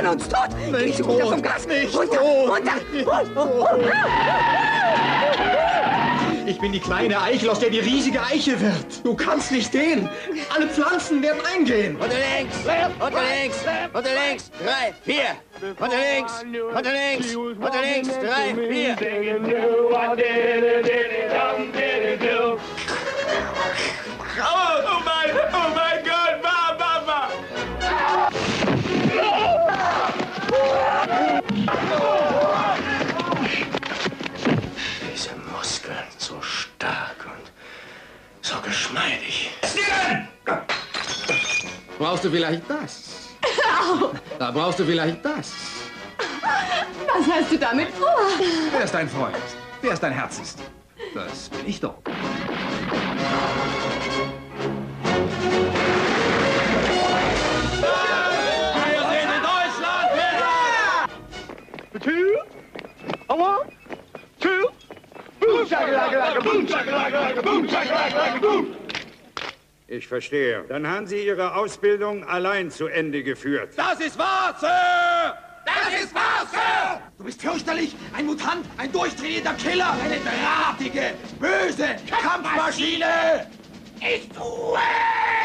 hauen uns tot. Nicht Geh runter vom Gas. nicht runter, tot. runter. Ich bin die kleine Eichel, aus der die riesige Eiche wird. Du kannst nicht gehen. Alle Pflanzen werden eingehen. Unter links, unter links, unter links, drei, vier. Unter links, unter links, unter links, drei, vier. Oh, oh mein, oh mein Brauchst du vielleicht das? Da brauchst du vielleicht das. Was hast du damit vor? Wer ist dein Freund? Wer ist dein Herz ist? Das bin ich doch. Wir sind in Deutschland! Ich verstehe. Dann haben Sie Ihre Ausbildung allein zu Ende geführt. Das ist wahr, Sir! Das ist wahr, Sir! Du bist fürchterlich. Ein Mutant, ein durchtrainierter Killer, eine drahtige, böse Kampfmaschine. Ich tue!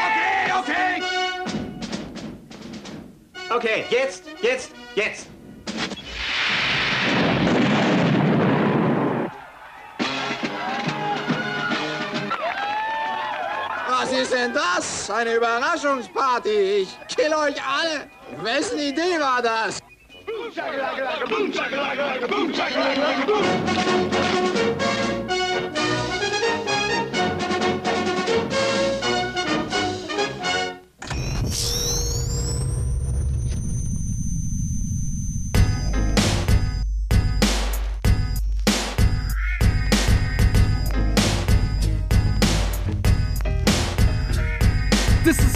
Okay, okay. Okay, jetzt, jetzt, jetzt. Ist denn das? Eine Überraschungsparty. Ich kill euch alle. Wessen Idee war das? This is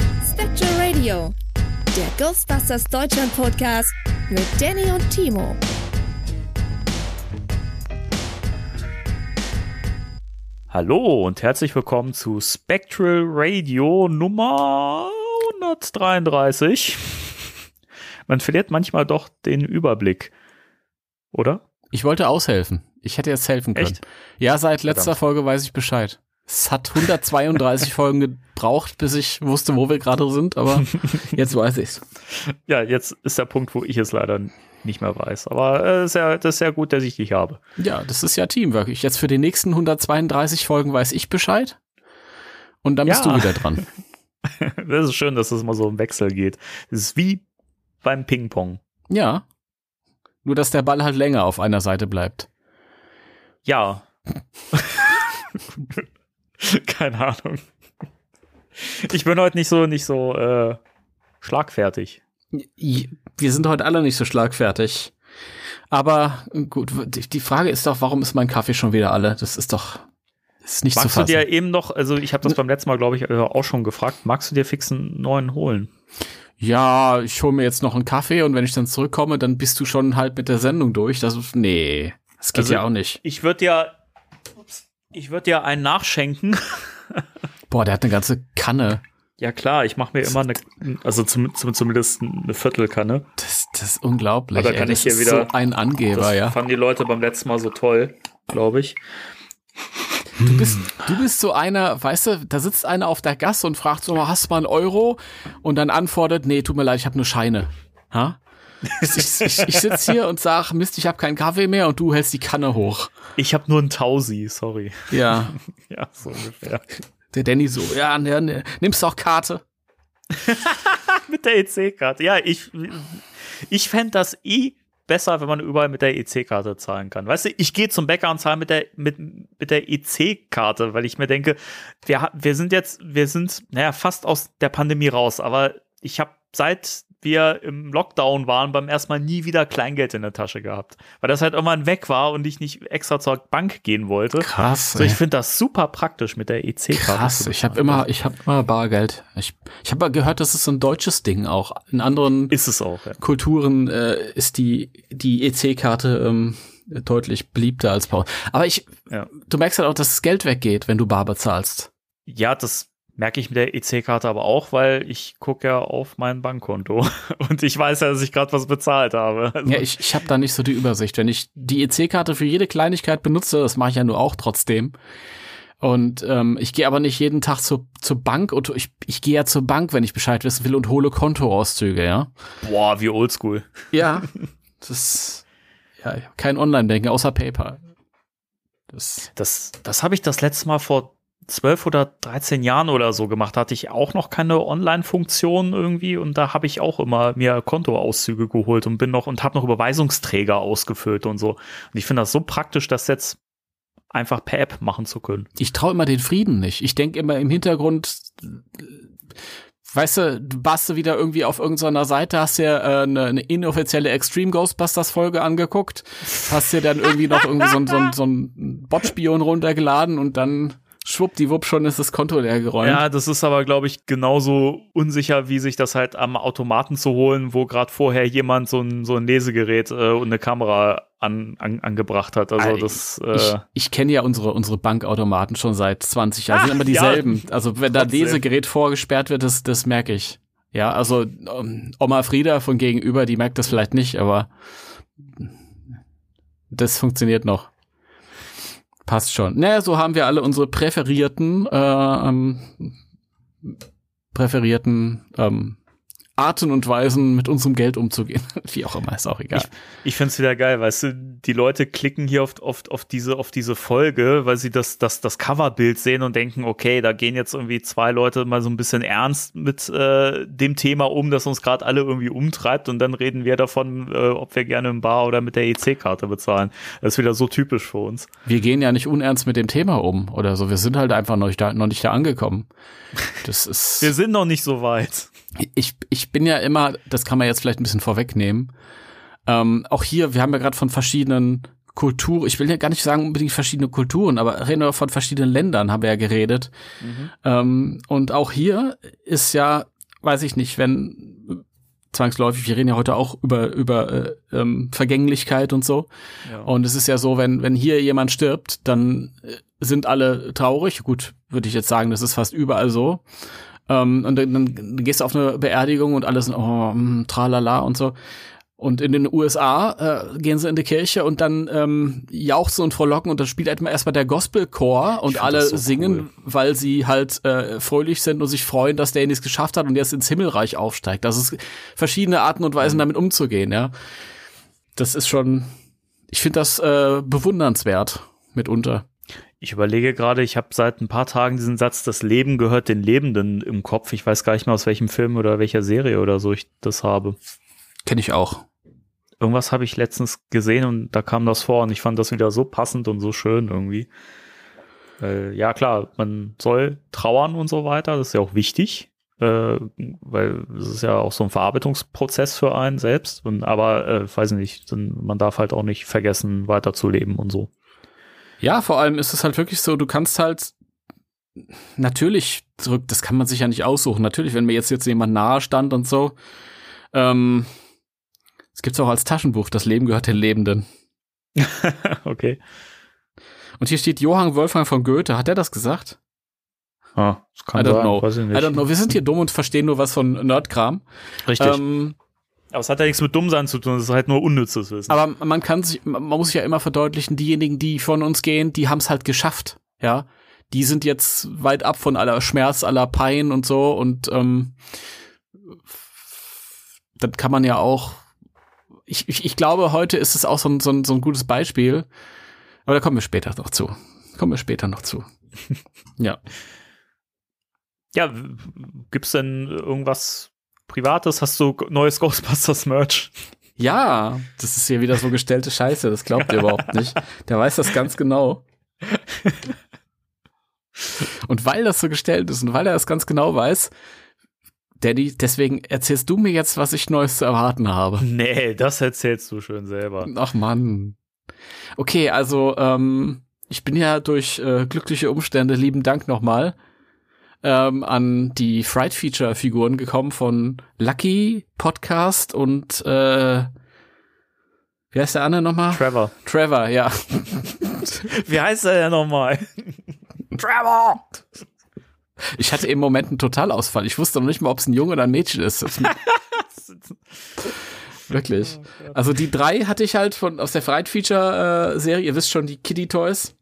Spectral Radio, der Ghostbusters Deutschland Podcast mit Danny und Timo. Hallo und herzlich willkommen zu Spectral Radio Nummer 133. Man verliert manchmal doch den Überblick, oder? Ich wollte aushelfen. Ich hätte jetzt helfen können. Echt? Ja, seit letzter Verdammt. Folge weiß ich Bescheid. Es hat 132 Folgen gebraucht, bis ich wusste, wo wir gerade sind, aber jetzt weiß ich's. Ja, jetzt ist der Punkt, wo ich es leider nicht mehr weiß. Aber äh, sehr, das ist sehr gut, dass ich dich habe. Ja, das ist ja Teamwork. Ich jetzt für die nächsten 132 Folgen weiß ich Bescheid. Und dann bist Ja. du wieder dran. Das ist schön, dass es mal so im Wechsel geht. Das ist wie beim Ping-Pong. Ja. Nur, dass der Ball halt länger auf einer Seite bleibt. Ja. Keine Ahnung. Ich bin heute nicht so, nicht so äh, schlagfertig. Wir sind heute alle nicht so schlagfertig. Aber gut, die Frage ist doch, warum ist mein Kaffee schon wieder alle? Das ist doch das ist nicht magst zu du fassen. dir eben noch, also ich habe das beim letzten Mal, glaube ich, äh, auch schon gefragt, magst du dir fix einen neuen holen? Ja, ich hole mir jetzt noch einen Kaffee und wenn ich dann zurückkomme, dann bist du schon halt mit der Sendung durch. Das ist, nee, das geht Also, ja auch nicht. Ich würde dir, ich würde dir einen nachschenken. Boah, der hat eine ganze Kanne. Ja klar, ich mache mir immer eine, also zum, zum, zumindest eine Viertelkanne. Das, das ist unglaublich. Aber ey. kann das ich hier wieder so ein Angeber, das ja. fanden die Leute beim letzten Mal so toll, glaube ich. Du bist, du bist so einer, weißt du, da sitzt einer auf der Gasse und fragt so, hast du mal einen Euro? Und dann antwortet, nee, tut mir leid, ich habe nur Scheine. Ha? Ich, ich, ich sitze hier und sag, Mist, ich habe keinen Kaffee mehr und du hältst die Kanne hoch. Ich habe nur einen Tausi, sorry. Ja, Ja, so ungefähr. der Danny so, ja, ne, ne, nimmst du auch Karte? mit der EC-Karte. Ja, ich, ich fände das eh besser, wenn man überall mit der EC-Karte zahlen kann. Weißt du, ich gehe zum Bäcker und zahle mit der, mit, mit der EC-Karte, weil ich mir denke, wir, wir sind jetzt, wir sind, naja, fast aus der Pandemie raus, aber ich habe seit wir im Lockdown waren, beim ersten Mal nie wieder Kleingeld in der Tasche gehabt. Weil das halt irgendwann weg war und ich nicht extra zur Bank gehen wollte. Krass. So, ich finde das super praktisch mit der EC-Karte. Krass, ich habe immer, ich habe immer Bargeld. Ich, ich habe gehört, das ist so ein deutsches Ding auch. In anderen Ist es auch, ja. Kulturen äh, ist die die EC-Karte ähm, deutlich beliebter als Bar. Aber ich, Ja. du merkst halt auch, dass das Geld weggeht, wenn du bar bezahlst. Ja, das merke ich mit der EC-Karte aber auch, weil ich gucke ja auf mein Bankkonto und ich weiß ja, dass ich gerade was bezahlt habe. Also, Ja, ich, ich habe da nicht so die Übersicht. Wenn ich die EC-Karte für jede Kleinigkeit benutze, das mache ich ja nur auch trotzdem. Und ähm, ich gehe aber nicht jeden Tag zur, zur Bank und ich, ich gehe ja zur Bank, wenn ich Bescheid wissen will und hole Kontoauszüge, ja. boah, wie oldschool. Ja, das ist ja kein Online-Banking außer PayPal. Das, Das, das habe ich das letzte Mal vor zwölf oder 13 Jahren oder so gemacht. Hatte ich auch noch keine Online-Funktion irgendwie und da habe ich auch immer mir Kontoauszüge geholt und bin noch und habe noch Überweisungsträger ausgefüllt und so. Und ich finde das so praktisch, das jetzt einfach per App machen zu können. ich traue immer den Frieden nicht. Ich denke immer im Hintergrund, weißt du, warst du wieder irgendwie auf irgendeiner Seite, hast dir äh, eine, eine inoffizielle Extreme Ghostbusters Folge angeguckt, hast dir dann irgendwie noch irgendwie so, so, so ein Bot-Spion runtergeladen und dann schwuppdiwupp schon ist das Konto leer geräumt. Ja, das ist aber, glaube ich, genauso unsicher, wie sich das halt am Automaten zu holen, wo gerade vorher jemand so ein, so ein Lesegerät äh, und eine Kamera an, an, angebracht hat. Also Ah, das, Ich, äh, ich kenne ja unsere, unsere Bankautomaten schon seit 20 Jahren, sind immer dieselben. also wenn da. Lesegerät vorgesperrt wird, das, das merke ich. Ja, also ähm, Oma Frieda von gegenüber, die merkt das vielleicht nicht, aber das funktioniert noch. Passt schon. Naja, so haben wir alle unsere präferierten, äh, ähm, präferierten ähm, Arten und Weisen, mit unserem Geld umzugehen. Wie auch immer, ist auch egal. Ich finde es wieder geil, weißt du, die Leute klicken hier oft, oft auf diese, auf diese Folge, weil sie das, das, das Coverbild sehen und denken, okay, da gehen jetzt irgendwie zwei Leute mal so ein bisschen ernst mit äh, dem Thema um, das uns gerade alle irgendwie umtreibt und dann reden wir davon, äh, ob wir gerne im Bar oder mit der EC-Karte bezahlen. Das ist wieder so typisch für uns. wir gehen ja nicht unernst mit dem Thema um oder so. Wir sind halt einfach noch nicht da, noch nicht da angekommen. Das ist. Wir sind noch nicht so weit. Ich, ich bin ja immer, das kann man jetzt vielleicht ein bisschen vorwegnehmen. Ähm, auch hier, wir haben ja gerade von verschiedenen Kulturen, ich will ja gar nicht sagen unbedingt verschiedene Kulturen, aber reden wir von verschiedenen Ländern, haben wir ja geredet. Ähm, und auch hier ist ja, weiß ich nicht, wenn zwangsläufig, wir reden ja heute auch über, über äh, ähm, Vergänglichkeit und so. Und es ist ja so, wenn, wenn hier jemand stirbt, dann äh, sind alle traurig. Gut, würde ich jetzt sagen, das ist fast überall so. Ähm, und dann, dann gehst du auf eine Beerdigung und alles, oh, mm, tralala und so. Und in den USA äh, gehen sie in die Kirche und dann ähm, jauchzen und frohlocken und dann spielt halt erstmal der Gospelchor und alle so singen, cool. weil sie halt äh, fröhlich sind und sich freuen, dass derjenige es geschafft hat und jetzt ins Himmelreich aufsteigt. Das ist verschiedene Arten und Weisen, damit umzugehen, ja. Das ist schon, ich finde das äh, bewundernswert mitunter. Ich überlege gerade, ich habe seit ein paar Tagen diesen Satz, das Leben gehört den Lebenden im Kopf. Ich weiß gar nicht mehr, aus welchem Film oder welcher Serie oder so ich das habe. Kenne ich auch. Irgendwas habe ich letztens gesehen und da kam das vor und ich fand das wieder so passend und so schön irgendwie. Äh, ja, klar, man soll trauern und so weiter, das ist ja auch wichtig, äh, weil es ist ja auch so ein Verarbeitungsprozess für einen selbst. Und, aber, äh, weiß nicht, man darf halt auch nicht vergessen, weiterzuleben und so. Ja, vor allem ist es halt wirklich so, du kannst halt natürlich zurück, das kann man sich ja nicht aussuchen. Natürlich, wenn mir jetzt jetzt jemand nahe stand und so, ähm, es gibt's auch als Taschenbuch, das Leben gehört den Lebenden. okay. Und hier steht Johann Wolfgang von Goethe, hat er das gesagt? Ah, das kann I don't sein, know. weiß ich I nicht. don't know. Wir sind hier dumm und verstehen nur was von Nerdkram. Richtig. Ähm, aber es hat ja nichts mit Dummsein zu tun, es ist halt nur unnützes Wissen. aber man kann sich, man muss sich ja immer verdeutlichen, diejenigen, die von uns gehen, die haben es halt geschafft, ja. Die sind jetzt weit ab von aller Schmerz, aller Pein und so und ähm, dann kann man ja auch, ich, ich, ich glaube, heute ist es auch so ein, so, ein, so ein gutes Beispiel, aber da kommen wir später noch zu. Kommen wir später noch zu. ja. Ja, gibt's denn irgendwas Privates? Hast du neues Ghostbusters Merch? Ja, das ist hier wieder so gestellte Scheiße, das glaubt ihr überhaupt nicht. Der weiß das ganz genau. Und weil das so gestellt ist und weil er das ganz genau weiß, Daddy, deswegen erzählst du mir jetzt, was ich Neues zu erwarten habe. Nee, das erzählst du schön selber. Ach Mann. Okay, also ähm, ich bin ja durch äh, glückliche Umstände, lieben Dank nochmal, ähm, an die Fright Feature Figuren gekommen von Lucky Podcast und äh, wie heißt der andere nochmal? Trevor. Trevor, ja. Wie heißt er denn nochmal? Trevor! Ich hatte im Moment einen Totalausfall. Ich wusste noch nicht mal, ob es ein Junge oder ein Mädchen ist. Wirklich. Also die drei hatte ich halt von aus der Fright Feature äh, Serie. Ihr wisst schon, die Kitty Toys.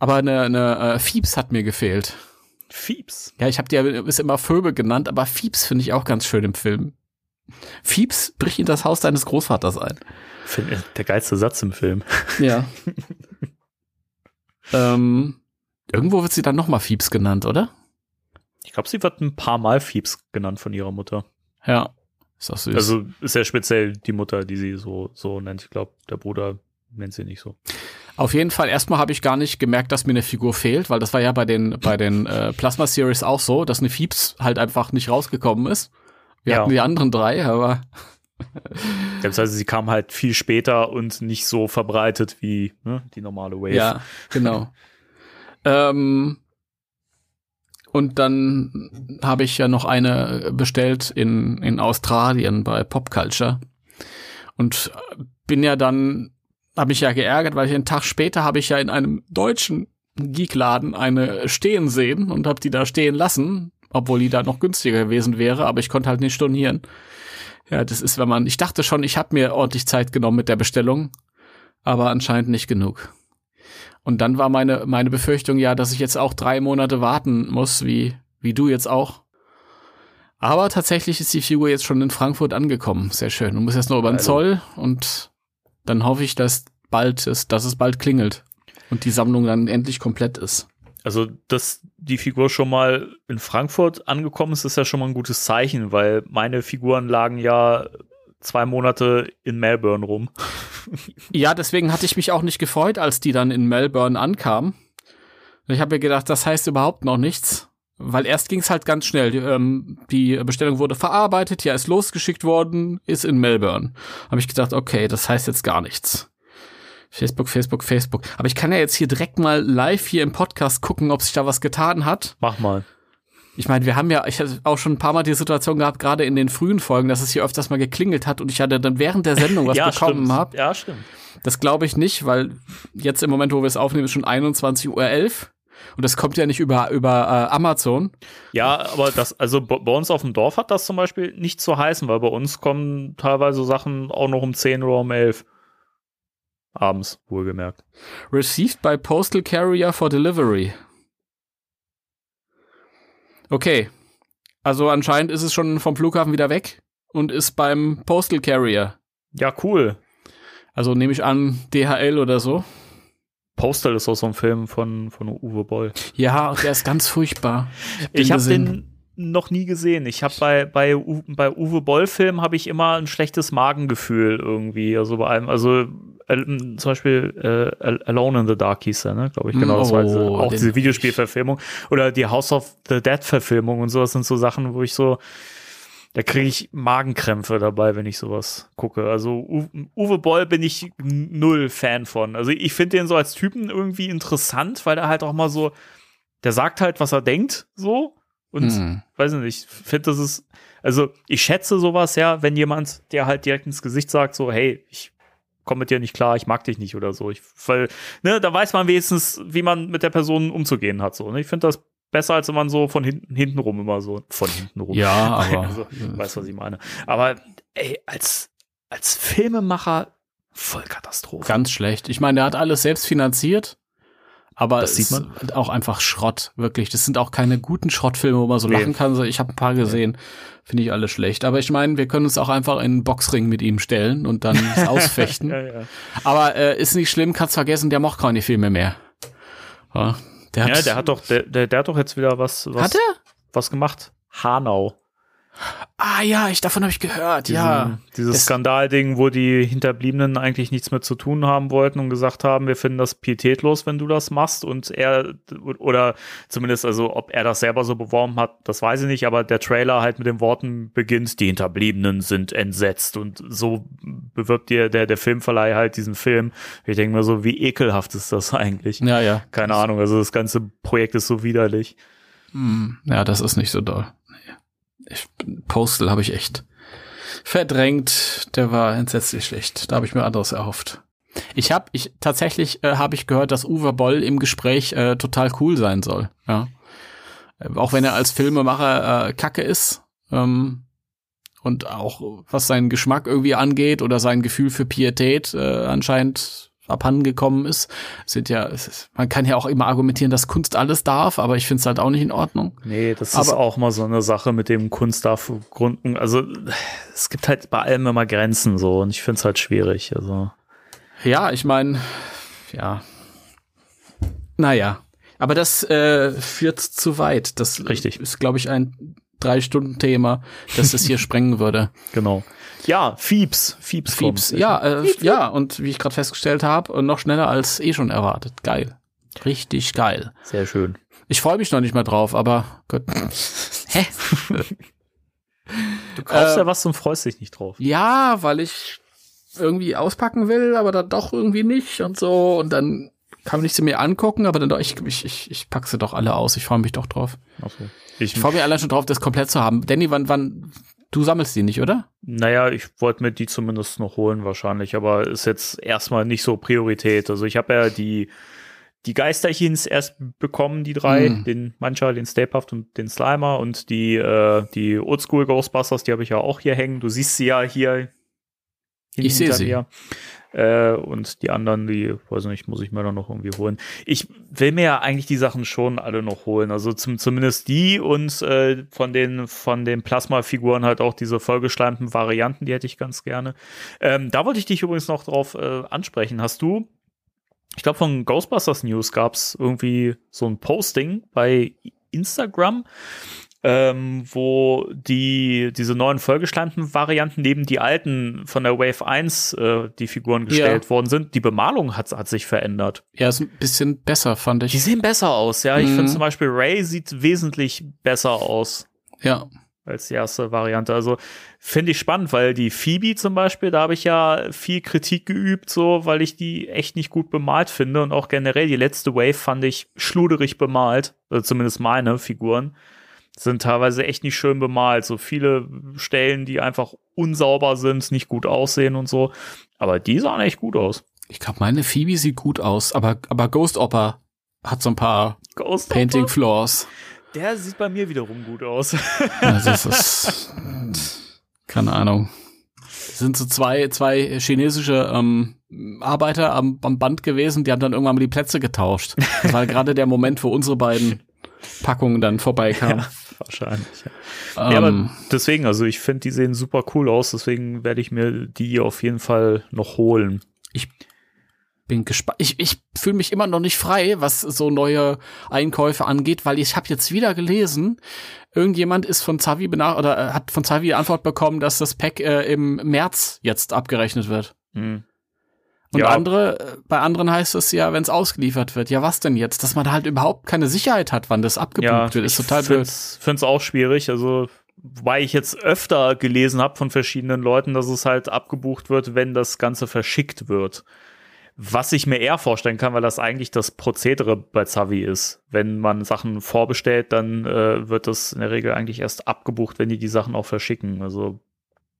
Aber eine, eine äh, Fiebs hat mir gefehlt. Fiebs? Ja, ich habe die ja ist immer Phoebe genannt, aber Fiebs finde ich auch ganz schön im Film. Fiebs bricht in das Haus deines Großvaters ein. Der geilste Satz im Film. Ja. ähm, irgendwo wird sie dann nochmal Fiebs genannt, oder? Ich glaube, sie wird ein paar Mal Fiebs genannt von ihrer Mutter. Ja. Ist auch süß. Also ist ja speziell die Mutter, die sie so, so nennt. Ich glaube, der Bruder nennt sie nicht so. Auf jeden Fall, erstmal habe ich gar nicht gemerkt, dass mir eine Figur fehlt, weil das war ja bei den, bei den äh, Plasma Series auch so, dass eine Fiebs halt einfach nicht rausgekommen ist. Wir Ja. hatten die anderen drei, aber Das heißt, sie kam halt viel später und nicht so verbreitet wie ne, die normale Wave. ja, genau. ähm, und dann habe ich ja noch eine bestellt in, in Australien bei Pop Culture. Und bin ja dann, habe mich ja geärgert, weil ich einen Tag später habe ich ja in einem deutschen Geekladen eine stehen sehen und habe die da stehen lassen, obwohl die da noch günstiger gewesen wäre, aber ich konnte halt nicht stornieren. Ja, das ist, wenn man, ich dachte schon, ich habe mir ordentlich Zeit genommen mit der Bestellung, aber anscheinend nicht genug. Und dann war meine, meine Befürchtung ja, dass ich jetzt auch drei Monate warten muss, wie, wie du jetzt auch. Aber tatsächlich ist die Figur jetzt schon in Frankfurt angekommen. Sehr schön. Du musst jetzt nur über den Zoll und dann hoffe ich, dass bald ist, dass es bald klingelt und die Sammlung dann endlich komplett ist. Also, dass die Figur schon mal in Frankfurt angekommen ist, ist ja schon mal ein gutes Zeichen, weil meine Figuren lagen ja zwei Monate in Melbourne rum. Ja, deswegen hatte ich mich auch nicht gefreut, als die dann in Melbourne ankam. Ich habe mir gedacht, das heißt überhaupt noch nichts. Weil erst ging es halt ganz schnell. Die, ähm, die Bestellung wurde verarbeitet, ja, ist losgeschickt worden, ist in Melbourne. Habe ich gedacht, okay, das heißt jetzt gar nichts. Facebook, Facebook, Facebook. Aber ich kann ja jetzt hier direkt mal live hier im Podcast gucken, ob sich da was getan hat. Mach mal. Ich meine, wir haben ja, ich hatte auch schon ein paar Mal die Situation gehabt, gerade in den frühen Folgen, dass es hier öfters mal geklingelt hat und ich hatte dann während der Sendung was ja, bekommen habe. Ja, stimmt. Das glaube ich nicht, weil jetzt im Moment, wo wir es aufnehmen, ist schon 21.11 Uhr. Und das kommt ja nicht über, über äh, Amazon. Ja, aber das, also bei uns auf dem Dorf hat das zum Beispiel nicht zu heißen, weil bei uns kommen teilweise Sachen auch noch um 10 oder um 11. Abends, wohlgemerkt. Received by Postal Carrier for Delivery. Okay. Also anscheinend ist es schon vom Flughafen wieder weg und ist beim Postal Carrier. Ja, cool. Also nehme ich an, DHL oder so. Postal ist auch so ein Film von, von Uwe Boll. Ja, der ist ganz furchtbar. Ich habe gesehen. den noch nie gesehen. Ich habe bei, bei, U- bei Uwe Boll-Filmen habe ich immer ein schlechtes Magengefühl irgendwie. Also bei einem, also äh, zum Beispiel äh, Al- Alone in the Dark hieß er, ne? Glaube ich, genau. das war Oh, auch diese Videospielverfilmung. Oder die House of the Dead-Verfilmung und sowas sind so Sachen, wo ich so, da kriege ich Magenkrämpfe dabei, wenn ich sowas gucke. Also U Uwe Boll bin ich null Fan von. Also ich finde den so als Typen irgendwie interessant, weil er halt auch mal so, der sagt halt, was er denkt, so. Und Hm. weiß ich nicht, finde das ist, also ich schätze sowas ja, wenn jemand dir halt direkt ins Gesicht sagt, so, hey, ich komme mit dir nicht klar, ich mag dich nicht oder so. Ich, weil, ne, da weiß man wenigstens, wie man mit der Person umzugehen hat. So, ne? Ich finde das besser, als wenn man so von hinten, hinten rum immer so, von hinten rum. Ja, aber- also, weißt, was ich meine. Aber, ey, als, als Filmemacher, voll Katastrophe. Ganz schlecht. Ich meine, der hat alles selbst finanziert. Aber Das es sieht man. auch einfach Schrott, wirklich. Das sind auch keine guten Schrottfilme, wo man so Nee. lachen kann. Ich habe ein paar gesehen, finde ich alle schlecht. Aber ich meine, wir können uns auch einfach in einen Boxring mit ihm stellen und dann ausfechten. Ja, ja. Aber äh, ist nicht schlimm, kannst vergessen, der macht keine Filme mehr. Ja, der hat, ja, der hat doch, der, der, der hat doch jetzt wieder was, was, Hat er? was gemacht. Hanau. Ah ja, ich davon habe ich gehört, Diesen, ja. Dieses Das- Skandalding, wo die Hinterbliebenen eigentlich nichts mehr zu tun haben wollten und gesagt haben, wir finden das pietätlos, wenn du das machst. Und er, oder zumindest, also ob er das selber so beworben hat, das weiß ich nicht, aber der Trailer halt mit den Worten beginnt, die Hinterbliebenen sind entsetzt. Und so bewirbt dir der, der Filmverleih halt diesen Film. Ich denke mir so, wie ekelhaft ist das eigentlich? Ja, ja. Keine Ahnung, also das ganze Projekt ist so widerlich. Hm, ja, das ist nicht so doll. Ich, Postal habe ich echt verdrängt. Der war entsetzlich schlecht. Da habe ich mir anderes erhofft. Ich habe, ich tatsächlich äh, habe ich gehört, dass Uwe Boll im Gespräch äh, total cool sein soll. Ja, Äh, auch wenn er als Filmemacher äh, Kacke ist ähm, und auch was seinen Geschmack irgendwie angeht oder sein Gefühl für Pietät äh, anscheinend abhanden gekommen ist, sind ja, es ist, man kann ja auch immer argumentieren, dass Kunst alles darf, aber ich finde es halt auch nicht in Ordnung. Nee, das ist Aber- auch mal so eine Sache mit dem Kunst darf Gründen. Also es gibt halt bei allem immer Grenzen so und ich finde es halt schwierig. Also Ja, ich meine, ja. Naja. Aber das äh, führt zu weit. Das Richtig. ist, glaube ich, ein Drei-Stunden-Thema, das es hier sprengen würde. genau. Ja, Fiebs, Fiebs, Fieps, kommt. ja, äh, ja, und wie ich gerade festgestellt habe, noch schneller als eh schon erwartet. Geil. Richtig geil. Sehr schön. Ich freue mich noch nicht mal drauf, aber gut. Hä? Du kaufst Äh, ja was und freust dich nicht drauf. Ja, weil ich irgendwie auspacken will, aber dann doch irgendwie nicht und so. Und dann kann ich sie mir angucken, aber dann doch, ich, ich, ich, ich pack sie doch alle aus. Ich freue mich doch drauf. Ach so. Ich, Ich freue mich allein schon drauf, das komplett zu haben. Danny, wann, wann, du sammelst die nicht, oder? naja, ich wollte mir die zumindest noch holen wahrscheinlich, aber ist jetzt erstmal nicht so Priorität. Also ich habe ja die die Geisterchens erst bekommen, die drei, Mhm. den Mancha, den Stapehaft und den Slimer und die, äh, die Oldschool Ghostbusters, die habe ich ja auch hier hängen. Du siehst sie ja hier. Ich sehe sie. mir. Äh, und die anderen, die, weiß nicht, muss ich mir dann noch irgendwie holen. Ich will mir ja eigentlich die Sachen schon alle noch holen. Also zum, zumindest die und äh, von den, von den Plasma-Figuren halt auch diese vollgeschleimten Varianten, die hätte ich ganz gerne. Ähm, da wollte ich dich übrigens noch drauf äh, ansprechen. Hast du ich glaube, von Ghostbusters News gab es irgendwie so ein Posting bei Instagram, ähm, wo die diese neuen vollgeschleimten Varianten neben die alten von der Wave 1 äh, die Figuren gestellt worden sind. Die Bemalung hat, hat sich verändert. Ja, ist ein bisschen besser, fand Die ich. sehen besser aus, ja. Ich Mhm. finde zum Beispiel Ray sieht wesentlich besser aus Ja. als die erste Variante. Also finde ich spannend, weil die Phoebe zum Beispiel, da habe ich ja viel Kritik geübt, so, weil ich die echt nicht gut bemalt finde und auch generell die letzte Wave fand ich schluderig bemalt, also zumindest meine Figuren sind teilweise echt nicht schön bemalt, so viele Stellen, die einfach unsauber sind, nicht gut aussehen und so, aber die sahen echt gut aus. Ich glaube, meine Phoebe sieht gut aus, aber, aber Ghost Opper hat so ein paar Ghost Painting Hopper, Flaws. der sieht bei mir wiederum gut aus. Also das ist, keine Ahnung. Es sind so zwei, zwei chinesische ähm, Arbeiter am, am Band gewesen, die haben dann irgendwann mal die Plätze getauscht. Das war gerade der Moment, wo unsere beiden Packungen dann vorbeikamen. Wahrscheinlich. Ja. Ja, aber Ähm, deswegen, also ich finde, die sehen super cool aus, deswegen werde ich mir die auf jeden Fall noch holen. bin gespannt. Ich, ich fühle mich immer noch nicht frei, was so neue Einkäufe angeht, weil ich habe jetzt wieder gelesen, irgendjemand ist von Zavi benach oder äh, hat von Zavi die Antwort bekommen, dass das Pack äh, im März jetzt abgerechnet wird. Hm. Und Ja. andere, äh, bei anderen heißt es ja, wenn es ausgeliefert wird. Ja, was denn jetzt? Dass man halt überhaupt keine Sicherheit hat, wann das abgebucht wird, ist total blöd. finde es auch schwierig. Also, wobei ich jetzt öfter gelesen habe von verschiedenen Leuten, dass es halt abgebucht wird, wenn das Ganze verschickt wird. Was ich mir eher vorstellen kann, weil das eigentlich das Prozedere bei Zavi ist. Wenn man Sachen vorbestellt, dann äh, wird das in der Regel eigentlich erst abgebucht, wenn die die Sachen auch verschicken. Also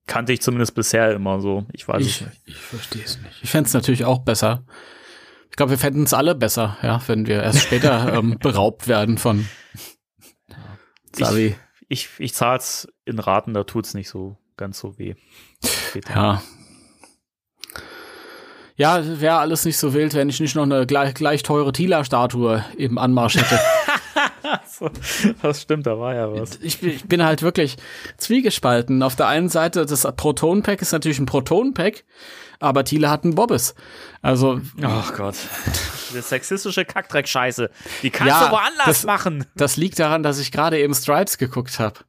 kannte ich zumindest bisher immer so. Ich weiß Ich, es nicht. ich verstehe es nicht. Ich fände es natürlich auch besser. Ich glaube, wir fänden es alle besser, ja, wenn wir erst später ähm, beraubt werden von Zavi. Ich, ich zahle es in Raten, da tut's nicht so ganz so weh. Ja. Ja, wäre alles nicht so wild, wenn ich nicht noch eine gleich, gleich teure Tila-Statue im Anmarsch hätte. So, das stimmt, da war ja was. ich, bin- ich bin halt wirklich zwiegespalten. Auf der einen Seite, das Proton-Pack ist natürlich ein Proton-Pack, aber Tila hat einen Bobbes. Also, Ach Gott. Diese sexistische Kackdreck-Scheiße. Die kannst Ja, du woanders das- machen. das liegt daran, dass ich gerade eben Stripes geguckt habe.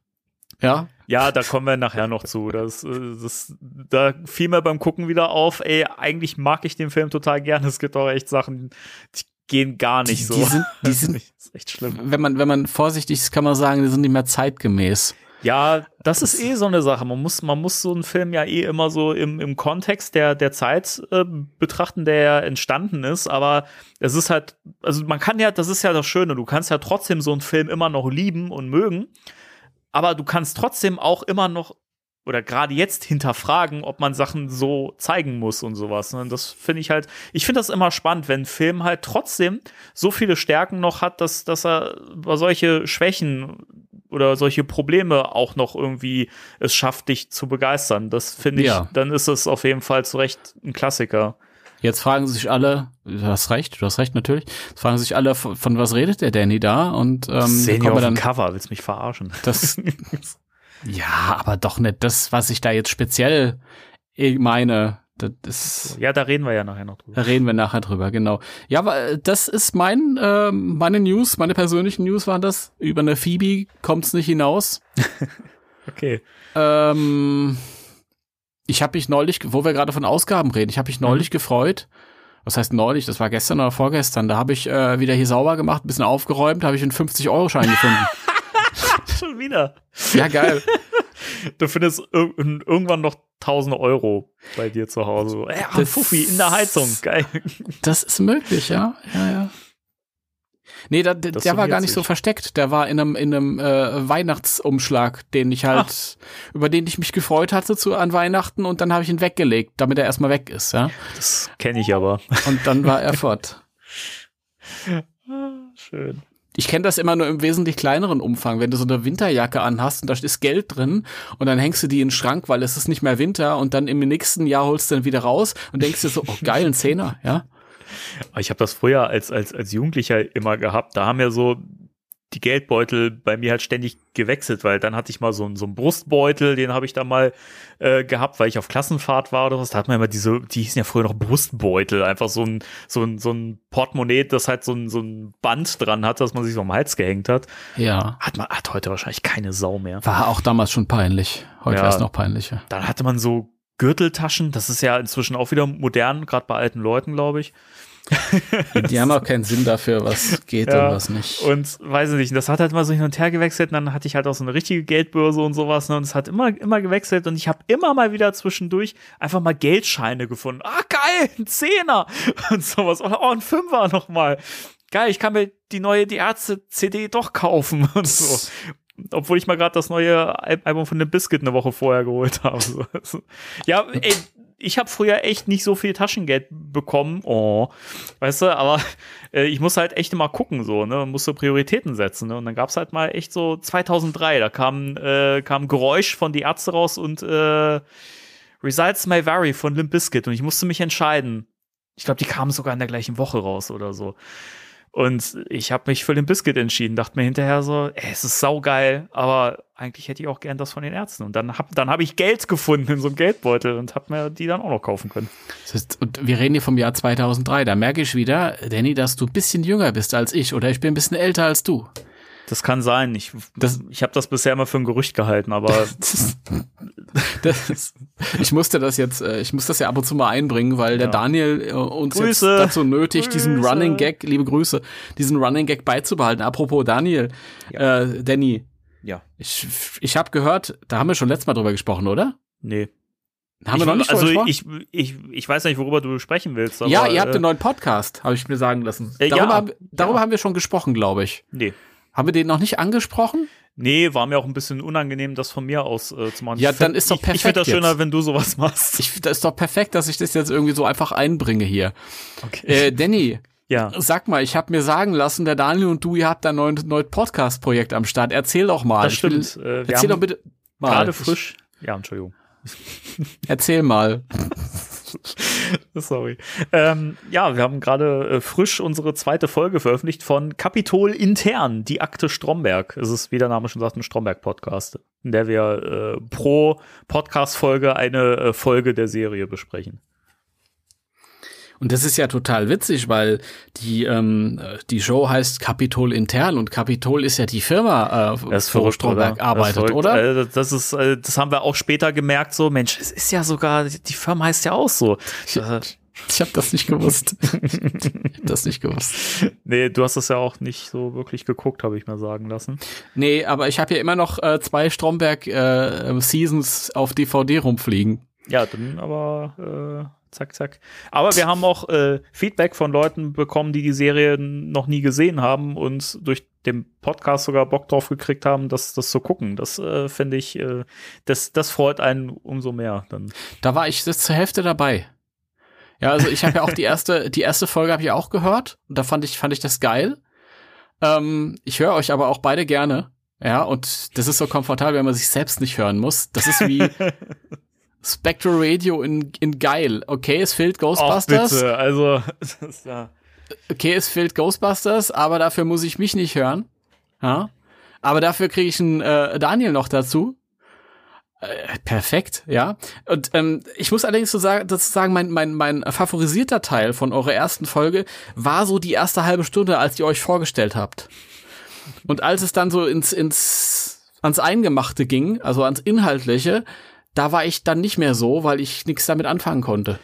Ja. Ja, da kommen wir nachher noch zu. Das, äh, das, da fiel mir beim Gucken wieder auf, ey, eigentlich mag ich den Film total gerne. Es gibt auch echt Sachen, die gehen gar nicht Die- so. die sind- die Das sind- ist echt schlimm. Wenn man, wenn man vorsichtig ist, kann man sagen, die sind nicht mehr zeitgemäß. Ja, das ist eh so eine Sache. Man muss, man muss so einen Film ja eh immer so im, im Kontext der, der Zeit äh, betrachten, der ja entstanden ist. Aber es ist halt, also man kann ja, das ist ja das Schöne, du kannst ja trotzdem so einen Film immer noch lieben und mögen. Aber du kannst trotzdem auch immer noch oder gerade jetzt hinterfragen, ob man Sachen so zeigen muss und sowas. Ne? Das finde ich halt, ich finde das immer spannend, wenn ein Film halt trotzdem so viele Stärken noch hat, dass, dass er über solche Schwächen oder solche Probleme auch noch irgendwie es schafft, dich zu begeistern. Das finde ich, Ja. dann ist es auf jeden Fall zu Recht ein Klassiker. Jetzt fragen sich alle, du hast recht, du hast recht natürlich, jetzt fragen sich alle, von, von was redet der Danny da? Und ähm, wir auf dem dann, Cover, willst mich verarschen? das, ja, aber doch nicht das, was ich da jetzt speziell eh meine. Das ist, ja, da reden wir ja nachher noch drüber. Da reden wir nachher drüber, genau. Ja, aber äh, das ist mein, äh, meine News, meine persönlichen News waren das. Über eine Phoebe kommt's nicht hinaus. Okay. Ähm, ich habe mich neulich, wo wir gerade von Ausgaben reden, ich habe mich neulich gefreut. Was heißt neulich? Das war gestern oder vorgestern. Da habe ich äh, wieder hier sauber gemacht, ein bisschen aufgeräumt, habe ich einen 50-Euro-Schein gefunden. Schon wieder. Ja, geil. Du findest ir irgendwann noch 1000 Euro bei dir zu Hause. Ja, Das- Fuffi in der Heizung. Geil. Das ist möglich, ja. Ja, ja. Nee, da, der, der war gar nicht so sich. versteckt. Der war in einem, in einem äh, Weihnachtsumschlag, den ich halt, über den ich mich gefreut hatte zu, an Weihnachten und dann habe ich ihn weggelegt, damit er erstmal weg ist, ja. Das kenne ich aber. Und dann war er fort. Schön. Ich kenne das immer nur im wesentlich kleineren Umfang, wenn du so eine Winterjacke anhast und da ist Geld drin und dann hängst du die in den Schrank, weil es ist nicht mehr Winter und dann im nächsten Jahr holst du dann wieder raus und denkst dir so, oh geil, ein Zehner, ja. Ich habe das früher als, als, als Jugendlicher immer gehabt. Da haben ja so die Geldbeutel bei mir halt ständig gewechselt, weil dann hatte ich mal so, einen- so einen Brustbeutel, den habe ich da mal äh, gehabt, weil ich auf Klassenfahrt war oder was. Da hat man immer diese, die hießen ja früher noch Brustbeutel, einfach so ein, so ein, so ein Portemonnaie, das halt so ein, so ein Band dran hat, dass man sich so am Hals gehängt hat. Ja. Hat man, hat heute wahrscheinlich keine Sau mehr. War auch damals schon peinlich. Heute Ja. wäre es noch peinlicher. Dann hatte man so Gürteltaschen, das ist ja inzwischen auch wieder modern, gerade bei alten Leuten, glaube ich. Die haben auch keinen Sinn dafür, was geht Ja, und was nicht. Und weiß ich nicht, das hat halt mal so hin und her gewechselt und dann hatte ich halt auch so eine richtige Geldbörse und sowas ne, und es hat immer, immer gewechselt und ich habe immer mal wieder zwischendurch einfach mal Geldscheine gefunden. Ah, geil, ein Zehner und sowas. Oder oh, ein Fünfer nochmal. Geil, ich kann mir die neue Die Ärzte-CD doch kaufen und so. Obwohl ich mal gerade das neue Al- Album von The Biscuit eine Woche vorher geholt habe. Ja, ey, ich habe früher echt nicht so viel Taschengeld bekommen. Oh, weißt du, aber äh, ich muss halt echt immer gucken, so, ne, musste Prioritäten setzen, ne, und dann gab's halt mal echt so 2003, da kam, äh, kam Geräusch von Die Ärzte raus und äh, Results May Vary von Limp Bizkit und ich musste mich entscheiden. Ich glaube, die kamen sogar in der gleichen Woche raus oder so. Und ich habe mich für den Biscuit entschieden, dachte mir hinterher so, ey, es ist saugeil, aber eigentlich hätte ich auch gern das von den Ärzten. Und dann habe dann hab ich Geld gefunden in so einem Geldbeutel und habe mir die dann auch noch kaufen können. Und wir reden hier vom Jahr 2003. Da merke ich wieder, Danny, dass du ein bisschen jünger bist als ich oder ich bin ein bisschen älter als du. Das kann sein. Ich, Das- ich habe das bisher immer für ein Gerücht gehalten, aber Das, das ich musste das jetzt, äh, ich muss das ja ab und zu mal einbringen, weil der Ja. Daniel äh, uns Grüße. jetzt dazu nötigt, diesen Grüße. Running Gag, liebe Grüße, diesen Running Gag beizubehalten. Apropos Daniel, äh, Danny, ja, ich, ich habe gehört, da haben wir schon letztes Mal drüber gesprochen, oder? nee. Haben ich, wir noch nicht also drüber ich, ich, ich weiß nicht, worüber du sprechen willst. Aber, Ja, ihr habt äh, einen neuen Podcast, habe ich mir sagen lassen. Äh, darüber ja, haben, darüber ja. haben wir schon gesprochen, glaube ich. Nee. Haben wir den noch nicht angesprochen? Nee, war mir auch ein bisschen unangenehm, das von mir aus äh, zu machen. Ja, dann ist doch Ich, ich finde das perfekt schöner, jetzt. wenn du sowas machst. Ich, das ist doch perfekt, dass ich das jetzt irgendwie so einfach einbringe hier. Okay. Äh, Danny, ja. sag mal, ich habe mir sagen lassen, der Daniel und du, ihr habt da ein neues, neues Podcast-Projekt am Start. Erzähl doch mal. Das will- stimmt. Äh, wir Erzähl doch bitte mal. gerade frisch. Ja, Entschuldigung. Erzähl mal. Sorry. Ähm, ja, wir haben gerade äh, frisch unsere zweite Folge veröffentlicht von Kapitol Intern, die Akte Stromberg. Es ist, wie der Name schon sagt, ein Stromberg-Podcast, in der wir äh, pro Podcast-Folge eine äh, Folge der Serie besprechen. Und das ist ja total witzig, weil die, ähm, die Show heißt Capitol Intern und Capitol ist ja die Firma, äh, Das wo Stromberg oder? arbeitet, das oder? Das ist, äh, das haben wir auch später gemerkt, so, Mensch, es ist ja sogar, die Firma heißt ja auch so. Äh, Ich habe das nicht gewusst. ich hab das nicht gewusst. nee, du hast das ja auch nicht so wirklich geguckt, habe ich mir sagen lassen. Nee, aber ich habe ja immer noch äh, zwei Stromberg äh, Seasons auf DVD rumfliegen. Ja, dann aber äh, zack, zack. Aber wir haben auch äh, Feedback von Leuten bekommen, die die Serie noch nie gesehen haben und durch den Podcast sogar Bock drauf gekriegt haben, das, das zu gucken. Das äh, finde ich, äh, das, das freut einen umso mehr. Dann. Da war ich jetzt zur Hälfte dabei. Ja, also ich habe ja auch die erste, die erste Folge habe ich auch gehört und da fand ich, fand ich das geil. Ähm, ich höre euch aber auch beide gerne. Ja, und das ist so komfortabel, wenn man sich selbst nicht hören muss. Das ist wie Spectral Radio in, in geil. Okay, es fehlt Ghostbusters. Och, bitte, also, ist ja. Okay, es fehlt Ghostbusters, aber dafür muss ich mich nicht hören. Ja? Aber dafür kriege ich einen äh, Daniel noch dazu. Äh, perfekt, ja. Und ähm, ich muss allerdings so sagen, dazu sagen, mein, mein, mein favorisierter Teil von eurer ersten Folge war so die erste halbe Stunde, als ihr euch vorgestellt habt. Und als es dann so ins, ins, ans Eingemachte ging, also ans Inhaltliche, da war ich dann nicht mehr so, weil ich nichts damit anfangen konnte.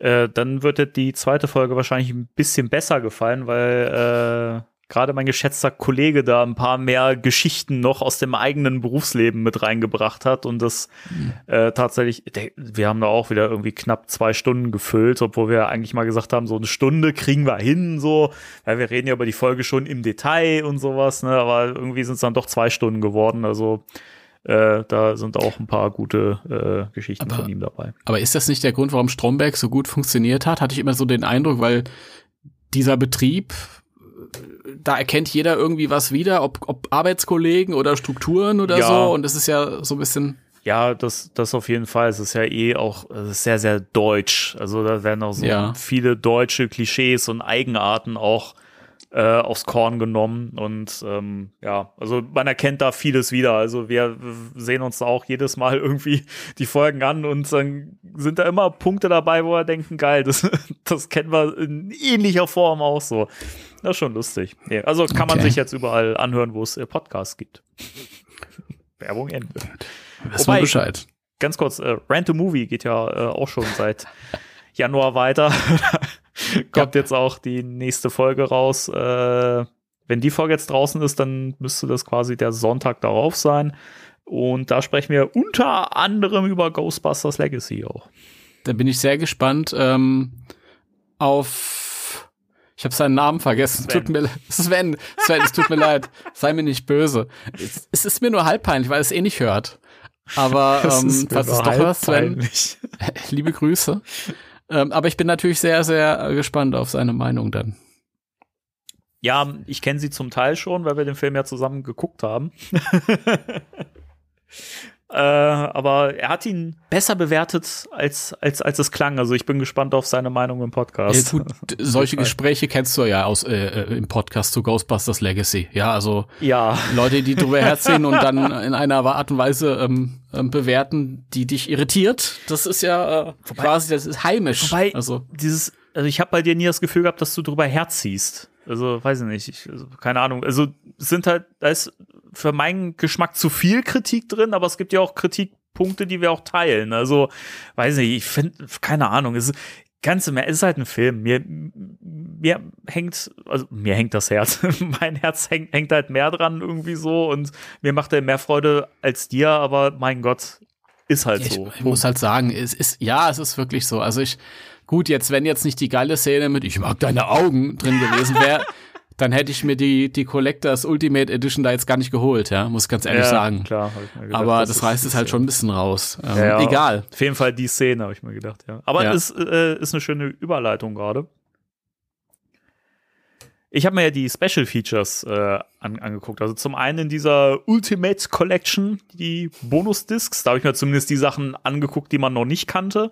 Äh, dann wird dir die zweite Folge wahrscheinlich ein bisschen besser gefallen, weil äh, gerade mein geschätzter Kollege da ein paar mehr Geschichten noch aus dem eigenen Berufsleben mit reingebracht hat und das Mhm. äh, tatsächlich, der, wir haben da auch wieder irgendwie knapp zwei Stunden gefüllt, obwohl wir eigentlich mal gesagt haben, so eine Stunde kriegen wir hin, so, weil wir reden ja über die Folge schon im Detail und sowas, ne, aber irgendwie sind es dann doch zwei Stunden geworden, also äh, da sind auch ein paar gute äh, Geschichten Aber- von ihm dabei. Aber ist das nicht der Grund, warum Stromberg so gut funktioniert hat? Hatte ich immer so den Eindruck, weil dieser Betrieb, äh, da erkennt jeder irgendwie was wieder, ob, ob Arbeitskollegen oder Strukturen oder Ja. so. Und das ist ja so ein bisschen. Ja, das, das auf jeden Fall. Es ist ja eh auch sehr, sehr deutsch. Also da werden auch so Ja. viele deutsche Klischees und Eigenarten auch äh, aufs Korn genommen. Und ähm, ja, also man erkennt da vieles wieder. Also wir sehen uns da auch jedes Mal irgendwie die Folgen an und dann sind da immer Punkte dabei, wo wir denken, geil, das, das kennen wir in ähnlicher Form auch so. Das ist schon lustig. Nee, also kann man Okay. sich jetzt überall anhören, wo es äh, Podcasts gibt. Werbung Ende. Wissen wir Bescheid. ganz kurz, äh, Rant a Movie geht ja äh, auch schon seit Januar weiter. Kommt jetzt auch die nächste Folge raus. Äh, wenn die Folge jetzt draußen ist, dann müsste das quasi der Sonntag darauf sein. Und da sprechen wir unter anderem über Ghostbusters Legacy auch. Da bin ich sehr gespannt ähm, auf. Ich habe seinen Namen vergessen. Sven. Tut mir le- Sven. Sven, es tut mir leid. Sei mir nicht böse. Es, es ist mir nur halb peinlich, weil es eh nicht hört. Aber ähm, falls es doch hörst, Sven, liebe Grüße. Ähm, aber ich bin natürlich sehr, sehr gespannt auf seine Meinung dann. Ja, ich kenne sie zum Teil schon, weil wir den Film ja zusammen geguckt haben. äh, aber er hat ihn besser bewertet, als, als, als es klang. Also ich bin gespannt auf seine Meinung im Ja, Podcast. gut, d- solche. Gespräche kennst du ja aus äh, äh, im Podcast zu Ghostbusters Legacy. Ja, also Ja, Leute, die drüber herziehen und dann in einer Art und Weise ähm, ähm, bewerten, die dich irritiert. Das ist ja äh, quasi, das ist heimisch. Wobei- also dieses, also ich habe bei dir nie das Gefühl gehabt, dass du drüber herziehst. Also, weiß ich nicht, ich, also, keine Ahnung. Also, es sind halt, da ist für meinen Geschmack zu viel Kritik drin, aber es gibt ja auch Kritikpunkte, die wir auch teilen. Also, weiß nicht, ich finde, keine Ahnung, es ist, ganz im Ernst, ist halt ein Film. Mir, mir hängt, also mir hängt das Herz. mein Herz hängt, hängt halt mehr dran irgendwie so und mir macht er mehr Freude als dir, aber mein Gott, ist halt ich, so. ich muss halt sagen, es ist ja, es ist wirklich so. Also ich gut, jetzt wenn jetzt nicht die geile Szene mit ich mag deine Augen drin gewesen wäre, dann hätte ich mir die die Collectors Ultimate Edition da jetzt gar nicht geholt, ja, muss ich ganz ehrlich Ja, sagen. Klar, gedacht, Aber das, ist- reißt es ist halt schon ein bisschen raus. Ähm, Ja. Egal. Auf jeden Fall die Szene, habe ich mir gedacht, ja. Aber Ja. es äh, ist eine schöne Überleitung gerade. Ich habe mir ja die Special Features äh, an, angeguckt. Also zum einen in dieser Ultimate Collection, die Bonus-Discs. Da habe ich mir zumindest die Sachen angeguckt, die man noch nicht kannte.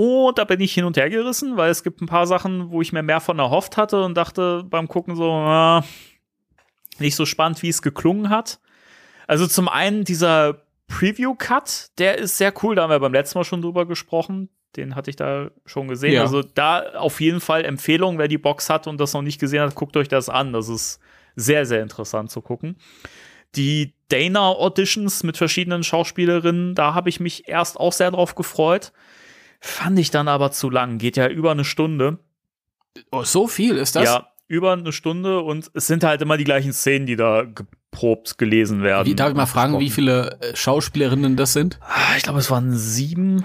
Und da bin ich hin und her gerissen, weil es gibt ein paar Sachen, wo ich mir mehr von erhofft hatte und dachte beim Gucken so, ah, nicht so spannend, wie es geklungen hat. Also zum einen dieser Preview-Cut, der ist sehr cool, da haben wir beim letzten Mal schon drüber gesprochen. Den hatte ich da schon gesehen. Ja. Also da auf jeden Fall Empfehlung, wer die Box hat und das noch nicht gesehen hat, guckt euch das an. Das ist sehr, sehr interessant zu gucken. Die Dana-Auditions mit verschiedenen Schauspielerinnen, da habe ich mich erst auch sehr drauf gefreut. Fand ich dann aber zu lang. Geht ja über eine Stunde. Oh, so viel ist das? Ja, über eine Stunde und es sind halt immer die gleichen Szenen, die da geprobt gelesen werden. Wie, darf ich mal fragen, wie viele äh, Schauspielerinnen das sind? Ah, Ich glaube, es waren sieben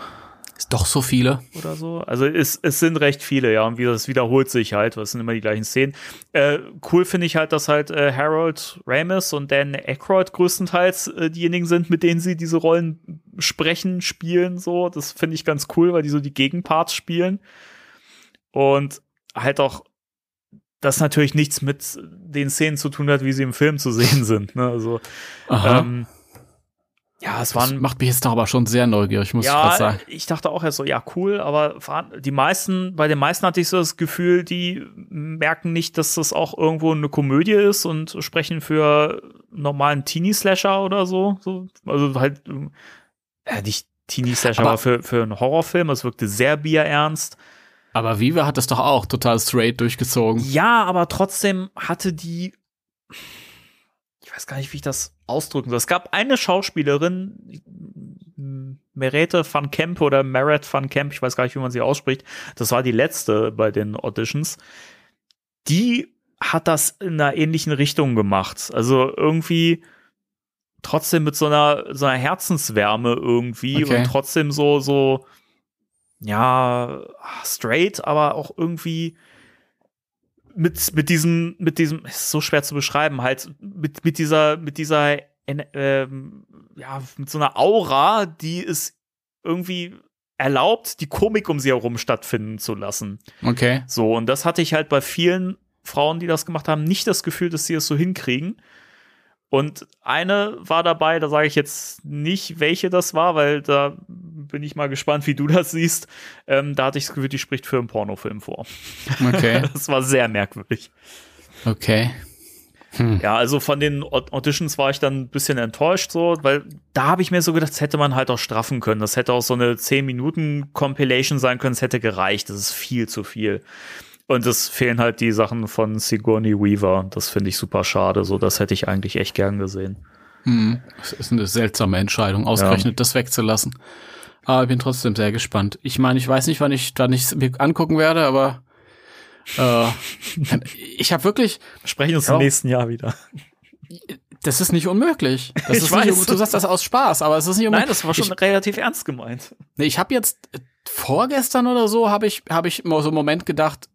doch so viele. oder so. Also es, es sind recht viele, ja. Und wie das wiederholt sich halt, es sind immer die gleichen Szenen. Äh, cool finde ich halt, dass halt äh, Harold Ramis und Dan Aykroyd größtenteils äh, diejenigen sind, mit denen sie diese Rollen sprechen, spielen. So, das finde ich ganz cool, weil die so die Gegenparts spielen. Und halt auch das natürlich nichts mit den Szenen zu tun hat, wie sie im Film zu sehen sind. Ne? Also Aha. ähm, ja, es Das waren macht mich jetzt doch aber schon sehr neugierig, muss ich ja, sagen. ich dachte auch erst so, ja, cool, aber die meisten, bei den meisten hatte ich so das Gefühl, die merken nicht, dass das auch irgendwo eine Komödie ist und sprechen für normalen Teenie-Slasher oder so. so. Also halt, äh, nicht Teenie-Slasher, Aber- aber, für, für einen Horrorfilm. Es wirkte sehr bierernst. Aber Viva hat das doch auch total straight durchgezogen. Ja, aber trotzdem hatte die, ich weiß gar nicht, wie ich das ausdrücken soll. Es gab eine Schauspielerin, Merete van Kemp oder Meret van Kemp, ich weiß gar nicht, wie man sie ausspricht. Das war die letzte bei den Auditions. Die hat das in einer ähnlichen Richtung gemacht. Also irgendwie trotzdem mit so einer, so einer Herzenswärme irgendwie Okay. und trotzdem so, so, ja, straight, aber auch irgendwie mit, mit diesem, mit diesem, ist so schwer zu beschreiben, halt, mit, mit dieser, mit dieser, ähm, ja, mit so einer Aura, die es irgendwie erlaubt, die Komik um sie herum stattfinden zu lassen. Okay. So, und das hatte ich halt bei vielen Frauen, die das gemacht haben, nicht das Gefühl, dass sie es so hinkriegen. Und eine war dabei, da sage ich jetzt nicht, welche das war, weil da bin ich mal gespannt, wie du das siehst. Ähm, da hatte ich das Gefühl, die spricht für einen Pornofilm vor. Okay. Das war sehr merkwürdig. Okay. Ja, also von den Aud- Auditions war ich dann ein bisschen enttäuscht, so, weil da habe ich mir so gedacht, das hätte man halt auch straffen können. Das hätte auch so eine 10-Minuten-Compilation sein können, es hätte gereicht. Das ist viel zu viel. Und es fehlen halt die Sachen von Sigourney Weaver. Das finde ich super schade. So, das hätte ich eigentlich echt gern gesehen. Hm. Das ist eine seltsame Entscheidung, ausgerechnet das wegzulassen. Aber ich bin trotzdem sehr gespannt. Ich meine, ich weiß nicht, wann ich wann ich es mir angucken werde, aber äh, ich habe wirklich, Wir sprechen uns Ja. im nächsten Jahr wieder. das ist nicht unmöglich. Das Ich ist weiß. nicht, du sagst das aus Spaß, aber es ist nicht unmöglich. Nein, das war schon Ich, relativ ernst gemeint. nee, ich habe jetzt äh, vorgestern oder so habe ich habe ich mal so einen Moment gedacht,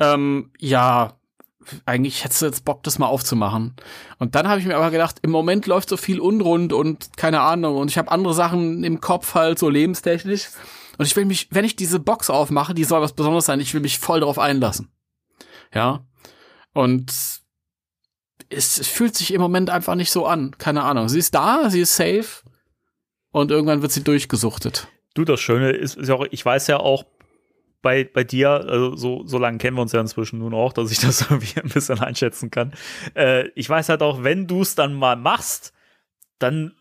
ähm, ja, eigentlich hättest du jetzt Bock, das mal aufzumachen. Und dann habe ich mir aber gedacht, im Moment läuft so viel unrund und keine Ahnung und ich habe andere Sachen im Kopf halt so lebenstechnisch. Und ich will mich, wenn ich diese Box aufmache, die soll was Besonderes sein, ich will mich voll darauf einlassen. Ja. Und es, es fühlt sich im Moment einfach nicht so an. Keine Ahnung. Sie ist da, sie ist safe. Und irgendwann wird sie durchgesuchtet. Du, das Schöne ist, ist ja auch, ich weiß ja auch bei, bei dir, also so, so lange kennen wir uns ja inzwischen nun auch, dass ich das irgendwie ein bisschen einschätzen kann. Äh, ich weiß halt auch, wenn du es dann mal machst, dann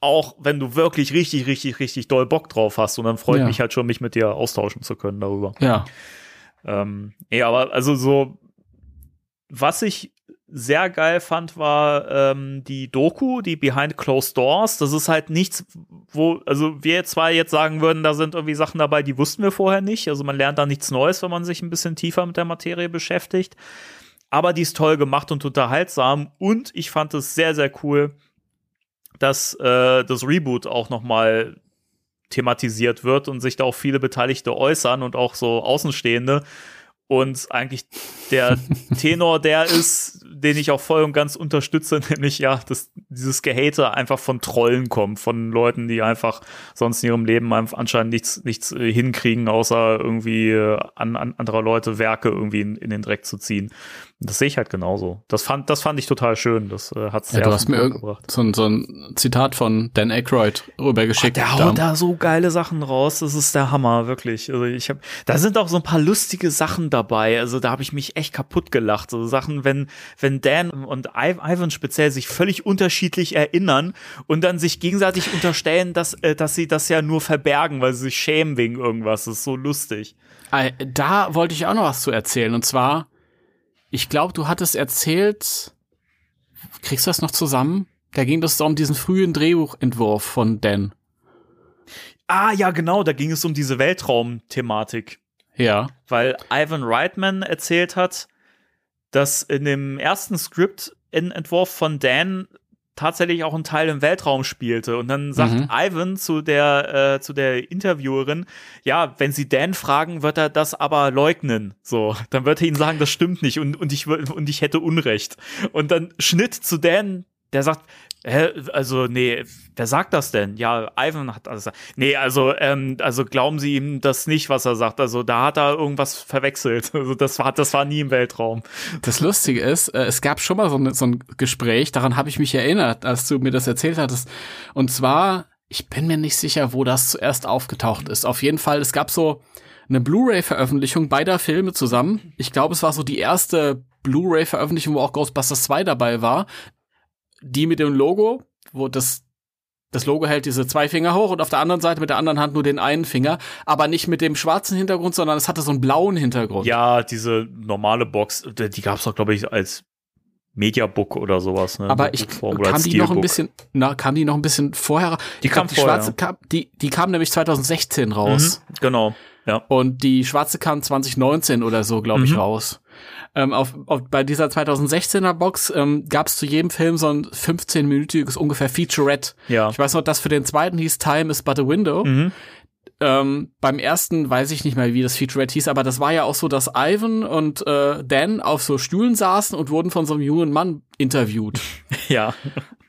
auch, wenn du wirklich richtig, richtig, richtig doll Bock drauf hast und dann freut Ja. mich halt schon, mich mit dir austauschen zu können darüber. Ja. Ähm, ja, aber also so, was ich sehr geil fand, war ähm, die Doku, die Behind Closed Doors. Das ist halt nichts, wo, also wir zwei jetzt sagen würden, da sind irgendwie Sachen dabei, die wussten wir vorher nicht. Also man lernt da nichts Neues, wenn man sich ein bisschen tiefer mit der Materie beschäftigt. Aber die ist toll gemacht und unterhaltsam. Und ich fand es sehr, sehr cool, dass äh, das Reboot auch noch mal thematisiert wird und sich da auch viele Beteiligte äußern und auch so Außenstehende. Und eigentlich der Tenor der ist, den ich auch voll und ganz unterstütze, nämlich ja, dass dieses Gehate einfach von Trollen kommt, von Leuten, die einfach sonst in ihrem Leben anscheinend nichts, nichts äh, hinkriegen, außer irgendwie äh, an, an anderer Leute Werke irgendwie in, in den Dreck zu ziehen. Das sehe ich halt genauso. Das fand, das fand ich total schön. Das äh, hat ja du hast mir gebracht. so, ein- so ein Zitat von Dan Aykroyd rübergeschickt. Der haut da so geile Sachen raus, das ist der Hammer, wirklich. Also ich hab, da sind auch so ein paar lustige Sachen dabei. Also da habe ich mich echt kaputt gelacht. So Sachen, wenn, wenn Dan und Ivan speziell sich völlig unterschiedlich erinnern und dann sich gegenseitig unterstellen, dass, äh, dass sie das ja nur verbergen, weil sie sich schämen wegen irgendwas. Das ist so lustig. Äh, Da wollte ich auch noch was zu erzählen. Und zwar, ich glaube, du hattest erzählt, kriegst du das noch zusammen? Da ging es um diesen frühen Drehbuchentwurf von Dan. Ah, ja, genau, da ging es um diese Weltraum-Thematik. Ja. Weil Ivan Reitman erzählt hat, dass in dem ersten Skriptentwurf von Dan tatsächlich auch ein Teil im Weltraum spielte. Und dann sagt Mhm. Ivan zu der, äh, zu der Interviewerin, ja, wenn sie Dan fragen, wird er das aber leugnen. So, dann wird er ihnen sagen, das stimmt nicht und, und, ich, und ich hätte Unrecht. Und dann Schnitt zu Dan, der sagt, Hä, also, nee, wer sagt das denn? Ja, Ivan hat alles. Nee, also, ähm, also glauben Sie ihm das nicht, was er sagt. Also, da hat er irgendwas verwechselt. Also, das war, das war nie im Weltraum. Das Lustige ist, äh, es gab schon mal so, ein- so ein Gespräch, daran habe ich mich erinnert, als du mir das erzählt hattest. Und zwar, ich bin mir nicht sicher, wo das zuerst aufgetaucht ist. Auf jeden Fall, es gab so eine Blu-ray-Veröffentlichung beider Filme zusammen. Ich glaube, es war so die erste Blu-ray-Veröffentlichung, wo auch Ghostbusters 2 dabei war. Die mit dem Logo, wo das das Logo hält diese zwei Finger hoch und auf der anderen Seite mit der anderen Hand nur den einen Finger, aber nicht mit dem schwarzen Hintergrund, sondern es hatte so einen blauen Hintergrund. Ja, diese normale Box, die die gab's doch, glaube ich, als Mediabook oder sowas. Ne? Aber ich kam die noch ein bisschen, na, kam die noch ein bisschen vorher? Die Ich glaub, kam die vorher. schwarze kam, die, die kam nämlich 2016 raus. Mhm, genau. Ja. Und die schwarze kam 2019 oder so, glaube ich, Mhm. raus. Ähm, auf, auf, bei dieser 2016er Box ähm, gab es zu jedem Film so ein 15-minütiges ungefähr Featurette. Ja. Ich weiß noch, dass für den zweiten hieß Time is but a window. Mhm. Ähm, beim ersten weiß ich nicht mehr, wie das Featurette hieß, aber das war ja auch so, dass Ivan und äh, Dan auf so Stühlen saßen und wurden von so einem jungen Mann interviewt. Ja.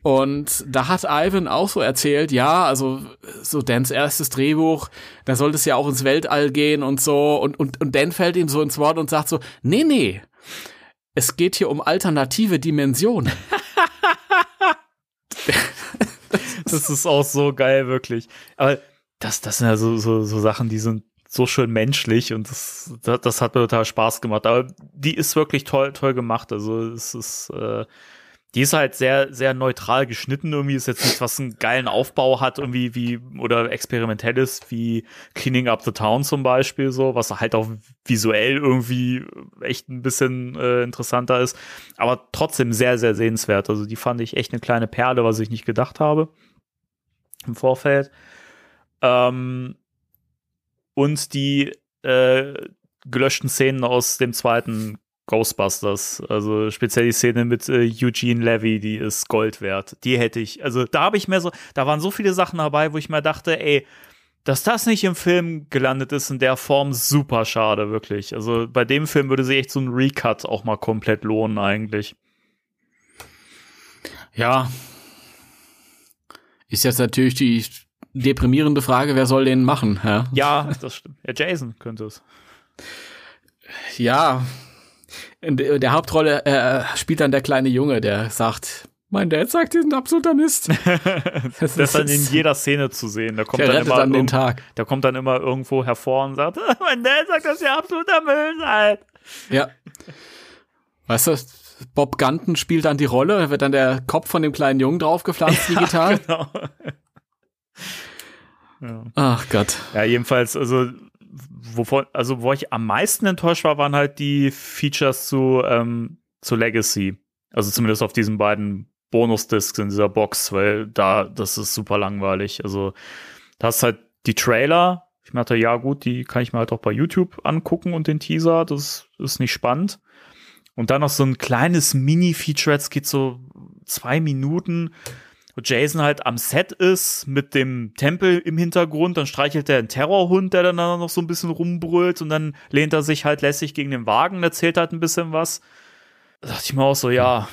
Und da hat Ivan auch so erzählt, ja, also so Dans erstes Drehbuch, da sollte es ja auch ins Weltall gehen und so. Und, und, und Dan fällt ihm so ins Wort und sagt so, nee, nee, es geht hier um alternative Dimensionen. Das ist auch so geil, wirklich. Aber das, das sind ja so, so, so Sachen, die sind so schön menschlich und das, das, das hat mir total Spaß gemacht. Aber die ist wirklich toll, toll gemacht. Also es ist, äh, die ist halt sehr, sehr neutral geschnitten. Irgendwie ist jetzt nichts, was einen geilen Aufbau hat, irgendwie wie, oder experimentell ist, wie Cleaning Up the Town zum Beispiel, so, was halt auch visuell irgendwie echt ein bisschen äh, interessanter ist. Aber trotzdem sehr, sehr sehenswert. Also die fand ich echt eine kleine Perle, was ich nicht gedacht habe im Vorfeld. Ähm, und die äh, gelöschten Szenen aus dem zweiten Ghostbusters, also speziell die Szene mit äh, Eugene Levy, die ist Gold wert. Die hätte ich, also da habe ich mir so, da waren so viele Sachen dabei, wo ich mir dachte, ey, dass das nicht im Film gelandet ist in der Form, super schade, wirklich. Also bei dem Film würde sich echt so ein Recut auch mal komplett lohnen, eigentlich. Ja. Ist jetzt natürlich die deprimierende Frage, wer soll den machen? Ja, Ja, das stimmt. Ja, Jason könnte es. ja. In der, Hauptrolle äh, spielt dann der kleine Junge, der sagt, mein Dad sagt, die sind absoluter Mist. Das ist dann in jeder Szene zu sehen. Da kommt Der dann immer dann den Tag. Der kommt dann immer irgendwo hervor und sagt, mein Dad sagt, dass ihr absoluter Müll seid. Ja. Weißt du, Bob Gunton spielt dann die Rolle, da wird dann der Kopf von dem kleinen Jungen draufgepflanzt digital. Genau. Ja. Ach Gott. ja, jedenfalls, also, wovon, also, wo ich am meisten enttäuscht war, waren halt die Features zu, ähm, zu Legacy. Also zumindest auf diesen beiden Bonus-Discs in dieser Box, weil da, das ist super langweilig. Also, da hast halt die Trailer. Ich dachte, ja gut, die kann ich mir halt auch bei YouTube angucken und den Teaser, das ist nicht spannend. Und dann noch so ein kleines Mini-Feature, es geht so zwei Minuten, wo Jason halt am Set ist mit dem Tempel im Hintergrund, dann streichelt er einen Terrorhund, der dann noch so ein bisschen rumbrüllt und dann lehnt er sich halt lässig gegen den Wagen, erzählt halt ein bisschen was. Da dachte ich mir auch so, ja,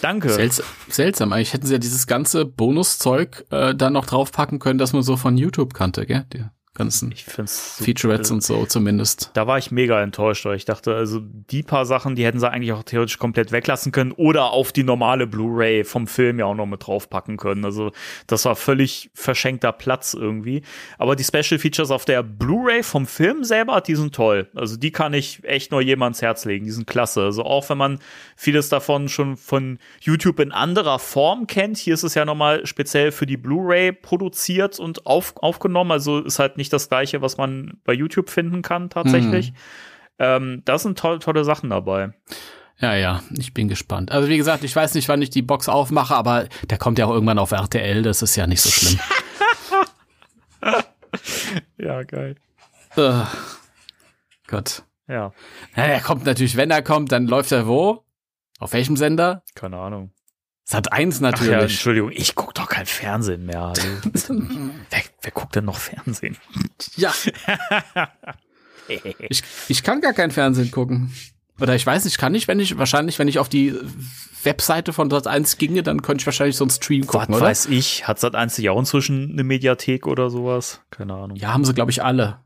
danke. Seltsam, seltsam. Eigentlich hätten sie ja dieses ganze Bonuszeug äh, dann noch draufpacken können, das man so von YouTube kannte, gell? Die ganzen Ich find's so- Featurettes und so zumindest. Da war ich mega enttäuscht, weil ich dachte, also die paar Sachen, die hätten sie eigentlich auch theoretisch komplett weglassen können oder auf die normale Blu-ray vom Film ja auch noch mit draufpacken können. Also das war völlig verschenkter Platz irgendwie. Aber die Special Features auf der Blu-ray vom Film selber, die sind toll. Also die kann ich echt nur jedem ans Herz legen. Die sind klasse. Also auch wenn man vieles davon schon von YouTube in anderer Form kennt, hier ist es ja nochmal speziell für die Blu-ray produziert und auf, aufgenommen. Also ist halt nicht das gleiche, was man bei YouTube finden kann tatsächlich. Ähm, da sind tolle, tolle Sachen dabei. Ja, ja, ich bin gespannt. Also wie gesagt, ich weiß nicht, wann ich die Box aufmache, aber der kommt ja auch irgendwann auf RTL, das ist ja nicht so schlimm. Ja, geil. Ugh. Gott. Ja, Ja, er kommt natürlich, wenn er kommt, dann läuft er wo? Auf welchem Sender? keine Ahnung. Sat 1 Ach ja, natürlich. Entschuldigung, ich guck doch kein Fernsehen mehr. Also, wer, wer guckt denn noch Fernsehen? Ja. ich, ich kann gar kein Fernsehen gucken. Oder ich weiß nicht, kann ich, wenn ich, wahrscheinlich, wenn ich auf die Webseite von Sat 1 ginge, dann könnte ich wahrscheinlich so einen Stream Was gucken, oder? weiß ich? Hat Sat 1 ja auch inzwischen eine Mediathek oder sowas? Keine Ahnung. Ja, haben sie, glaube ich, alle.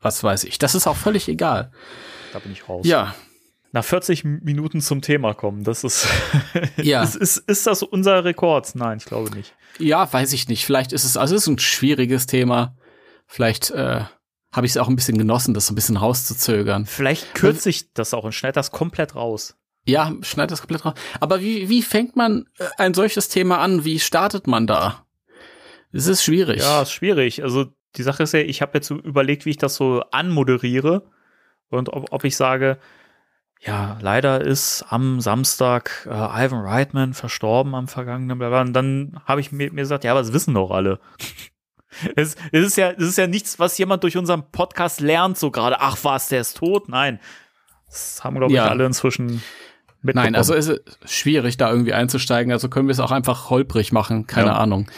Was weiß ich. Das ist auch völlig egal. Da bin ich raus. Ja. Nach 40 Minuten zum Thema kommen, das ist. Ja. ist, ist, ist das unser Rekord? Nein, ich glaube nicht. Ja, weiß ich nicht. Vielleicht ist es, also es ist ein schwieriges Thema. Vielleicht äh, habe ich es auch ein bisschen genossen, das so ein bisschen rauszuzögern. Vielleicht kürze ich das auch und schneide das komplett raus. Ja, schneid das komplett raus. Aber wie, wie fängt man äh, ein solches Thema an? Wie startet man da? Es ist schwierig. Ja, ist schwierig. Also die Sache ist ja, ich habe jetzt überlegt, wie ich das so anmoderiere und ob, ob ich sage, ja, leider ist am Samstag äh, Ivan Reitman verstorben am vergangenen. Bla, bla. Und dann habe ich mir, mir gesagt, ja, aber das wissen doch alle. es, es, ist ja, es ist ja nichts, was jemand durch unseren Podcast lernt, so gerade. Ach was, der ist tot? Nein. Das haben, glaube ich, Ja. alle inzwischen mitbekommen. Nein, also ist es schwierig, da irgendwie einzusteigen. Also können wir es auch einfach holprig machen. Keine Ja. Ahnung.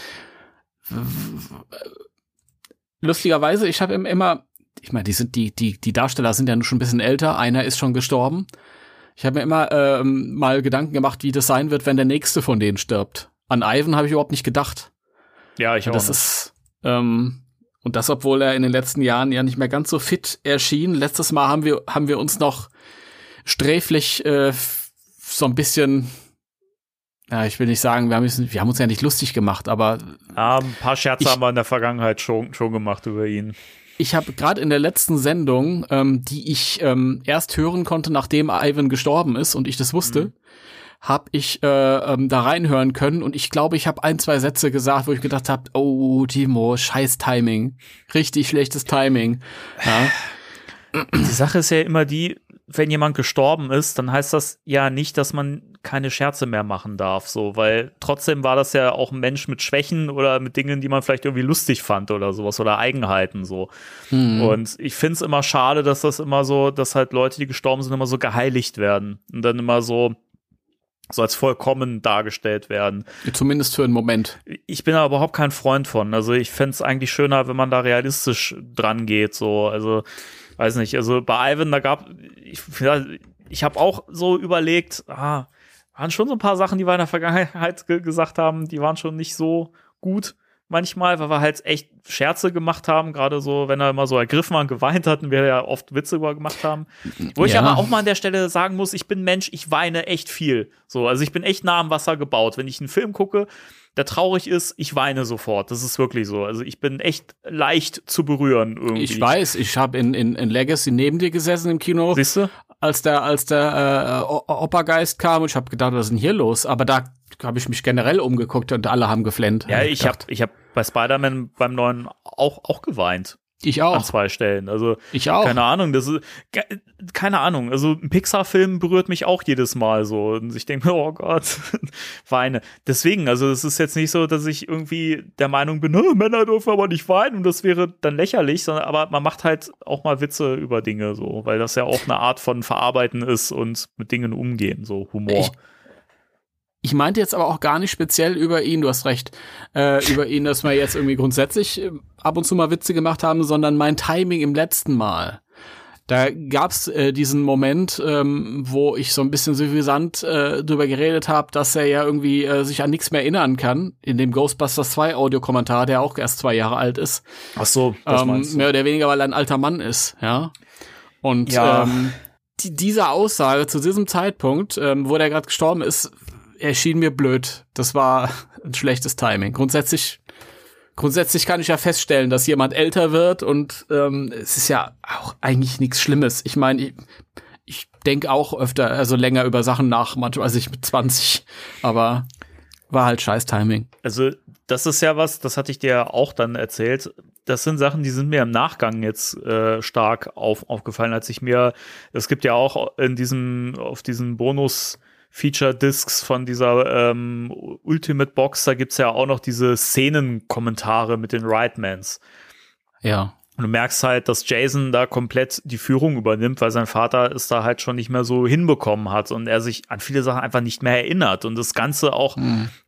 Lustigerweise, ich habe immer, ich meine, die sind die die die Darsteller sind ja nun schon ein bisschen älter. Einer ist schon gestorben. Ich habe mir immer ähm, mal Gedanken gemacht, wie das sein wird, wenn der nächste von denen stirbt. An Ivan habe ich überhaupt nicht gedacht. ja, ich auch. das nicht. ist ähm, und das, obwohl er in den letzten Jahren ja nicht mehr ganz so fit erschien. Letztes Mal haben wir haben wir uns noch sträflich äh, so ein bisschen ja, ich will nicht sagen, wir haben, uns- wir haben uns ja nicht lustig gemacht, aber ja, ein paar Scherze Ich- haben wir in der Vergangenheit schon, schon gemacht über ihn. Ich habe gerade in der letzten Sendung, ähm, die ich ähm, erst hören konnte, nachdem Ivan gestorben ist und ich das wusste, habe ich äh, ähm, da reinhören können und ich glaube, ich habe ein, zwei Sätze gesagt, wo ich gedacht habe, oh, Timo, scheiß Timing. Richtig schlechtes Timing. Ja. Die Sache ist ja immer die, wenn jemand gestorben ist, dann heißt das ja nicht, dass man keine Scherze mehr machen darf, so, weil trotzdem war das ja auch ein Mensch mit Schwächen oder mit Dingen, die man vielleicht irgendwie lustig fand oder sowas oder Eigenheiten so. Und ich finde es immer schade, dass das immer so, dass halt Leute, die gestorben sind, immer so geheiligt werden und dann immer so so als vollkommen dargestellt werden. Zumindest für einen Moment. Ich bin da überhaupt kein Freund von. Also ich fände es eigentlich schöner, wenn man da realistisch dran geht. So, also weiß nicht. Also bei Ivan, da gab ich, ich habe auch so überlegt, ah, waren schon so ein paar Sachen, die wir in der Vergangenheit ge gesagt haben, die waren schon nicht so gut. Manchmal, weil wir halt echt Scherze gemacht haben, gerade so, wenn er immer so ergriffen war und geweint hat und wir ja oft Witze über gemacht haben. Wo ich Ja. aber auch mal an der Stelle sagen muss, ich bin Mensch, ich weine echt viel. So, also ich bin echt nah am Wasser gebaut. Wenn ich einen Film gucke, der traurig ist, ich weine sofort. Das ist wirklich so. Also ich bin echt leicht zu berühren irgendwie. Ich weiß, ich habe in, in, in Legacy neben dir gesessen im Kino, Siehst du? als der, als der äh, Opergeist kam und ich habe gedacht, was ist denn hier los? Aber da habe ich mich generell umgeguckt und alle haben geflennt. Ja, Hab ich habe ich hab bei Spider-Man beim neuen auch, auch geweint. Ich An auch. zwei Stellen. Also, Ich auch. keine Ahnung, das ist, keine Ahnung. Also, ein Pixar-Film berührt mich auch jedes Mal so. Und ich denke mir, oh Gott, weine. Deswegen, also, es ist jetzt nicht so, dass ich irgendwie der Meinung bin, "Oh, Männer dürfen aber nicht weinen und das wäre dann lächerlich, sondern, aber man macht halt auch mal Witze über Dinge so, weil das ja auch eine Art von Verarbeiten ist und mit Dingen umgehen, so Humor. Ich- Ich meinte jetzt aber auch gar nicht speziell über ihn, du hast recht, äh, über ihn, dass wir jetzt irgendwie grundsätzlich äh, ab und zu mal Witze gemacht haben, sondern mein Timing im letzten Mal. Da gab's äh, diesen Moment, ähm, wo ich so ein bisschen suffisant äh, drüber geredet habe, dass er ja irgendwie äh, sich an nichts mehr erinnern kann, in dem Ghostbusters 2 Audiokommentar, der auch erst zwei Jahre alt ist. Ach so, das ähm, meinst du. mehr oder weniger, weil er ein alter Mann ist, ja. Und Ja. ähm, die, diese Aussage zu diesem Zeitpunkt, ähm, wo der gerade gestorben ist, erschien mir blöd. Das war ein schlechtes Timing. Grundsätzlich, grundsätzlich kann ich ja feststellen, dass jemand älter wird und ähm, es ist ja auch eigentlich nichts Schlimmes. Ich meine, ich, ich denke auch öfter, also länger über Sachen nach, manchmal als ich mit 20, aber war halt scheiß Timing. Also, das ist ja was, das hatte ich dir auch dann erzählt. Das sind Sachen, die sind mir im Nachgang jetzt äh, stark auf, aufgefallen, als ich mir, es gibt ja auch in diesem, auf diesen Bonus Feature-Discs von dieser ähm, Ultimate Box, da gibt's ja auch noch diese Szenenkommentare mit den Rightmans. Ja. Und du merkst halt, dass Jason da komplett die Führung übernimmt, weil sein Vater es da halt schon nicht mehr so hinbekommen hat und er sich an viele Sachen einfach nicht mehr erinnert. Und das Ganze auch,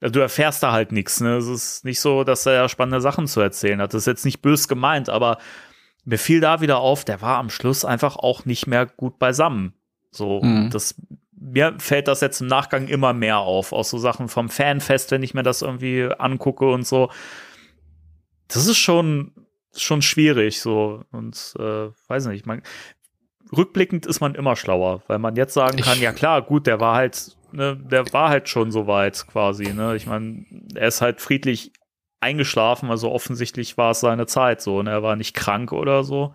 also du erfährst da halt nichts. Ne? Es ist nicht so, dass er ja spannende Sachen zu erzählen hat. Das ist jetzt nicht bös gemeint, aber mir fiel da wieder auf, der war am Schluss einfach auch nicht mehr gut beisammen. So, Mhm. das mir fällt das jetzt im Nachgang immer mehr auf, auch so Sachen vom Fanfest, wenn ich mir das irgendwie angucke und so. Das ist schon schon schwierig so und äh, weiß nicht, man rückblickend ist man immer schlauer, weil man jetzt sagen kann, Ich- ja klar, gut, der war halt, ne, der war halt schon so weit quasi, ne? Ich meine, er ist halt friedlich eingeschlafen, also offensichtlich war es seine Zeit so, und er war nicht krank oder so.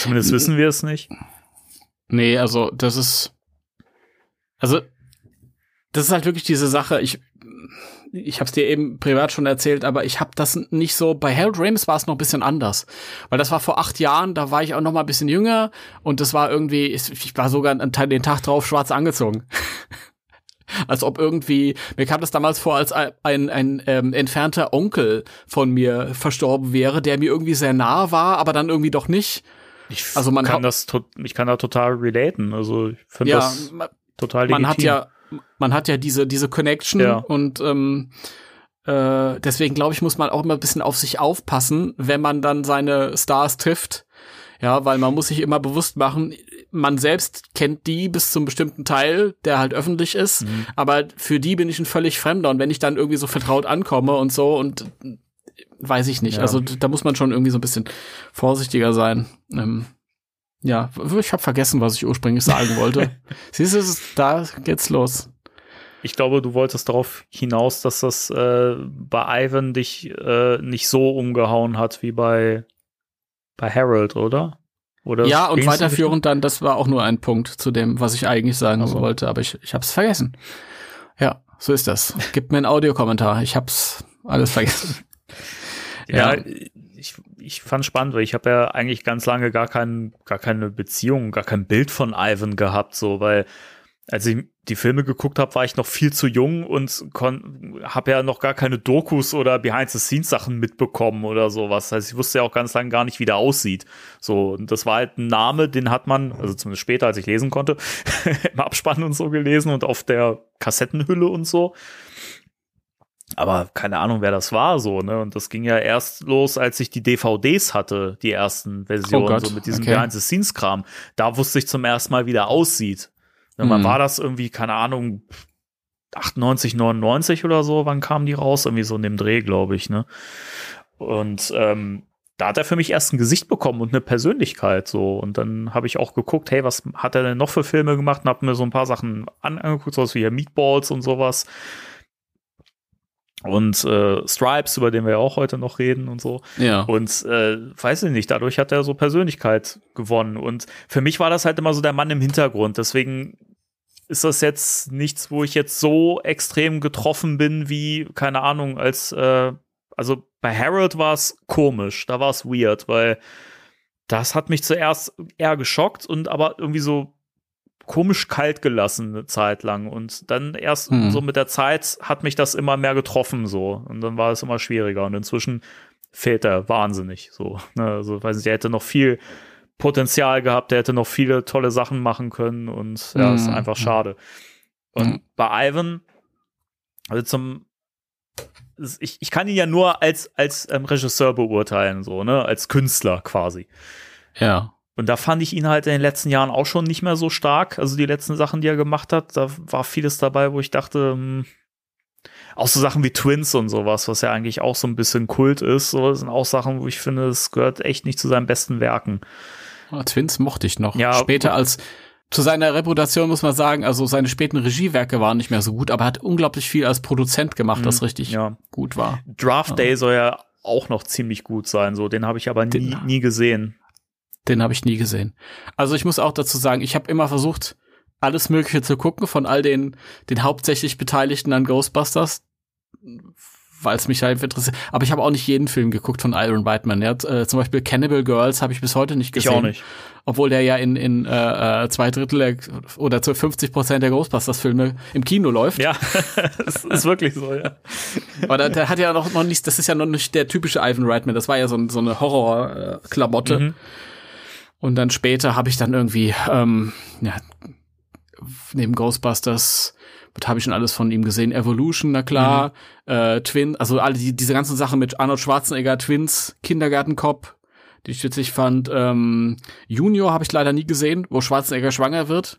Zumindest wissen wir es nicht. Nee, also das ist also das ist halt wirklich diese Sache, ich ich habe es dir eben privat schon erzählt, aber ich habe das nicht so bei Harold Ramis war es noch ein bisschen anders, weil das war vor acht Jahren, da war ich auch noch mal ein bisschen jünger und das war irgendwie ich, war sogar den Tag drauf schwarz angezogen. Als ob irgendwie, mir kam das damals vor, als ein, ein, ein ähm, entfernter Onkel von mir verstorben wäre, der mir irgendwie sehr nah war, aber dann irgendwie doch nicht. Ich Also man kann das, ich kann da total relaten. Also ich finde Ja, das total legitim. man hat ja man hat ja diese diese Connection Ja. und ähm, äh, deswegen glaube ich muss man auch immer ein bisschen auf sich aufpassen, wenn man dann seine Stars trifft. Ja, weil man muss sich immer bewusst machen, man selbst kennt die bis zum bestimmten Teil, der halt öffentlich ist, Mhm. aber für die bin ich ein völlig Fremder und wenn ich dann irgendwie so vertraut ankomme und so und weiß ich nicht. Ja. Also da muss man schon irgendwie so ein bisschen vorsichtiger sein. Ähm, ja, ich habe vergessen, was ich ursprünglich sagen wollte. Siehst du, da geht's los. Ich glaube, du wolltest darauf hinaus, dass das äh, bei Ivan dich äh, nicht so umgehauen hat wie bei, bei Harold, oder? oder ja, und weiterführend dann, das war auch nur ein Punkt zu dem, was ich eigentlich sagen Also. wollte, aber ich, ich habe es vergessen. Ja, so ist das. Gib mir einen Audiokommentar. Ich hab's alles vergessen. Ja, Ja. Ich, fand spannend, weil ich habe ja eigentlich ganz lange gar, kein, gar keine Beziehung, gar kein Bild von Ivan gehabt, so, weil als ich die Filme geguckt habe, war ich noch viel zu jung und habe ja noch gar keine Dokus oder Behind-the-Scenes-Sachen mitbekommen oder sowas. Das heißt, ich wusste ja auch ganz lange gar nicht, wie der aussieht. So, und das war halt ein Name, den hat man, also zumindest später, als ich lesen konnte, im Abspann und so gelesen und auf der Kassettenhülle und so. Aber keine Ahnung, wer das war, so, ne? Und das ging ja erst los, als ich die DVDs hatte, die ersten Versionen, Oh Gott, so mit diesem okay. Behind-the-Scenes-Kram. Da wusste ich zum ersten Mal, wie der aussieht. Ja, man Hm. war das irgendwie, keine Ahnung, 98, 99 oder so, wann kamen die raus? Irgendwie so in dem Dreh, glaube ich, ne? Und ähm, da hat er für mich erst ein Gesicht bekommen und eine Persönlichkeit so. Und dann habe ich auch geguckt, hey, was hat er denn noch für Filme gemacht? Und habe mir so ein paar Sachen an angeguckt, sowas wie Meatballs und sowas. Und äh, Stripes, über den wir ja auch heute noch reden und so. Ja. Und äh, weiß ich nicht, dadurch hat er so Persönlichkeit gewonnen. Und für mich war das halt immer so der Mann im Hintergrund. Deswegen ist das jetzt nichts, wo ich jetzt so extrem getroffen bin, wie, keine Ahnung, als, äh, also bei Harold war es komisch, da war es weird, weil das hat mich zuerst eher geschockt und aber irgendwie so komisch kalt gelassen eine Zeit lang und dann erst Hm. so mit der Zeit hat mich das immer mehr getroffen so und dann war es immer schwieriger und inzwischen fehlt er wahnsinnig so ne? also weiß nicht er hätte noch viel Potenzial gehabt der hätte noch viele tolle Sachen machen können und ja ist Hm. einfach schade und Hm. bei Ivan also zum ich, ich kann ihn ja nur als als ähm, Regisseur beurteilen so ne als Künstler quasi Ja. Und da fand ich ihn halt in den letzten Jahren auch schon nicht mehr so stark. Also die letzten Sachen, die er gemacht hat, da war vieles dabei, wo ich dachte, hm, auch so Sachen wie Twins und sowas, was ja eigentlich auch so ein bisschen Kult ist, so sind auch Sachen, wo ich finde, es gehört echt nicht zu seinen besten Werken. Ah, Twins mochte ich noch. Ja, Später als zu seiner Reputation muss man sagen, also seine späten Regiewerke waren nicht mehr so gut, aber er hat unglaublich viel als Produzent gemacht, das richtig Mhm. ja. gut war. Draft Day soll ja auch noch ziemlich gut sein, so den habe ich aber nie, nie gesehen. Den habe ich nie gesehen. Also ich muss auch dazu sagen, ich habe immer versucht, alles Mögliche zu gucken von all den, den hauptsächlich Beteiligten an Ghostbusters, weil es mich halt interessiert. Aber ich habe auch nicht jeden Film geguckt von Iron Reitman. Ja, äh, zum Beispiel Cannibal Girls habe ich bis heute nicht Ich gesehen. auch nicht. Obwohl der ja in, in äh, äh, zwei Drittel der, oder zu 50 Prozent der Ghostbusters-Filme im Kino läuft. Ja, das ist wirklich so, ja. Aber der, der hat ja noch, noch nicht, das ist ja noch nicht der typische Ivan Reitman, das war ja so, so eine Horror-Klamotte. Mhm. Und dann später habe ich dann irgendwie, ähm, ja, neben Ghostbusters, was habe ich schon alles von ihm gesehen? Evolution, na klar, äh, Twin, also alle die, diese ganzen Sachen mit Arnold Schwarzenegger, Twins, Kindergartenkopf, die ich witzig fand. Ähm, Junior habe ich leider nie gesehen, wo Schwarzenegger schwanger wird.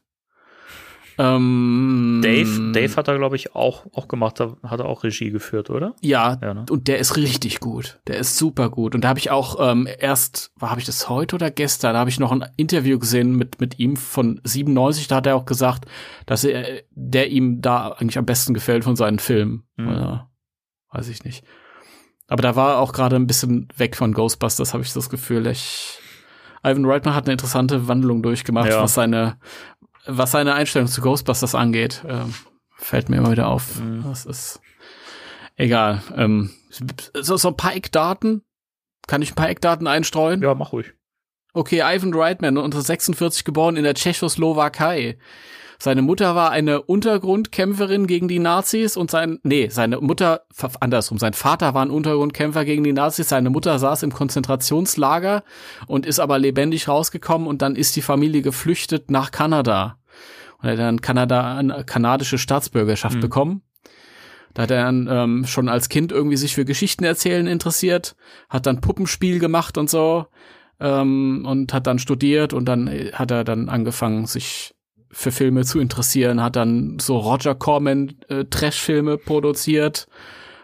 Ähm, Dave, Dave hat da, glaube ich, auch, auch gemacht, da hat er auch Regie geführt, oder? Ja, Ja, ne? und der ist richtig gut. Der ist super gut. Und da habe ich auch ähm, erst, war habe ich das heute oder gestern, da habe ich noch ein Interview gesehen mit mit ihm von 97, da hat er auch gesagt, dass er der ihm da eigentlich am besten gefällt von seinen Filmen. Mhm. Ja, weiß ich nicht. Aber da war er auch gerade ein bisschen weg von Ghostbusters, habe ich das Gefühl. Ich, Ivan Reitman hat eine interessante Wandlung durchgemacht, Ja. was seine was seine Einstellung zu Ghostbusters angeht. Ähm, fällt mir immer wieder auf. Mhm. Das ist egal. Ähm, so, so ein paar Eckdaten. Kann ich ein paar Eckdaten einstreuen? Ja, mach ruhig. Okay, Ivan Reitman, unter 46 geboren in der Tschechoslowakei. Seine Mutter war eine Untergrundkämpferin gegen die Nazis und sein, nee, seine Mutter, andersrum, sein Vater war ein Untergrundkämpfer gegen die Nazis, seine Mutter saß im Konzentrationslager und ist aber lebendig rausgekommen und dann ist die Familie geflüchtet nach Kanada. Und er hat dann Kanada, eine kanadische Staatsbürgerschaft bekommen. Da hat er dann ähm, schon als Kind irgendwie sich für Geschichten erzählen interessiert, hat dann Puppenspiel gemacht und so ähm, und hat dann studiert und dann äh, hat er dann angefangen, sich für Filme zu interessieren, hat dann so Roger Corman äh, Trash-Filme produziert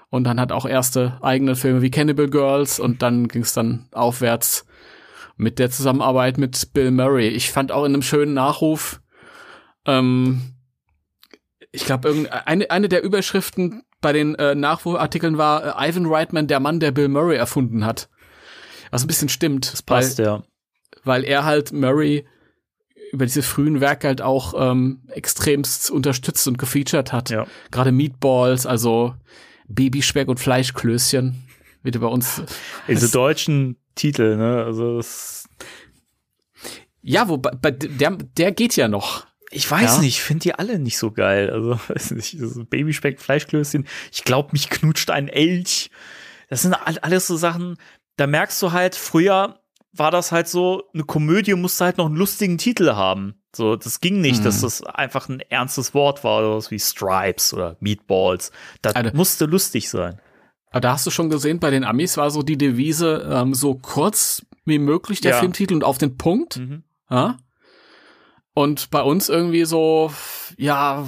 und dann hat auch erste eigene Filme wie Cannibal Girls und dann ging es dann aufwärts mit der Zusammenarbeit mit Bill Murray. Ich fand auch in einem schönen Nachruf, ähm, ich glaube, eine, eine der Überschriften bei den äh, Nachrufartikeln war äh, Ivan Reitman, der Mann, der Bill Murray erfunden hat. Was ein bisschen stimmt. Das Passt, weil, ja. weil er halt Murray über diese frühen Werke halt auch ähm, extremst unterstützt und gefeatured hat. Ja. Gerade Meatballs, also Babyspeck und Fleischklößchen, wie du bei uns. Diese deutschen Titel, ne? Also das, Ja, wobei bei der, der geht ja noch. ich weiß Ja. nicht, ich finde die alle nicht so geil. Also, weiß nicht, ist Babyspeck, Fleischklößchen. Ich glaube, mich knutscht ein Elch. Das sind all- alles so Sachen, da merkst du halt, früher war das halt so, eine Komödie musste halt noch einen lustigen Titel haben. So, das ging nicht, Mhm. dass das einfach ein ernstes Wort war, oder was wie Stripes oder Meatballs. Das Alter. musste lustig sein. Aber da hast du schon gesehen, bei den Amis war so die Devise, ähm, so kurz wie möglich der Ja. Filmtitel und auf den Punkt. Mhm. Ja? Und bei uns irgendwie so, ja,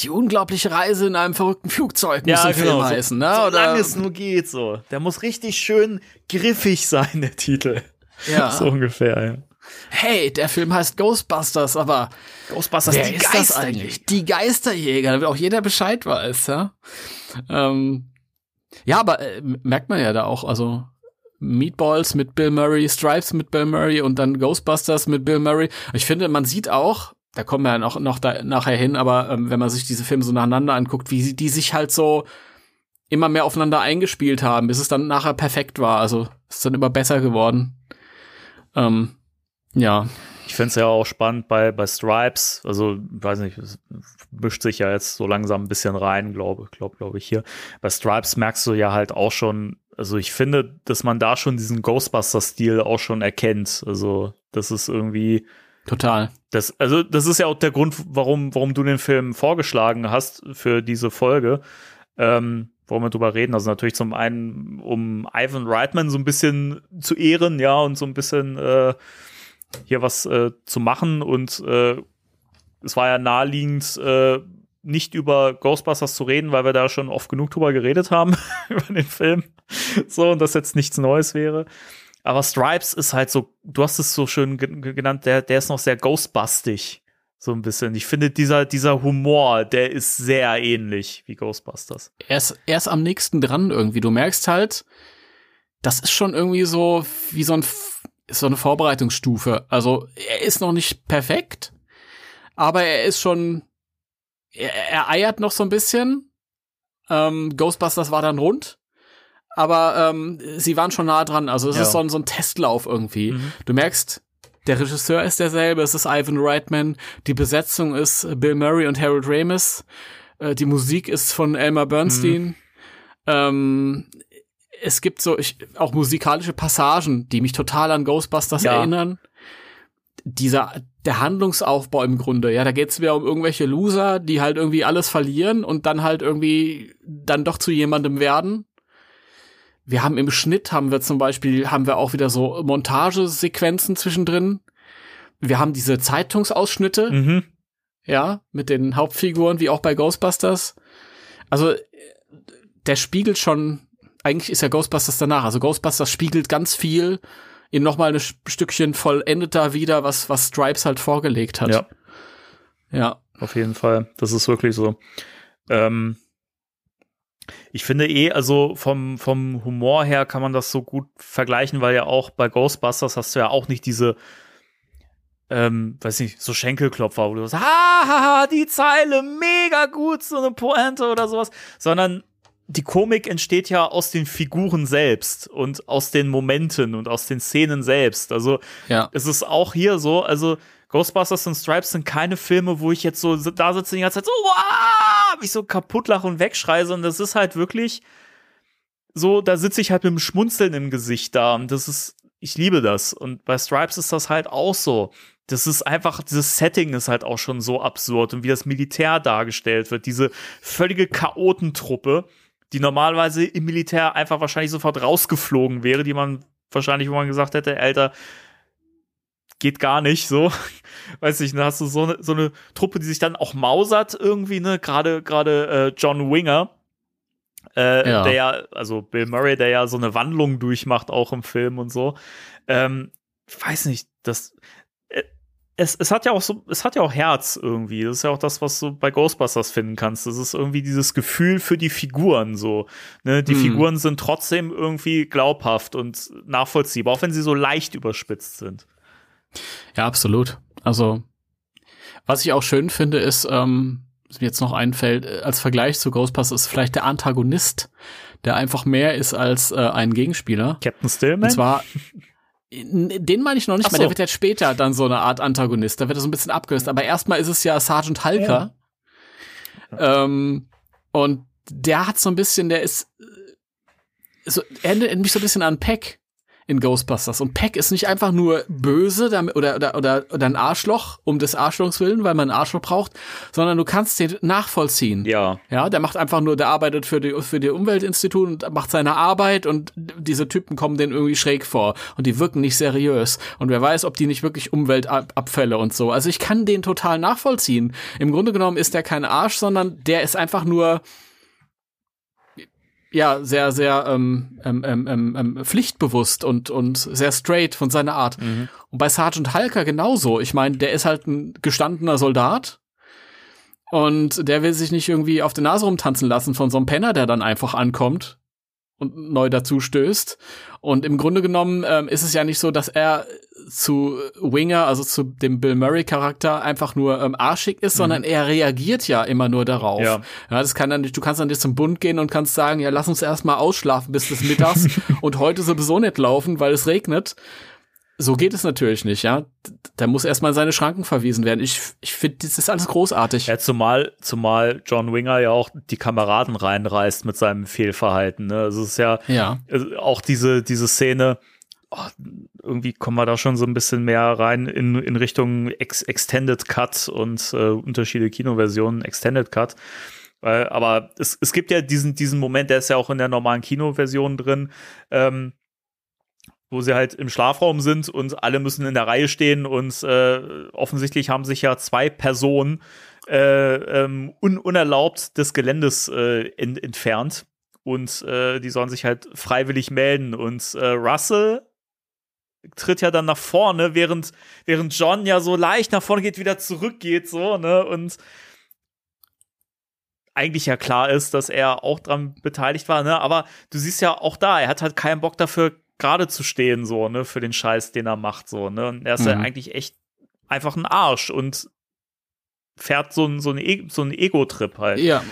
die unglaubliche Reise in einem verrückten Flugzeug muss der Film so, heißen, ne? so Oder, lange es nur geht, so. Der muss richtig schön griffig sein, der Titel. Ja. So ungefähr, ja. Hey, der Film heißt Ghostbusters, aber Ghostbusters, wer die ist das Geisterjäger. eigentlich? Die Geisterjäger, damit auch jeder Bescheid weiß, ja. Ähm, ja, aber äh, merkt man ja da auch, also Meatballs mit Bill Murray, Stripes mit Bill Murray und dann Ghostbusters mit Bill Murray. Ich finde, man sieht auch, da kommen wir ja noch, noch da, nachher hin, aber ähm, wenn man sich diese Filme so nacheinander anguckt, wie die sich halt so immer mehr aufeinander eingespielt haben, bis es dann nachher perfekt war. Also ist dann immer besser geworden. Ähm, ja, Ich finde es ja auch spannend bei, bei Stripes, also, weiß nicht, es mischt sich ja jetzt so langsam ein bisschen rein, glaube glaub, glaub ich hier. Bei Stripes merkst du ja halt auch schon, also ich finde, dass man da schon diesen Ghostbuster-Stil auch schon erkennt. Also, das ist irgendwie, total. das, also, das ist ja auch der Grund, warum, warum du den Film vorgeschlagen hast für diese Folge. Ähm, wollen wir drüber reden. Also natürlich zum einen, um Ivan Reitman so ein bisschen zu ehren, ja, und so ein bisschen, äh, hier was äh, zu machen und äh, es war ja naheliegend, äh, nicht über Ghostbusters zu reden, weil wir da schon oft genug drüber geredet haben, über den Film. So, und das jetzt nichts Neues wäre. Aber Stripes ist halt so, du hast es so schön genannt, der, der ist noch sehr ghostbustig. So ein bisschen. Ich finde, dieser, dieser Humor, der ist sehr ähnlich wie Ghostbusters. Er ist, er ist am nächsten dran irgendwie. Du merkst halt, das ist schon irgendwie so wie so, ein, so eine Vorbereitungsstufe. Also, er ist noch nicht perfekt, aber er ist schon er, er eiert noch so ein bisschen. Ähm, Ghostbusters war dann rund. Aber ähm, sie waren schon nah dran. Also es ja. ist so ein, so ein Testlauf irgendwie. Mhm. Du merkst, der Regisseur ist derselbe, es ist Ivan Reitman, die Besetzung ist Bill Murray und Harold Ramis, äh, die Musik ist von Elmer Bernstein. Mhm. Ähm, es gibt so ich, auch musikalische Passagen, die mich total an Ghostbusters ja. erinnern dieser, der Handlungsaufbau im Grunde, ja, da geht's wieder um irgendwelche Loser, die halt irgendwie alles verlieren und dann halt irgendwie dann doch zu jemandem werden. Wir haben im Schnitt haben wir zum Beispiel, haben wir auch wieder so Montagesequenzen zwischendrin. Wir haben diese Zeitungsausschnitte, mhm. ja, mit den Hauptfiguren, wie auch bei Ghostbusters. Also, der spiegelt schon, eigentlich ist ja Ghostbusters danach. Also Ghostbusters spiegelt ganz viel in nochmal ein Stückchen vollendeter wieder, was, was Stripes halt vorgelegt hat. Ja. Ja. Auf jeden Fall. Das ist wirklich so. Ähm, ich finde eh, also vom, vom Humor her kann man das so gut vergleichen, weil ja auch bei Ghostbusters hast du ja auch nicht diese, ähm, weiß nicht, so Schenkelklopfer, wo du sagst, ha, ha, ha, die Zeile, mega gut, so eine Pointe oder sowas, sondern die Komik entsteht ja aus den Figuren selbst und aus den Momenten und aus den Szenen selbst. Also ja. es ist auch hier so, also Ghostbusters und Stripes sind keine Filme, wo ich jetzt so da sitze die ganze Zeit so, wow, mich so kaputt lache und wegschreie, sondern das ist halt wirklich so, da sitze ich halt mit einem Schmunzeln im Gesicht da und das ist, ich liebe das. Und bei Stripes ist das halt auch so. Das ist einfach, dieses Setting ist halt auch schon so absurd und wie das Militär dargestellt wird, diese völlige Chaotentruppe die normalerweise im Militär einfach wahrscheinlich sofort rausgeflogen wäre, die man wahrscheinlich, wo man gesagt hätte, Alter, geht gar nicht so. Weiß nicht, dann hast du so eine, so eine Truppe, die sich dann auch mausert irgendwie, ne? Gerade, gerade äh, John Winger, äh, ja. der ja, also Bill Murray, der ja so eine Wandlung durchmacht, auch im Film und so. Ähm, weiß nicht, das, es, es hat ja auch so, es hat ja auch Herz irgendwie. Das ist ja auch das, was du bei Ghostbusters finden kannst. Das ist irgendwie dieses Gefühl für die Figuren so. Ne? Die hm. Figuren sind trotzdem irgendwie glaubhaft und nachvollziehbar, auch wenn sie so leicht überspitzt sind. Ja, absolut. Also, was ich auch schön finde, ist, ähm, was mir jetzt noch einfällt, äh, als Vergleich zu Ghostbusters ist vielleicht der Antagonist, der einfach mehr ist als äh, ein Gegenspieler. Captain Stillman? Und zwar Den meine ich noch nicht so. mehr, der wird jetzt später dann so eine Art Antagonist, da wird er so ein bisschen abgelöst. Aber erstmal ist es ja Sergeant Hulker. Ja. Ähm, und der hat so ein bisschen, der ist, äh, so, er erinnert mich so ein bisschen an Peck in Ghostbusters. Und Peck ist nicht einfach nur böse damit, oder, oder, oder, oder ein Arschloch um des Arschlochs willen, weil man ein Arschloch braucht, sondern du kannst den nachvollziehen. Ja. Ja, der macht einfach nur, der arbeitet für die, für die Umweltinstitut und macht seine Arbeit und diese Typen kommen denen irgendwie schräg vor und die wirken nicht seriös. Und wer weiß, ob die nicht wirklich Umweltabfälle und so. Also ich kann den total nachvollziehen. Im Grunde genommen ist der kein Arsch, sondern der ist einfach nur, ja sehr, sehr ähm, ähm, ähm, ähm, ähm, pflichtbewusst und, und sehr straight von seiner Art. Mhm. Und bei Sergeant Halker genauso. Ich meine, der ist halt ein gestandener Soldat und der will sich nicht irgendwie auf der Nase rumtanzen lassen von so einem Penner, der dann einfach ankommt und neu dazu stößt. Und im Grunde genommen ähm, ist es ja nicht so, dass er zu Winger, also zu dem Bill Murray Charakter einfach nur ähm, arschig ist, mhm. sondern er reagiert ja immer nur darauf. Ja. ja, das kann dann nicht, du kannst dann nicht zum Bund gehen und kannst sagen, ja, lass uns erstmal ausschlafen bis des Mittags und heute sowieso nicht laufen, weil es regnet. So geht es natürlich nicht, ja. Da muss erstmal seine Schranken verwiesen werden. Ich, ich finde, das ist alles großartig. Ja, zumal, zumal John Winger ja auch die Kameraden reinreißt mit seinem Fehlverhalten. Ne? Also es ist ja, ja. Also auch diese, diese Szene, oh, irgendwie kommen wir da schon so ein bisschen mehr rein in, in Richtung Ex Extended Cut und äh, Unterschiede Kinoversionen, Extended Cut. Weil, aber es, es gibt ja diesen, diesen Moment, der ist ja auch in der normalen Kinoversion drin, ähm, wo sie halt im Schlafraum sind und alle müssen in der Reihe stehen und äh, offensichtlich haben sich ja zwei Personen äh, ähm, un unerlaubt des Geländes äh, in, entfernt und äh, die sollen sich halt freiwillig melden und äh, Russell tritt ja dann nach vorne, während, während John ja so leicht nach vorne geht, wieder zurückgeht, so, ne, und eigentlich ja klar ist, dass er auch dran beteiligt war, ne, aber du siehst ja auch da, er hat halt keinen Bock dafür, gerade zu stehen, so, ne, für den Scheiß, den er macht, so, ne, und er ist mhm. ja eigentlich echt einfach ein Arsch und fährt so ein, so e so ein Ego-Trip halt. Ja.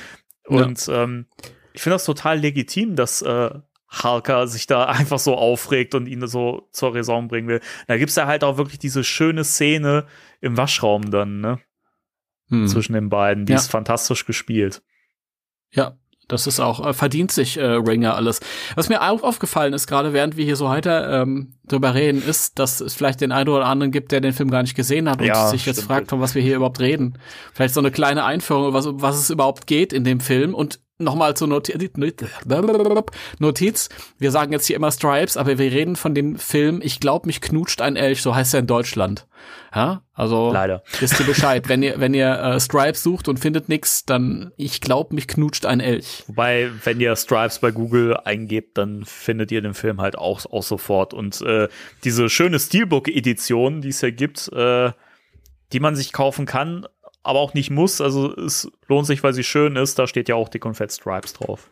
Und ja. Ähm, ich finde das total legitim, dass äh, Harker sich da einfach so aufregt und ihn so zur Raison bringen will. Da gibt's ja halt auch wirklich diese schöne Szene im Waschraum dann, ne? Hm. Zwischen den beiden. Die ja. ist fantastisch gespielt. Ja, das ist auch, äh, verdient sich äh, Ringer alles. Was mir auch aufgefallen ist, gerade während wir hier so weiter ähm, drüber reden, ist, dass es vielleicht den einen oder anderen gibt, der den Film gar nicht gesehen hat und ja, sich jetzt fragt, von was wir hier überhaupt reden. Vielleicht so eine kleine Einführung, was, was es überhaupt geht in dem Film und nochmal zur Notiz. Notiz. Wir sagen jetzt hier immer Stripes, aber wir reden von dem Film Ich glaub, mich knutscht ein Elch, so heißt er in Deutschland. Ja, also leider. Wisst ihr Bescheid, wenn ihr wenn ihr äh, Stripes sucht und findet nix, dann ich glaub, mich knutscht ein Elch. Wobei, wenn ihr Stripes bei Google eingebt, dann findet ihr den Film halt auch auch sofort und äh, diese schöne Steelbook Edition, die es ja gibt, äh, die man sich kaufen kann, aber auch nicht muss. Also es lohnt sich, weil sie schön ist. Da steht ja auch und Fett Stripes drauf.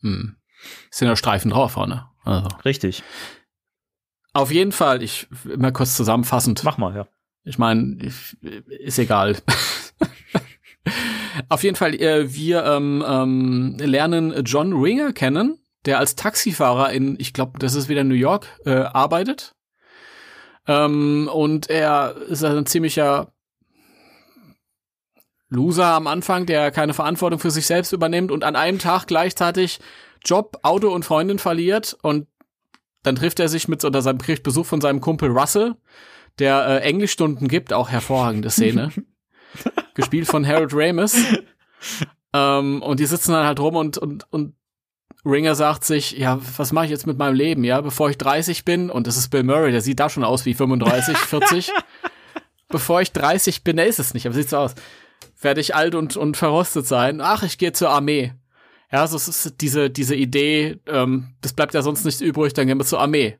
Hm. Sind ja Streifen drauf vorne. Also. Richtig. Auf jeden Fall, ich mal kurz zusammenfassend. Mach mal, ja. Ich meine, ist egal. Auf jeden Fall, äh, wir ähm, ähm, lernen John Ringer kennen, der als Taxifahrer in, ich glaube, das ist wieder New York, äh, arbeitet. Ähm, und er ist ein ziemlicher Loser am Anfang, der keine Verantwortung für sich selbst übernimmt und an einem Tag gleichzeitig Job, Auto und Freundin verliert und dann trifft er sich mit oder seinem kriegt Besuch von seinem Kumpel Russell, der äh, Englischstunden gibt, auch hervorragende Szene. gespielt von Harold Ramis. ähm, und die sitzen dann halt rum und, und, und Ringer sagt sich, ja, was mache ich jetzt mit meinem Leben, ja, bevor ich 30 bin, und das ist Bill Murray, der sieht da schon aus wie 35, 40. bevor ich 30 bin, der ist es nicht, aber sieht so aus werde ich alt und, und verrostet sein. Ach, ich gehe zur Armee. Ja, so ist diese, diese Idee, ähm, das bleibt ja sonst nichts übrig, dann gehen wir zur Armee.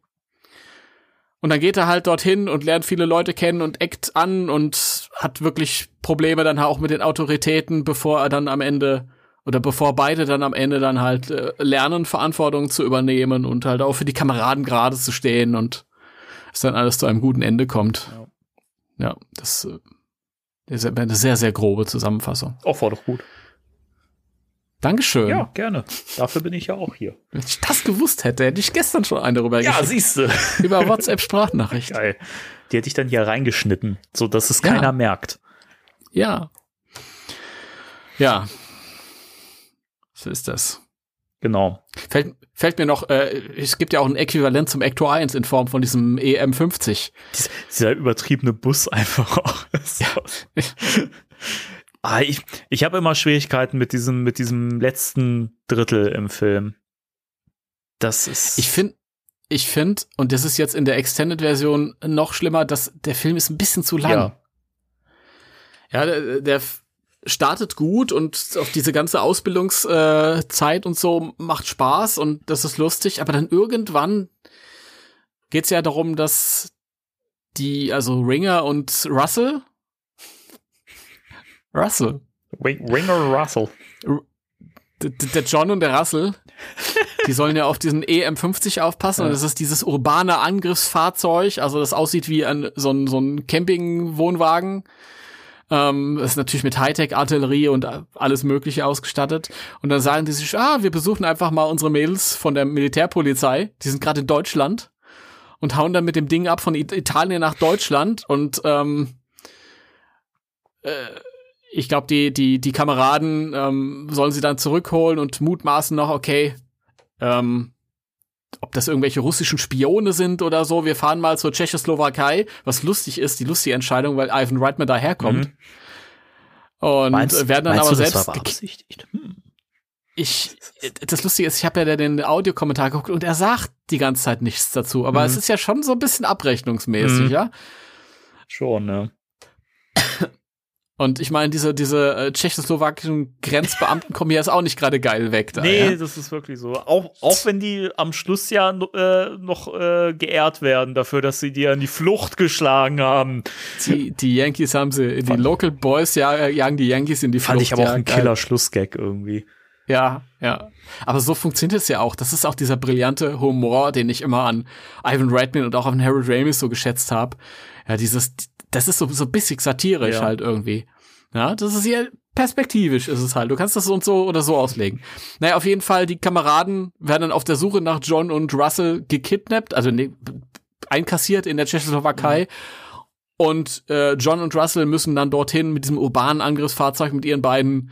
Und dann geht er halt dorthin und lernt viele Leute kennen und eckt an und hat wirklich Probleme dann auch mit den Autoritäten, bevor er dann am Ende oder bevor beide dann am Ende dann halt äh, lernen, Verantwortung zu übernehmen und halt auch für die Kameraden gerade zu stehen und es dann alles zu einem guten Ende kommt. Ja, ja das äh, das ist eine sehr, sehr grobe Zusammenfassung. Auch war doch gut. Dankeschön. Ja, gerne. Dafür bin ich ja auch hier. Wenn ich das gewusst hätte, hätte ich gestern schon einen darüber Ja, siehst du. Über WhatsApp-Sprachnachricht. Geil. Die hätte ich dann hier reingeschnitten, so dass es keiner ja. merkt. Ja. Ja. So ist das. Genau. Fällt, fällt mir noch, äh, es gibt ja auch ein Äquivalent zum Ecto 1 in Form von diesem EM50. Dies, dieser übertriebene Bus einfach auch. Ja. ah, ich ich habe immer Schwierigkeiten mit diesem, mit diesem letzten Drittel im Film. Das ist. Ich finde, ich finde, und das ist jetzt in der Extended-Version noch schlimmer, dass der Film ist ein bisschen zu lang. Ja. Ja, der, der startet gut und auf diese ganze Ausbildungszeit äh, und so macht Spaß und das ist lustig, aber dann irgendwann geht's ja darum, dass die, also Ringer und Russell Russell. Ringer Russell. der John und der Russell, die sollen ja auf diesen EM50 aufpassen ja. und das ist dieses urbane Angriffsfahrzeug, also das aussieht wie ein, so ein, so ein Campingwohnwagen ähm, ist natürlich mit Hightech-Artillerie und alles Mögliche ausgestattet. Und dann sagen die sich, ah, wir besuchen einfach mal unsere Mädels von der Militärpolizei. Die sind gerade in Deutschland und hauen dann mit dem Ding ab von Italien nach Deutschland und ähm, äh, ich glaube, die, die, die Kameraden ähm, sollen sie dann zurückholen und mutmaßen noch, okay, ähm, ob das irgendwelche russischen Spione sind oder so. Wir fahren mal zur Tschechoslowakei, was lustig ist, die lustige Entscheidung, weil Ivan Reitman daherkommt. Mhm. Und meinst, werden dann aber du, selbst. beabsichtigt? Hm. ich, das Lustige ist, ich habe ja den Audiokommentar geguckt und er sagt die ganze Zeit nichts dazu, aber Mhm. es ist ja schon so ein bisschen abrechnungsmäßig, Mhm. ja. Schon, ne? Und ich meine, diese, diese äh, tschechoslowakischen Grenzbeamten kommen hier jetzt auch nicht gerade geil weg. Da, Nee, ja? das ist wirklich so. Auch, auch wenn die am Schluss ja äh, noch äh, geehrt werden dafür, dass sie die an die Flucht geschlagen haben. Die, die Yankees haben sie, die Local Boys ja, jagen die Yankees in die Fand Flucht. ich aber auch ja, ein geil. Killer-Schlussgag irgendwie. Ja, ja. Aber so funktioniert es ja auch. Das ist auch dieser brillante Humor, den ich immer an Ivan Reitman und auch an Harold Ramis so geschätzt habe. Ja, dieses, das ist so, so bissig satirisch Ja. halt irgendwie. Ja, das ist ja perspektivisch ist es halt. Du kannst das so und so oder so auslegen. Naja, auf jeden Fall, die Kameraden werden dann auf der Suche nach John und Russell gekidnappt, also ne, einkassiert in der Tschechoslowakei. Und äh, John und Russell müssen dann dorthin mit diesem urbanen Angriffsfahrzeug mit ihren beiden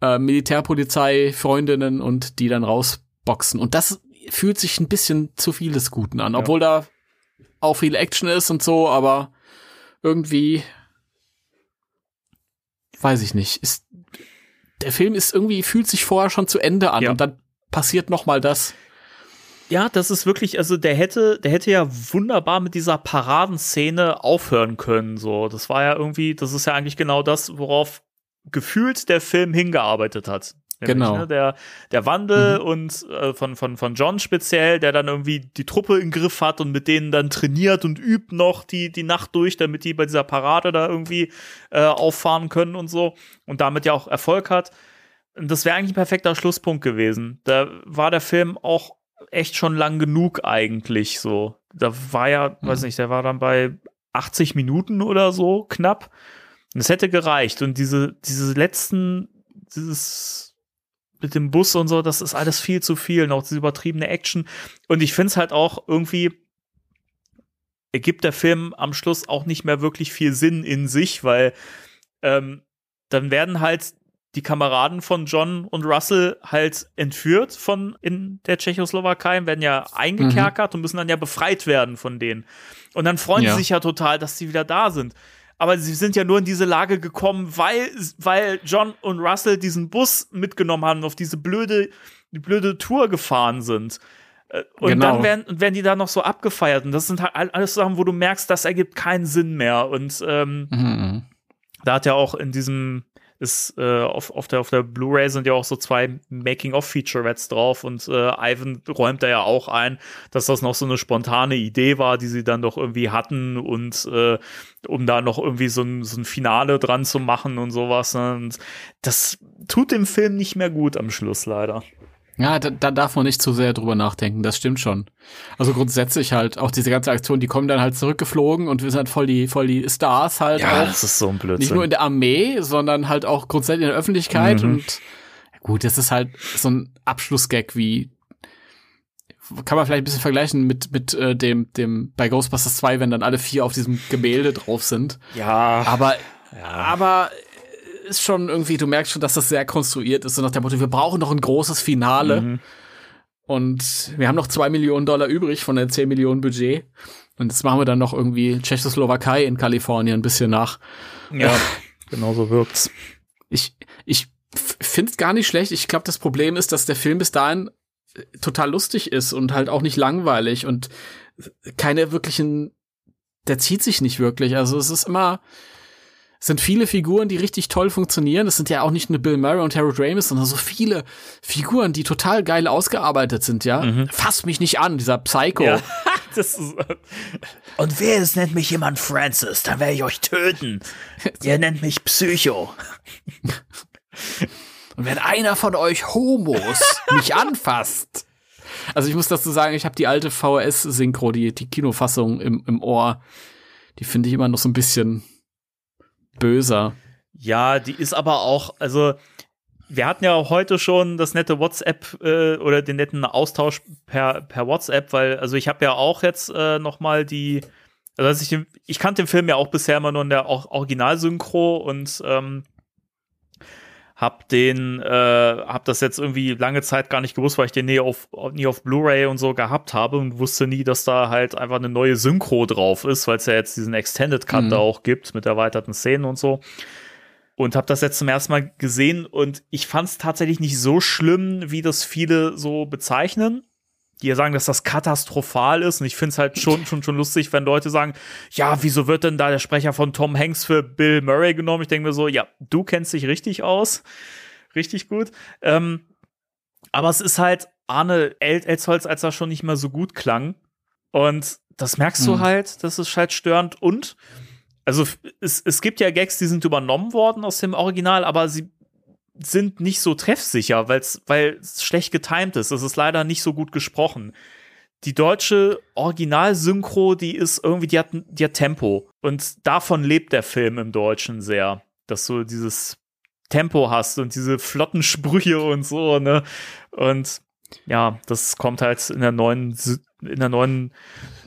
äh, Militärpolizei-Freundinnen und die dann rausboxen. Und das fühlt sich ein bisschen zu viel des Guten an, obwohl da auch viel Action ist und so, aber irgendwie weiß ich nicht. Ist, der Film ist irgendwie, fühlt sich vorher schon zu Ende an Ja. und dann passiert noch mal das. Ja, das ist wirklich, also der hätte, der hätte ja wunderbar mit dieser Paradenszene aufhören können. So, das war ja irgendwie, das ist ja eigentlich genau das, worauf gefühlt der Film hingearbeitet hat. Genau. Ne, der, der Wandel und äh, von, von, von John speziell, der dann irgendwie die Truppe im Griff hat und mit denen dann trainiert und übt noch die, die Nacht durch, damit die bei dieser Parade da irgendwie äh, auffahren können und so und damit ja auch Erfolg hat. Und das wäre eigentlich ein perfekter Schlusspunkt gewesen. Da war der Film auch echt schon lang genug eigentlich so. Da war ja, weiß nicht, der war dann bei 80 Minuten oder so knapp. Und es hätte gereicht. Und diese, diese letzten, dieses mit dem Bus und so, das ist alles viel zu viel. Noch diese übertriebene Action. Und ich finde es halt auch irgendwie, ergibt der Film am Schluss auch nicht mehr wirklich viel Sinn in sich, weil ähm, dann werden halt die Kameraden von John und Russell halt entführt von in der Tschechoslowakei, werden ja eingekerkert und müssen dann ja befreit werden von denen. Und dann freuen Ja. sie sich ja total, dass sie wieder da sind. Aber sie sind ja nur in diese Lage gekommen, weil, weil John und Russell diesen Bus mitgenommen haben und auf diese blöde, die blöde Tour gefahren sind. Äh, Und Genau. dann werden, werden die da noch so abgefeiert. Und das sind halt all- alles Sachen, wo du merkst, das ergibt keinen Sinn mehr. Und ähm, Mhm. da hat ja auch in diesem ist äh, auf, auf der auf der Blu-ray sind ja auch so zwei Making-of-Featurettes drauf und äh, Ivan räumt da ja auch ein, dass das noch so eine spontane Idee war, die sie dann doch irgendwie hatten und äh, um da noch irgendwie so ein, so ein Finale dran zu machen und sowas. Und das tut dem Film nicht mehr gut am Schluss leider. Ja, da, da darf man nicht zu sehr drüber nachdenken, das stimmt schon. Also grundsätzlich halt, auch diese ganze Aktion, die kommen dann halt zurückgeflogen und wir sind halt voll die, voll die Stars halt auch. das ist so ein Blödsinn. Nicht nur in der Armee, sondern halt auch grundsätzlich in der Öffentlichkeit Mhm. und ja gut, das ist halt so ein Abschlussgag wie kann man vielleicht ein bisschen vergleichen mit mit äh, dem dem bei Ghostbusters 2, wenn dann alle vier auf diesem Gemälde drauf sind. ja, Aber aber ist schon irgendwie, du merkst schon, dass das sehr konstruiert ist, so nach dem Motto, wir brauchen noch ein großes Finale. Mhm. Und wir haben noch zwei Millionen Dollar übrig von der 10 Millionen Budget. Und jetzt machen wir dann noch irgendwie Tschechoslowakei in Kalifornien ein bisschen nach. ja, genau so wirkt's. Ich, ich finde es gar nicht schlecht. Ich glaube, das Problem ist, dass der Film bis dahin äh, total lustig ist und halt auch nicht langweilig und keine wirklichen, der zieht sich nicht wirklich. Also es ist immer, sind viele Figuren, die richtig toll funktionieren. Es sind ja auch nicht nur Bill Murray und Harold Ramis, sondern so viele Figuren, die total geil ausgearbeitet sind, ja. Fass mich nicht an, dieser Psycho. Ja, das ist, und wer es nennt mich jemand Francis, dann werde ich euch töten. Ihr nennt mich Psycho. Und wenn einer von euch Homos mich anfasst. Also ich muss dazu sagen, ich habe die alte VHS-Synchro, die, die Kinofassung im, im Ohr. Die finde ich immer noch so ein bisschen böser. Ja, die ist aber auch, also wir hatten ja auch heute schon das nette WhatsApp äh, oder den netten Austausch per, per WhatsApp, weil, also ich habe ja auch jetzt äh, noch die, also als ich, ich kannte den Film ja auch bisher immer nur in der Originalsynchro und ähm, hab den, äh, hab das jetzt irgendwie lange Zeit gar nicht gewusst, weil ich den nie auf, nie auf Blu-ray und so gehabt habe und wusste nie, dass da halt einfach eine neue Synchro drauf ist, weil es ja jetzt diesen Extended Cut Mhm. da auch gibt mit erweiterten Szenen und so. und habe das jetzt zum ersten Mal gesehen und ich fand es tatsächlich nicht so schlimm, wie das viele so bezeichnen. Die ja sagen, dass das katastrophal ist und ich finde es halt schon, schon, schon lustig, wenn Leute sagen, ja, wieso wird denn da der Sprecher von Tom Hanks für Bill Murray genommen? Ich denke mir so, ja, du kennst dich richtig aus. Richtig gut. Ähm, aber es ist halt Arne El Elsholz, als er schon nicht mehr so gut klang. Und das merkst Hm. du halt, das ist halt störend. Und, also es, es gibt ja Gags, die sind übernommen worden aus dem Original, aber sie sind nicht so treffsicher, weil's, weil es schlecht getimt ist. Es ist leider nicht so gut gesprochen. Die deutsche Originalsynchro, die ist irgendwie, die hat, die hat Tempo. Und davon lebt der Film im Deutschen sehr. Dass du dieses Tempo hast und diese flotten Sprüche und so, ne? Und ja, das kommt halt in der neuen, in der neuen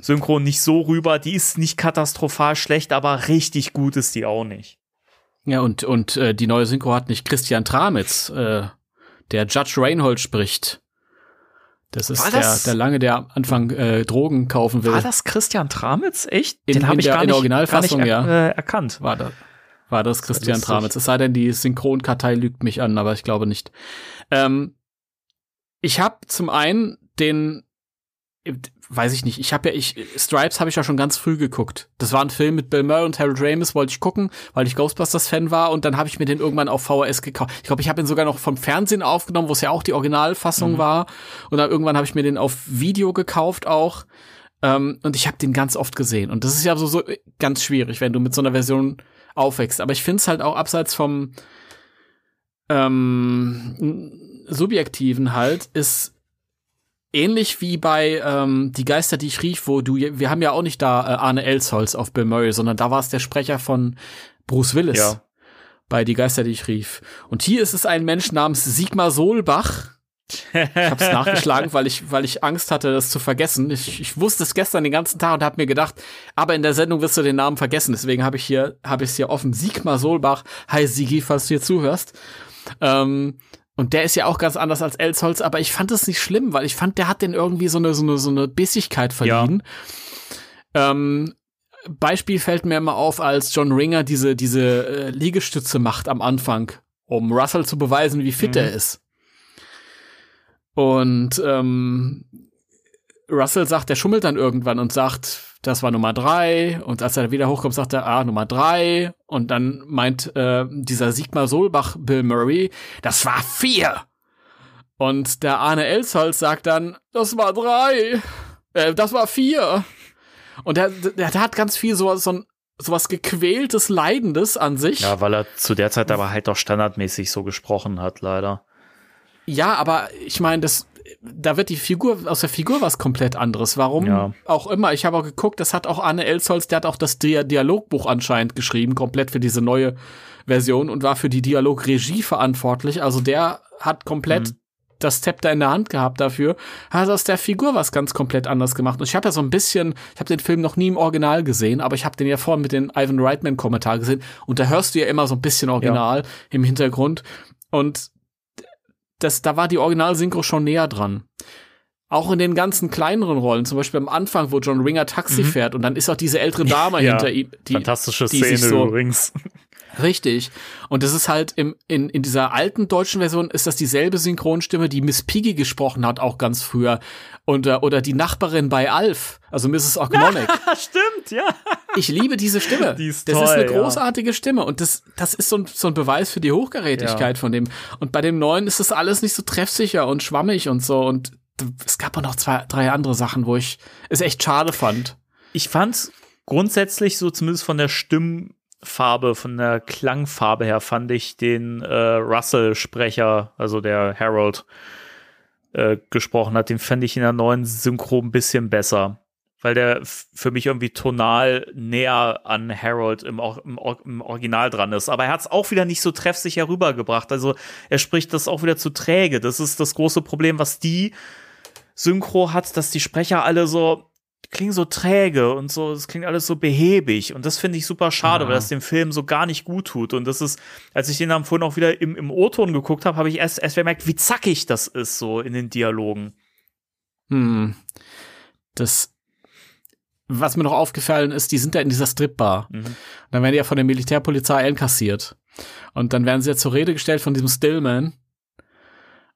Synchro nicht so rüber. Die ist nicht katastrophal schlecht, aber richtig gut ist die auch nicht. Ja, und, und äh, die neue Synchro hat nicht Christian Tramitz, äh, der Judge Reinhold spricht. Das ist War der, das- der lange, der am Anfang äh, Drogen kaufen will. War das Christian Tramitz? Echt? In- Den habe in ich der- gar in nicht, der Originalfassung, gar nicht er, ja. äh, erkannt. War das, war das Christian lustig. Tramitz. Es sei denn, die Synchronkartei lügt mich an, aber ich glaube nicht. Ähm, ich habe zum einen den, weiß ich nicht, ich habe ja, ich, Stripes habe ich ja schon ganz früh geguckt. Das war ein Film mit Bill Murray und Harold Ramis, wollte ich gucken, weil ich Ghostbusters-Fan war und dann habe ich mir den irgendwann auf VHS gekauft. Ich glaube, ich habe ihn sogar noch vom Fernsehen aufgenommen, wo es ja auch die Originalfassung war. Und dann irgendwann habe ich mir den auf Video gekauft auch. Ähm, und ich habe den ganz oft gesehen. Und das ist ja so, so ganz schwierig, wenn du mit so einer Version aufwächst. Aber ich finde es halt auch abseits vom ähm, Subjektiven halt, ist ähnlich wie bei ähm, Die Geister, die ich rief, wo du, wir haben ja auch nicht da äh, Arne Elsholz auf Bill Murray, sondern da war es der Sprecher von Bruce Willis Ja. bei Die Geister, die ich rief. Und hier ist es ein Mensch namens Sigmar Solbach. Ich habe es nachgeschlagen, weil ich, weil ich Angst hatte, das zu vergessen. Ich, ich wusste es gestern den ganzen Tag und habe mir gedacht, aber in der Sendung wirst du den Namen vergessen. Deswegen habe ich hier, habe ich es hier offen. Sigmar Solbach. Hi Sigi, falls du hier zuhörst. Ähm, und der ist ja auch ganz anders als Elsholz, aber ich fand es nicht schlimm, weil ich fand, der hat den irgendwie so eine, so eine, so eine Bissigkeit verliehen. Ähm, Beispiel fällt mir immer auf, als John Ringer diese, diese äh, Liegestütze macht am Anfang, um Russell zu beweisen, wie fit Mhm. er ist. Und ähm, Russell sagt, der schummelt dann irgendwann und sagt, das war Nummer drei. Und als er wieder hochkommt, sagt er, ah, Nummer drei. Und dann meint äh, dieser Sigmar Solbach Bill Murray, das war vier. Und der Arne Elsholz sagt dann, das war drei. Äh, das war vier. Und der, der, der hat ganz viel so, so ein sowas gequältes, leidendes an sich. Ja, weil er zu der Zeit aber halt auch standardmäßig so gesprochen hat, leider. Ja, aber ich meine, das da wird die Figur aus der Figur was komplett anderes. Warum Ja. auch immer. Ich habe auch geguckt, das hat auch Anne Elsholz, der hat auch das Dia Dialogbuch anscheinend geschrieben, komplett für diese neue Version und war für die Dialogregie verantwortlich. Also der hat komplett das Zepter in der Hand gehabt dafür, hat aus der Figur was ganz komplett anders gemacht. Und ich habe ja so ein bisschen, ich habe den Film noch nie im Original gesehen, aber ich habe den ja vorhin mit den Ivan Reitman Kommentar gesehen und da hörst du ja immer so ein bisschen Original im Hintergrund und das, da war die Original-Synchro schon näher dran. Auch in den ganzen kleineren Rollen, zum Beispiel am Anfang, wo John Ringer Taxi fährt und dann ist auch diese ältere Dame Ja, hinter ihm. Die, Fantastische die Szene so- übrigens. Richtig. Und das ist halt im, in, in dieser alten deutschen Version ist das dieselbe Synchronstimme, die Miss Piggy gesprochen hat, auch ganz früher. Und, äh, oder die Nachbarin bei Alf, also Mrs. Ogmonic. Stimmt, ja. Ich liebe diese Stimme. Die ist das toll, ist eine ja. großartige Stimme und das, das ist so ein, so ein Beweis für die Hochkarätigkeit Ja. von dem. Und bei dem neuen ist das alles nicht so treffsicher und schwammig und so. Und es gab auch noch zwei, drei andere Sachen, wo ich es echt schade fand. Ich fand grundsätzlich so zumindest von der Stimmfarbe, von der Klangfarbe her, fand ich den äh, Russell-Sprecher, also der Harold, äh, gesprochen hat, den fände ich in der neuen Synchro ein bisschen besser. Weil der für mich irgendwie tonal näher an Harold im, im, im Original dran ist. Aber er hat es auch wieder nicht so treffsicher rübergebracht. Also er spricht das auch wieder zu träge. Das ist das große Problem, was die Synchro hat, dass die Sprecher alle so klingen so träge und so, es klingt alles so behäbig und das finde ich super schade, Ja. weil das dem Film so gar nicht gut tut und das ist, als ich den dann vorhin auch wieder im, im O-Ton geguckt habe, habe ich erst, erst gemerkt, wie zackig das ist so in den Dialogen. Hm. Das was mir noch aufgefallen ist, die sind da in dieser Stripbar. Mhm. Dann werden die ja von der Militärpolizei einkassiert. Und dann werden sie ja zur Rede gestellt von diesem Stillman.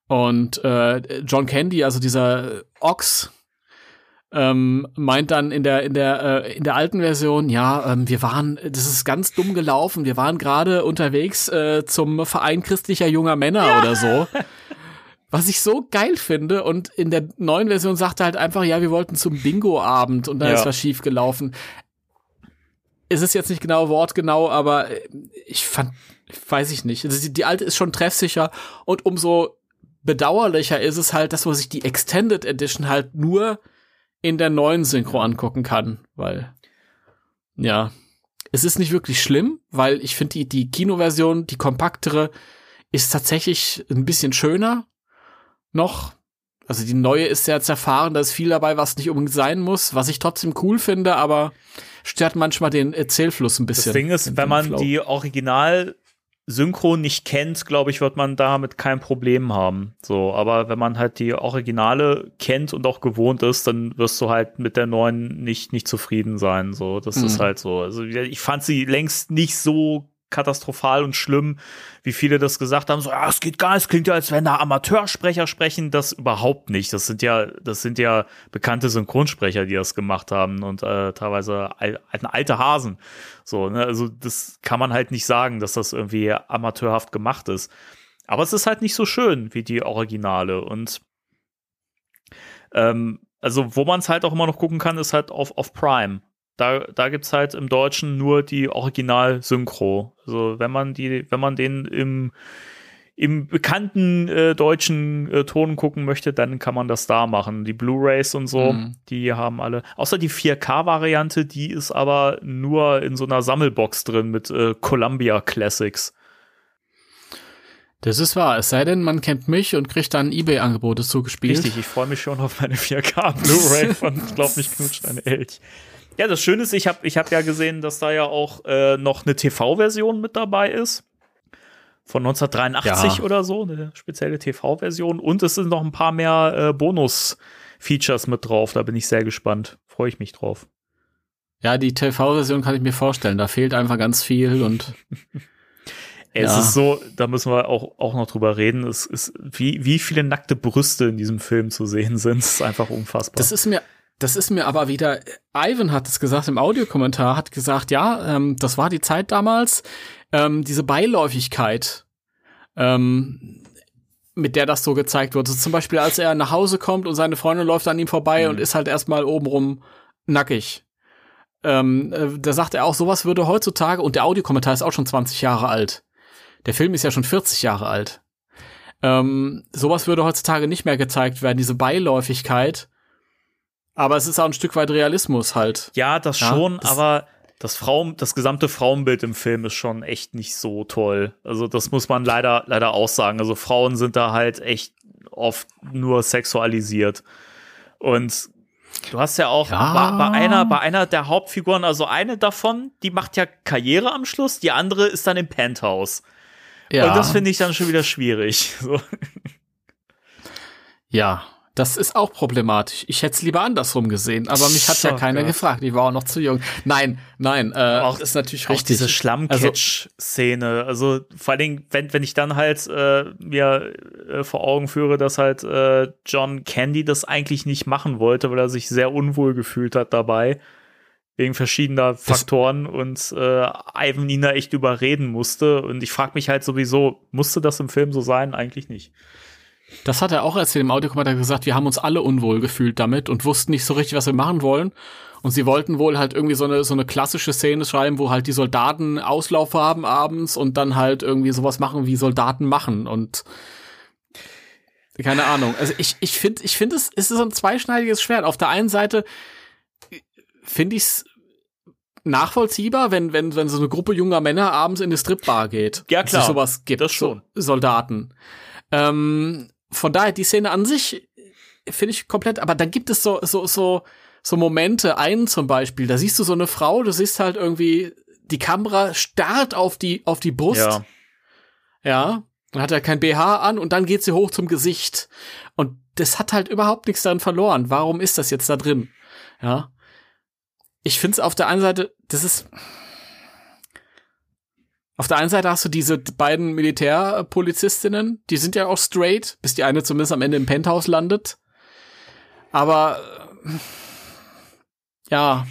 Und äh, John Candy, also dieser Ochs, ähm, meint dann in der in der äh, in der alten Version, ja, ähm, wir waren, das ist ganz dumm gelaufen. Wir waren gerade unterwegs äh, zum Verein christlicher junger Männer ja. oder so. Was ich so geil finde. Und in der neuen Version sagt er halt einfach, ja, wir wollten zum Bingo-Abend und da ja. ist was schief gelaufen. Es ist jetzt nicht genau wortgenau, aber ich fand, weiß ich nicht. Also die, die alte ist schon treffsicher und umso bedauerlicher ist es halt, dass man sich die Extended Edition halt nur in der neuen Synchro angucken kann, weil ja, es ist nicht wirklich schlimm, weil ich finde die die Kinoversion, die kompaktere, ist tatsächlich ein bisschen schöner noch. Also die neue ist sehr zerfahren, da ist viel dabei, was nicht unbedingt sein muss, was ich trotzdem cool finde, aber stört manchmal den Erzählfluss ein bisschen. Das Ding ist, wenn man Flow. die Original Synchro nicht kennt, glaube ich, wird man damit kein Problem haben. So, aber wenn man halt die Originale kennt und auch gewohnt ist, dann wirst du halt mit der neuen nicht nicht zufrieden sein. So, das mhm. ist halt so. Also ich fand sie längst nicht so katastrophal und schlimm, wie viele das gesagt haben, so, ja, es geht gar nicht, es klingt ja, als wenn da Amateursprecher sprechen, das überhaupt nicht. Das sind ja, das sind ja bekannte Synchronsprecher, die das gemacht haben und äh, teilweise al alte Hasen. So, ne? Also das kann man halt nicht sagen, dass das irgendwie amateurhaft gemacht ist. Aber es ist halt nicht so schön wie die Originale und ähm, also wo man es halt auch immer noch gucken kann, ist halt auf, auf Prime. Da, da gibt es halt im Deutschen nur die Original-Synchro. Also wenn man die, wenn man den im, im bekannten äh, deutschen äh, Ton gucken möchte, dann kann man das da machen. Die Blu-Rays und so, mhm. die haben alle. Außer die 4K-Variante, die ist aber nur in so einer Sammelbox drin mit äh, Columbia Classics. Das ist wahr, es sei denn, man kennt mich und kriegt dann Ebay-Angebote zugespielt. Richtig, ich freue mich schon auf meine 4K Blu-ray von Glaub mich knutscht ein Elch. Ja, das Schöne ist, ich habe ich hab ja gesehen, dass da ja auch äh, noch eine TV-Version mit dabei ist. Von 1983 ja. oder so, eine spezielle TV-Version. Und es sind noch ein paar mehr äh, Bonus-Features mit drauf. Da bin ich sehr gespannt. Freue ich mich drauf. Ja, die TV-Version kann ich mir vorstellen. Da fehlt einfach ganz viel und. es ja. ist so, da müssen wir auch, auch noch drüber reden. Es ist, wie, wie viele nackte Brüste in diesem Film zu sehen sind, ist einfach unfassbar. Das ist mir das ist mir aber wieder, Ivan hat es gesagt im Audiokommentar, hat gesagt, ja, ähm, das war die Zeit damals, ähm, diese Beiläufigkeit, ähm, mit der das so gezeigt wurde. Also zum Beispiel, als er nach Hause kommt und seine Freundin läuft an ihm vorbei mhm. und ist halt erstmal obenrum nackig. Ähm, äh, da sagt er auch, sowas würde heutzutage, und der Audiokommentar ist auch schon 20 Jahre alt. Der Film ist ja schon 40 Jahre alt. Ähm, sowas würde heutzutage nicht mehr gezeigt werden, diese Beiläufigkeit aber es ist auch ein Stück weit Realismus halt. Ja, das ja, schon, das aber das Frauen, das gesamte Frauenbild im Film ist schon echt nicht so toll. Also das muss man leider, leider auch sagen. Also Frauen sind da halt echt oft nur sexualisiert. Und du hast ja auch ja. Bei, bei, einer, bei einer der Hauptfiguren, also eine davon, die macht ja Karriere am Schluss, die andere ist dann im Penthouse. Ja. Und das finde ich dann schon wieder schwierig. So. Ja, das ist auch problematisch. Ich hätte es lieber andersrum gesehen, aber mich hat so, ja keiner ja. gefragt. Ich war auch noch zu jung. Nein, nein, äh, auch, ist natürlich auch richtig. diese Schlammcatch-Szene. Also, vor allen Dingen, wenn, wenn ich dann halt äh, mir äh, vor Augen führe, dass halt äh, John Candy das eigentlich nicht machen wollte, weil er sich sehr unwohl gefühlt hat dabei wegen verschiedener Faktoren und äh, Ivan ihn da echt überreden musste. Und ich frage mich halt sowieso, musste das im Film so sein? Eigentlich nicht. Das hat er auch erzählt im Audiokommentar gesagt, wir haben uns alle unwohl gefühlt damit und wussten nicht so richtig, was wir machen wollen. Und sie wollten wohl halt irgendwie so eine, so eine klassische Szene schreiben, wo halt die Soldaten Auslauf haben abends und dann halt irgendwie sowas machen, wie Soldaten machen und keine Ahnung. Also ich, ich finde, ich finde es, es ist so ein zweischneidiges Schwert. Auf der einen Seite finde ich es nachvollziehbar, wenn, wenn, wenn so eine Gruppe junger Männer abends in eine Stripbar geht. Ja, klar. Es sowas gibt. Das schon. So Soldaten. Ähm, von daher, die Szene an sich finde ich komplett, aber dann gibt es so, so, so, so Momente, einen zum Beispiel, da siehst du so eine Frau, du siehst halt irgendwie, die Kamera starrt auf die, auf die Brust. Ja. Ja. Dann hat er kein BH an und dann geht sie hoch zum Gesicht. Und das hat halt überhaupt nichts daran verloren. Warum ist das jetzt da drin? Ja. ich finde es auf der einen Seite, das ist. Auf der einen Seite hast du diese beiden Militärpolizistinnen, die sind ja auch straight, bis die eine zumindest am Ende im Penthouse landet. Aber ja,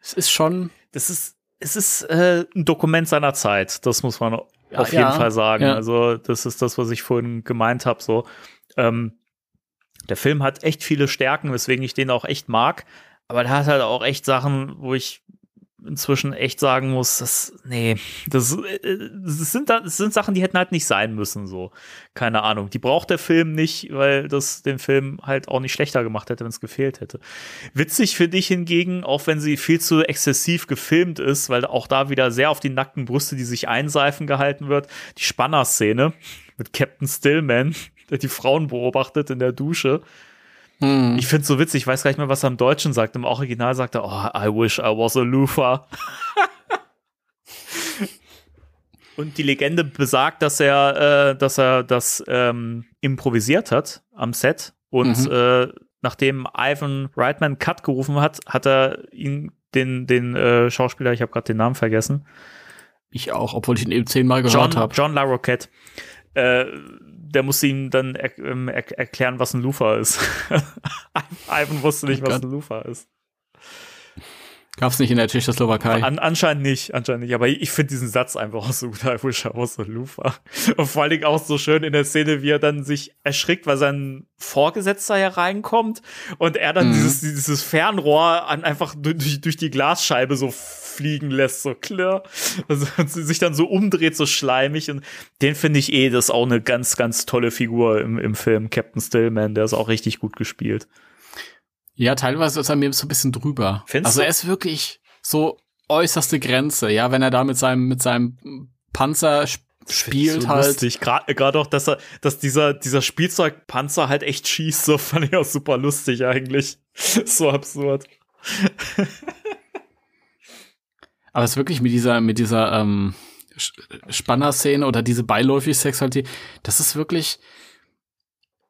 es ist schon. Das ist, es ist äh, ein Dokument seiner Zeit, das muss man Ja, auf jeden ja, Fall sagen. ja. Also, das ist das, was ich vorhin gemeint habe. So, ähm, der Film hat echt viele Stärken, weswegen ich den auch echt mag. Aber der hat halt auch echt Sachen, wo ich inzwischen echt sagen muss, das, nee, das, äh, das, sind, da- das sind Sachen, die hätten halt nicht sein müssen, so. Keine Ahnung. Die braucht der Film nicht, weil das den Film halt auch nicht schlechter gemacht hätte, wenn es gefehlt hätte. Witzig finde ich hingegen, auch wenn sie viel zu exzessiv gefilmt ist, weil auch da wieder sehr auf die nackten Brüste, die sich einseifen, gehalten wird, die Spanner-Szene mit Captain Stillman, der die Frauen beobachtet in der Dusche. Hm. Ich finde es so witzig, ich weiß gar nicht mehr, was er im Deutschen sagt. Im Original sagt er, oh, I wish I was a Lufa. Und die Legende besagt, dass er, äh, dass er das ähm, improvisiert hat am Set. Und Mhm. äh, nachdem Ivan Reitman Cut gerufen hat, hat er ihn, den, den äh, Schauspieler, ich habe gerade den Namen vergessen, Ich auch, obwohl ich ihn eben zehnmal gehört John, habe. John LaRoquette, äh, der musste ihm dann er, ähm, er, erklären, was ein Lufa ist. Ivan wusste nicht, Oh was ein Lufa ist. Gab's nicht in der Tschechoslowakei. An, anscheinend nicht, anscheinend nicht. Aber ich, ich finde diesen Satz einfach auch so gut. I wish I was a Lufa. Und vor allen Dingen auch so schön in der Szene, wie er dann sich erschrickt, weil sein Vorgesetzter hereinkommt und er dann Mhm. dieses, dieses Fernrohr an einfach durch, durch die Glasscheibe so fliegen lässt, so klar. Also sich dann so umdreht, so schleimig. Und den finde ich eh, das ist auch eine ganz, ganz tolle Figur im, im Film, Captain Stillman. Der ist auch richtig gut gespielt. Ja, teilweise ist er mir so ein bisschen drüber. Findest also du? er ist wirklich so äußerste Grenze, ja, wenn er da mit seinem, mit seinem Panzer sp- spielt so halt. lustig. Gerade gerade auch, dass er, dass dieser, dieser Spielzeugpanzer halt echt schießt, so fand ich auch super lustig eigentlich. so absurd. Aber es ist wirklich mit dieser, mit dieser ähm, Spanner-Szene oder diese beiläufige Sexualität, das ist wirklich.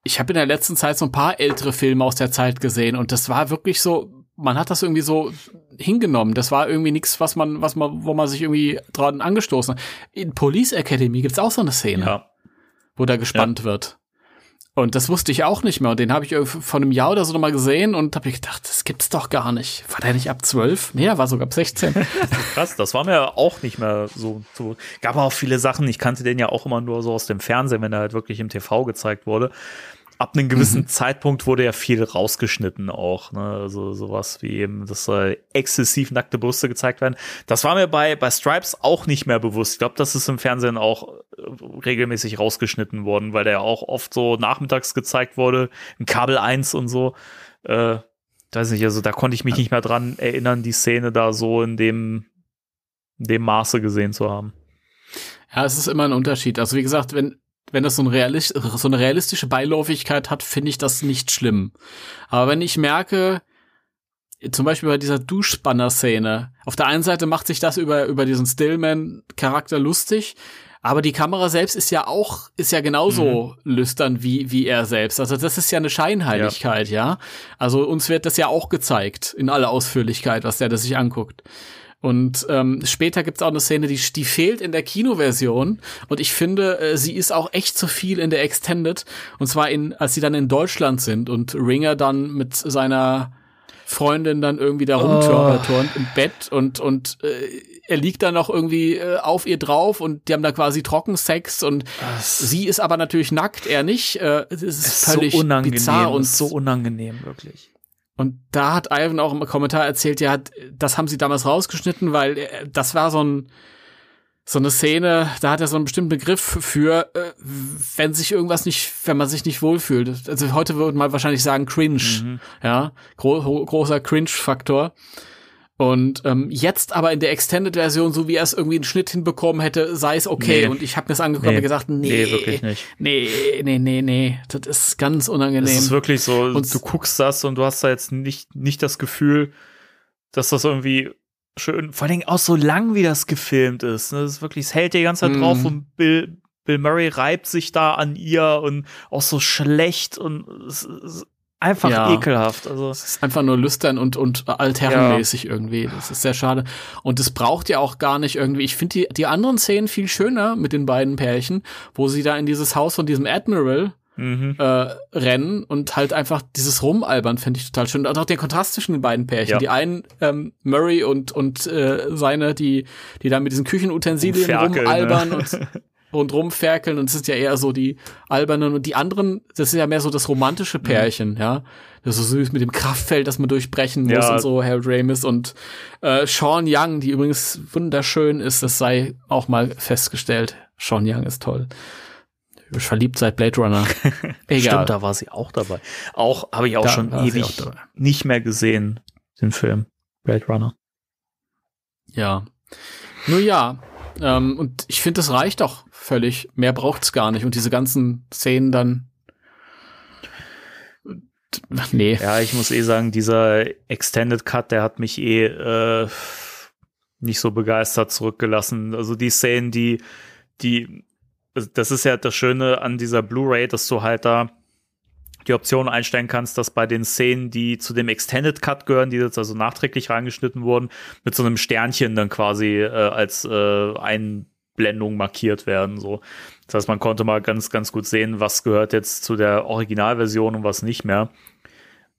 Ich habe in der letzten Zeit so ein paar ältere Filme aus der Zeit gesehen und das war wirklich so, man hat das irgendwie so hingenommen. Das war irgendwie nichts, was man, was man, wo man sich irgendwie dran angestoßen hat. In Police Academy gibt's auch so eine Szene, Ja. wo da gespannt wird. Und das wusste ich auch nicht mehr. Und den habe ich irgendwie vor einem Jahr oder so nochmal gesehen und habe gedacht, das gibt's doch gar nicht. War der nicht ab 12? Nee, er war sogar ab 16. Krass, das war mir auch nicht mehr so, so. Gab auch viele Sachen, ich kannte den ja auch immer nur so aus dem Fernsehen, wenn er halt wirklich im TV gezeigt wurde. Ab einem gewissen Mhm. Zeitpunkt wurde ja viel rausgeschnitten auch, ne? Also sowas wie eben, dass äh, exzessiv nackte Brüste gezeigt werden. Das war mir bei, bei Stripes auch nicht mehr bewusst. Ich glaube, das ist im Fernsehen auch äh, regelmäßig rausgeschnitten worden, weil der ja auch oft so nachmittags gezeigt wurde, im Kabel 1 und so. Äh, weiß nicht, also da konnte ich mich nicht mehr dran erinnern, die Szene da so in dem, in dem Maße gesehen zu haben. Ja, es ist immer ein Unterschied. Also wie gesagt, wenn wenn das so, ein so eine realistische Beiläufigkeit hat, finde ich das nicht schlimm. Aber wenn ich merke, zum Beispiel bei dieser Duschspanner-Szene, auf der einen Seite macht sich das über, über diesen Stillman-Charakter lustig, aber die Kamera selbst ist ja auch, ist ja genauso lüstern wie, wie er selbst. Also das ist ja eine Scheinheiligkeit, ja. Also uns wird das ja auch gezeigt, in aller Ausführlichkeit, was der das sich anguckt. Und ähm, später gibt's auch eine Szene, die, die fehlt in der Kinoversion. Und ich finde, äh, sie ist auch echt zu viel in der Extended. Und zwar in, als sie dann in Deutschland sind und Ringer dann mit seiner Freundin dann irgendwie da rumturnt im Bett und und äh, er liegt dann noch irgendwie äh, auf ihr drauf und die haben da quasi Trockensex und sie ist aber natürlich nackt, er nicht. Äh, es ist, völlig so unangenehm bizarr und ist so unangenehm, wirklich. Und da hat Ivan auch im Kommentar erzählt, ja, das haben sie damals rausgeschnitten, weil äh, das war so ein so eine Szene, da hat er so einen bestimmten Begriff für, äh, wenn sich irgendwas nicht, wenn man sich nicht wohlfühlt. Also heute würde man wahrscheinlich sagen cringe, ja, Gro großer Cringe-Faktor. Und ähm, jetzt aber in der Extended-Version, so wie er es irgendwie einen Schnitt hinbekommen hätte, sei es okay. Nee. Und ich habe mir das angeguckt und Nee. hab gesagt, nee, Nee, wirklich nicht. Nee, nee, nee, nee, das ist ganz unangenehm. Es ist wirklich so, Und- du guckst das und du hast da jetzt nicht, nicht das Gefühl, dass das irgendwie schön, vor allen Dingen auch so lang, wie das gefilmt ist. ne? Das ist wirklich, es hält die ganze Zeit Mhm. drauf und Bill, Bill Murray reibt sich da an ihr und auch so schlecht und es, es, einfach Ja. ekelhaft. Also Es ist einfach nur lüstern und, und altherrenmäßig irgendwie. Das ist sehr schade. Und es braucht ja auch gar nicht irgendwie. Ich finde die, die anderen Szenen viel schöner mit den beiden Pärchen, wo sie da in dieses Haus von diesem Admiral mhm. äh, rennen und halt einfach dieses Rumalbern finde ich total schön. Und auch der Kontrast zwischen den beiden Pärchen. Ja. Die einen, ähm, Murray und, und äh, seine, die, die da mit diesen Küchenutensilien Rumferkeln, rumalbern ne? und, und rumferkeln. Und es sind ja eher so die albernen. Und die anderen, das ist ja mehr so das romantische Pärchen, ja. Das ist so süß mit dem Kraftfeld, das man durchbrechen muss Ja. und so, Harold Ramis und äh, Sean Young, die übrigens wunderschön ist, das sei auch mal festgestellt. Sean Young ist toll. Verliebt seit Blade Runner. Egal. Stimmt, da war sie auch dabei. Auch habe ich auch Da schon ewig auch nicht mehr gesehen, den Film Blade Runner. Ja. Nur ja. Ähm, und ich finde, das reicht doch völlig. Mehr braucht's gar nicht. Und diese ganzen Szenen dann. Nee. Ja, ich muss eh sagen, dieser Extended Cut, der hat mich eh äh, nicht so begeistert zurückgelassen. Also die Szenen, die, die, das ist ja das Schöne an dieser Blu-ray, dass du halt da die Option einstellen kannst, dass bei den Szenen, die zu dem Extended Cut gehören, die jetzt also nachträglich reingeschnitten wurden, mit so einem Sternchen dann quasi äh, als äh, Einblendung markiert werden. So. Das heißt, man konnte mal ganz, ganz gut sehen, was gehört jetzt zu der Originalversion und was nicht mehr.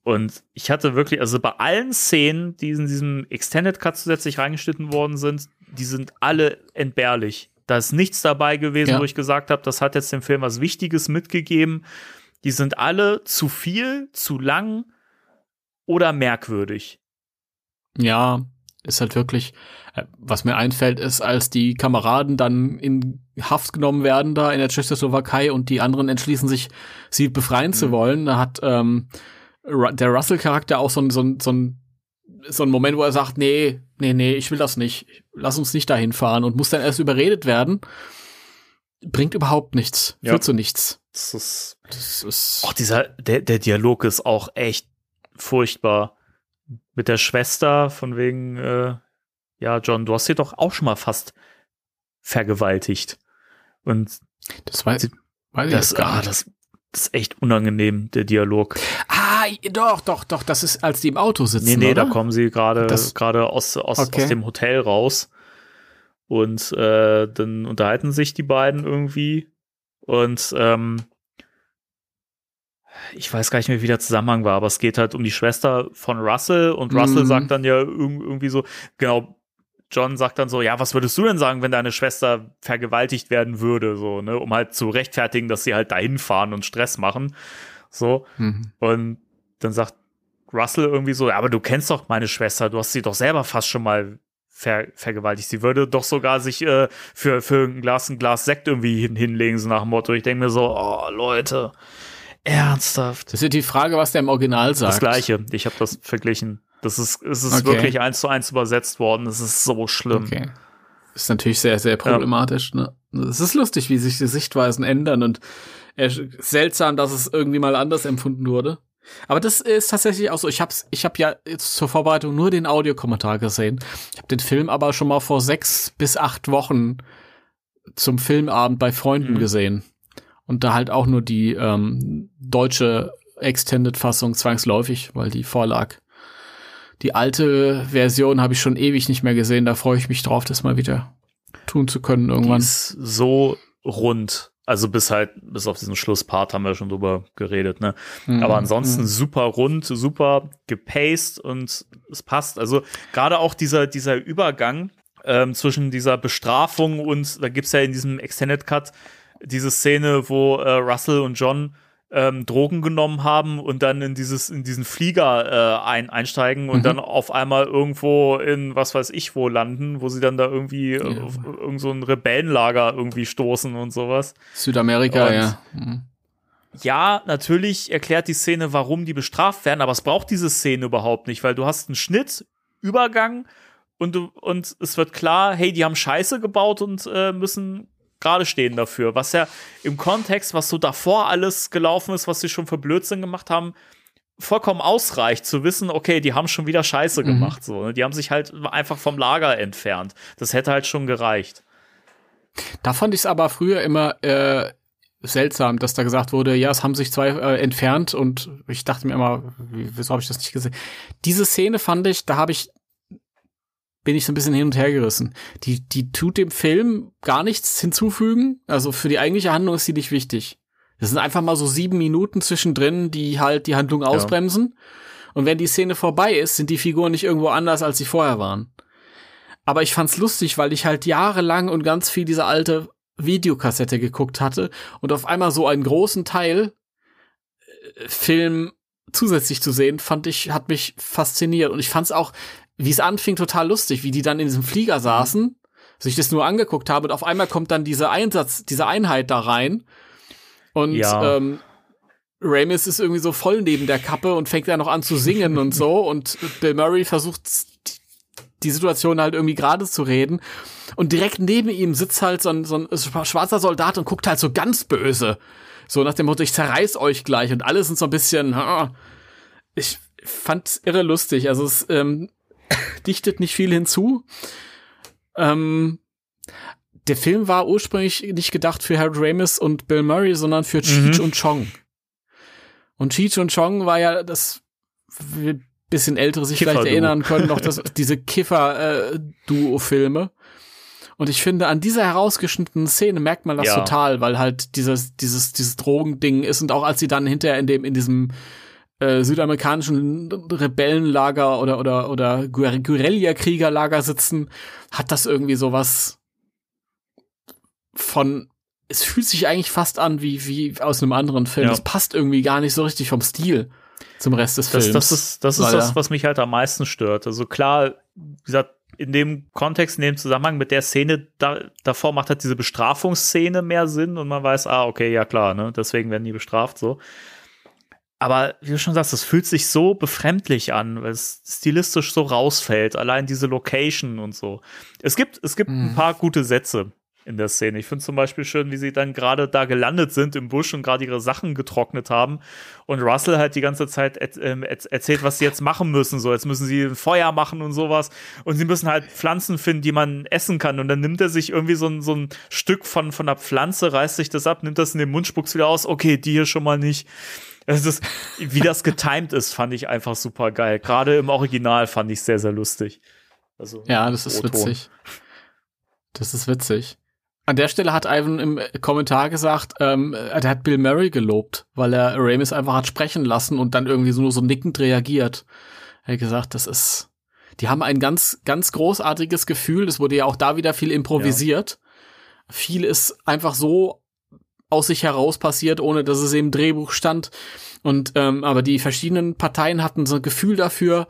Und ich hatte wirklich, also bei allen Szenen, die in diesem Extended Cut zusätzlich reingeschnitten worden sind, die sind alle entbehrlich. Da ist nichts dabei gewesen, Ja. wo ich gesagt habe, das hat jetzt dem Film was Wichtiges mitgegeben. Die sind alle zu viel, zu lang oder merkwürdig. Ja, ist halt wirklich, äh, was mir einfällt, ist, als die Kameraden dann in Haft genommen werden da in der Tschechoslowakei und die anderen entschließen sich, sie befreien zu wollen, da hat ähm, der Russell-Charakter auch so ein, so ein, so ein so ein Moment, wo er sagt, nee, nee, nee, ich will das nicht. Lass uns nicht dahin fahren und muss dann erst überredet werden. Bringt überhaupt nichts. Ja. Führt zu nichts. Das ist, Das ist auch dieser, der, der Dialog ist auch echt furchtbar. Mit der Schwester von wegen, äh, ja, John, du hast sie doch auch schon mal fast vergewaltigt. Und das weiß, weiß ich das, jetzt gar ah, nicht. das, das ist echt unangenehm, der Dialog. Ah, doch, doch, doch, das ist, als die im Auto sitzen, Nee, nee, oder? da kommen sie gerade Das- gerade aus, aus, Okay. aus dem Hotel raus. Und äh, dann unterhalten sich die beiden irgendwie. Und ähm, ich weiß gar nicht mehr, wie der Zusammenhang war, aber es geht halt um die Schwester von Russell und Russell Mhm. sagt dann ja irg- irgendwie so, genau, John sagt dann so, ja, was würdest du denn sagen, wenn deine Schwester vergewaltigt werden würde, so, ne, um halt zu rechtfertigen, dass sie halt dahin fahren und Stress machen, so. Mhm. Und dann sagt Russell irgendwie so, ja, aber du kennst doch meine Schwester, du hast sie doch selber fast schon mal ver vergewaltigt. Sie würde doch sogar sich äh, für, für ein Glas, ein Glas Sekt irgendwie hin hinlegen, so nach dem Motto. Ich denke mir so, oh, Leute, ernsthaft. Das ist ja die Frage, was der im Original sagt. Das Gleiche. Ich habe das verglichen. Das ist, es ist Okay. wirklich eins zu eins übersetzt worden. Es ist so schlimm. Okay. Ist natürlich sehr, sehr problematisch. Ne? Es ist lustig, wie sich die Sichtweisen ändern und äh, seltsam, dass es irgendwie mal anders empfunden wurde. Aber das ist tatsächlich auch so. Ich hab's, ich habe ja jetzt zur Vorbereitung nur den Audiokommentar gesehen. Ich habe den Film aber schon mal vor sechs bis acht Wochen zum Filmabend bei Freunden Mhm. gesehen. Und da halt auch nur die ähm, deutsche Extended-Fassung zwangsläufig, weil die vorlag. Die alte Version habe ich schon ewig nicht mehr gesehen. Da freue ich mich drauf, das mal wieder tun zu können Die irgendwann. ist so rund. Also bis halt, bis auf diesen Schlusspart haben wir schon drüber geredet, ne? Mhm. Aber ansonsten Mhm. super rund, super gepaced und es passt. Also gerade auch dieser, dieser Übergang ähm, zwischen dieser Bestrafung und da gibt's ja in diesem Extended Cut diese Szene, wo äh, Russell und John ähm, Drogen genommen haben und dann in dieses in diesen Flieger äh, ein, einsteigen und Mhm. dann auf einmal irgendwo in was weiß ich wo landen, wo sie dann da irgendwie äh, auf irgend so ein Rebellenlager irgendwie stoßen und sowas. Südamerika, Und- ja. Mhm. Ja, natürlich erklärt die Szene, warum die bestraft werden, aber es braucht diese Szene überhaupt nicht, weil du hast einen Schnitt, Übergang und du und es wird klar, hey, die haben Scheiße gebaut und äh, müssen gerade stehen dafür. Was ja im Kontext, was so davor alles gelaufen ist, was sie schon für Blödsinn gemacht haben, vollkommen ausreicht zu wissen, okay, die haben schon wieder Scheiße Mhm. gemacht. So, ne? Die haben sich halt einfach vom Lager entfernt. Das hätte halt schon gereicht. Da fand ich es aber früher immer äh, seltsam, dass da gesagt wurde, ja, es haben sich zwei äh, entfernt und ich dachte mir immer, wie, wieso habe ich das nicht gesehen? Diese Szene fand ich, da habe ich bin ich so ein bisschen hin und her gerissen. Die, die tut dem Film gar nichts hinzufügen. Also für die eigentliche Handlung ist sie nicht wichtig. Das sind einfach mal so sieben Minuten zwischendrin, die halt die Handlung ausbremsen. Ja. Und wenn die Szene vorbei ist, sind die Figuren nicht irgendwo anders, als sie vorher waren. Aber ich fand's lustig, weil ich halt jahrelang und ganz viel diese alte Videokassette geguckt hatte und auf einmal so einen großen Teil äh, Film zusätzlich zu sehen, fand ich, hat mich fasziniert. Und ich fand's auch, wie es anfing, total lustig, wie die dann in diesem Flieger saßen, sich das nur angeguckt haben und auf einmal kommt dann diese Einsatz, diese Einheit da rein. Und ja. ähm, Ramis ist irgendwie so voll neben der Kappe und fängt ja noch an zu singen und so. Und Bill Murray versucht die Situation halt irgendwie gerade zu reden. Und direkt neben ihm sitzt halt so ein, so ein schwarzer Soldat und guckt halt so ganz böse. So nach dem Motto, ich zerreiß euch gleich. Und alle sind so ein bisschen, ich fand's irre lustig. Also es ähm, dichtet nicht viel hinzu. Ähm, der Film war ursprünglich nicht gedacht für Harold Ramis und Bill Murray, sondern für Cheech mhm. und Chong. Und Cheech und Chong war ja das bisschen ältere sich vielleicht erinnern können, noch das, diese Kiffer-Duo-Filme. Äh, und ich finde, an dieser herausgeschnittenen Szene merkt man das ja. total, weil halt dieses, dieses, dieses Drogending ist und auch als sie dann hinterher in dem, in diesem äh, südamerikanischen Rebellenlager oder, oder, oder Guerilla-Kriegerlager sitzen, hat das irgendwie sowas von, es fühlt sich eigentlich fast an wie, wie aus einem anderen Film. Es ja. passt irgendwie gar nicht so richtig vom Stil zum Rest des Films. Das, das ist, das, ist das, was mich halt am meisten stört. Also klar, wie gesagt, in dem Kontext, in dem Zusammenhang mit der Szene da, davor macht halt diese Bestrafungsszene mehr Sinn und man weiß, ah, okay, ja klar, ne, deswegen werden die bestraft so. Aber wie du schon sagst, es fühlt sich so befremdlich an, weil es stilistisch so rausfällt, allein diese Location und so. Es gibt, es gibt mhm. ein paar gute Sätze in der Szene. Ich finde zum Beispiel schön, wie sie dann gerade da gelandet sind im Busch und gerade ihre Sachen getrocknet haben und Russell halt die ganze Zeit er äh, erzählt, was sie jetzt machen müssen. So, jetzt müssen sie ein Feuer machen und sowas und sie müssen halt Pflanzen finden, die man essen kann. Und dann nimmt er sich irgendwie so ein, so ein Stück von, von der Pflanze, reißt sich das ab, nimmt das in den Mund, spuckt wieder aus. Okay, die hier schon mal nicht. Es ist, wie das getimed ist, fand ich einfach super geil. Gerade im Original fand ich sehr, sehr lustig. Also, ja, das ist witzig. Das ist witzig. An der Stelle hat Ivan im Kommentar gesagt, ähm, er hat Bill Murray gelobt, weil er Ramis einfach hat sprechen lassen und dann irgendwie so nur so nickend reagiert. Er hat gesagt, das ist, die haben ein ganz, ganz großartiges Gefühl. Es wurde ja auch da wieder viel improvisiert. Ja. Viel ist einfach so aus sich heraus passiert, ohne dass es im Drehbuch stand. Und ähm, aber die verschiedenen Parteien hatten so ein Gefühl dafür,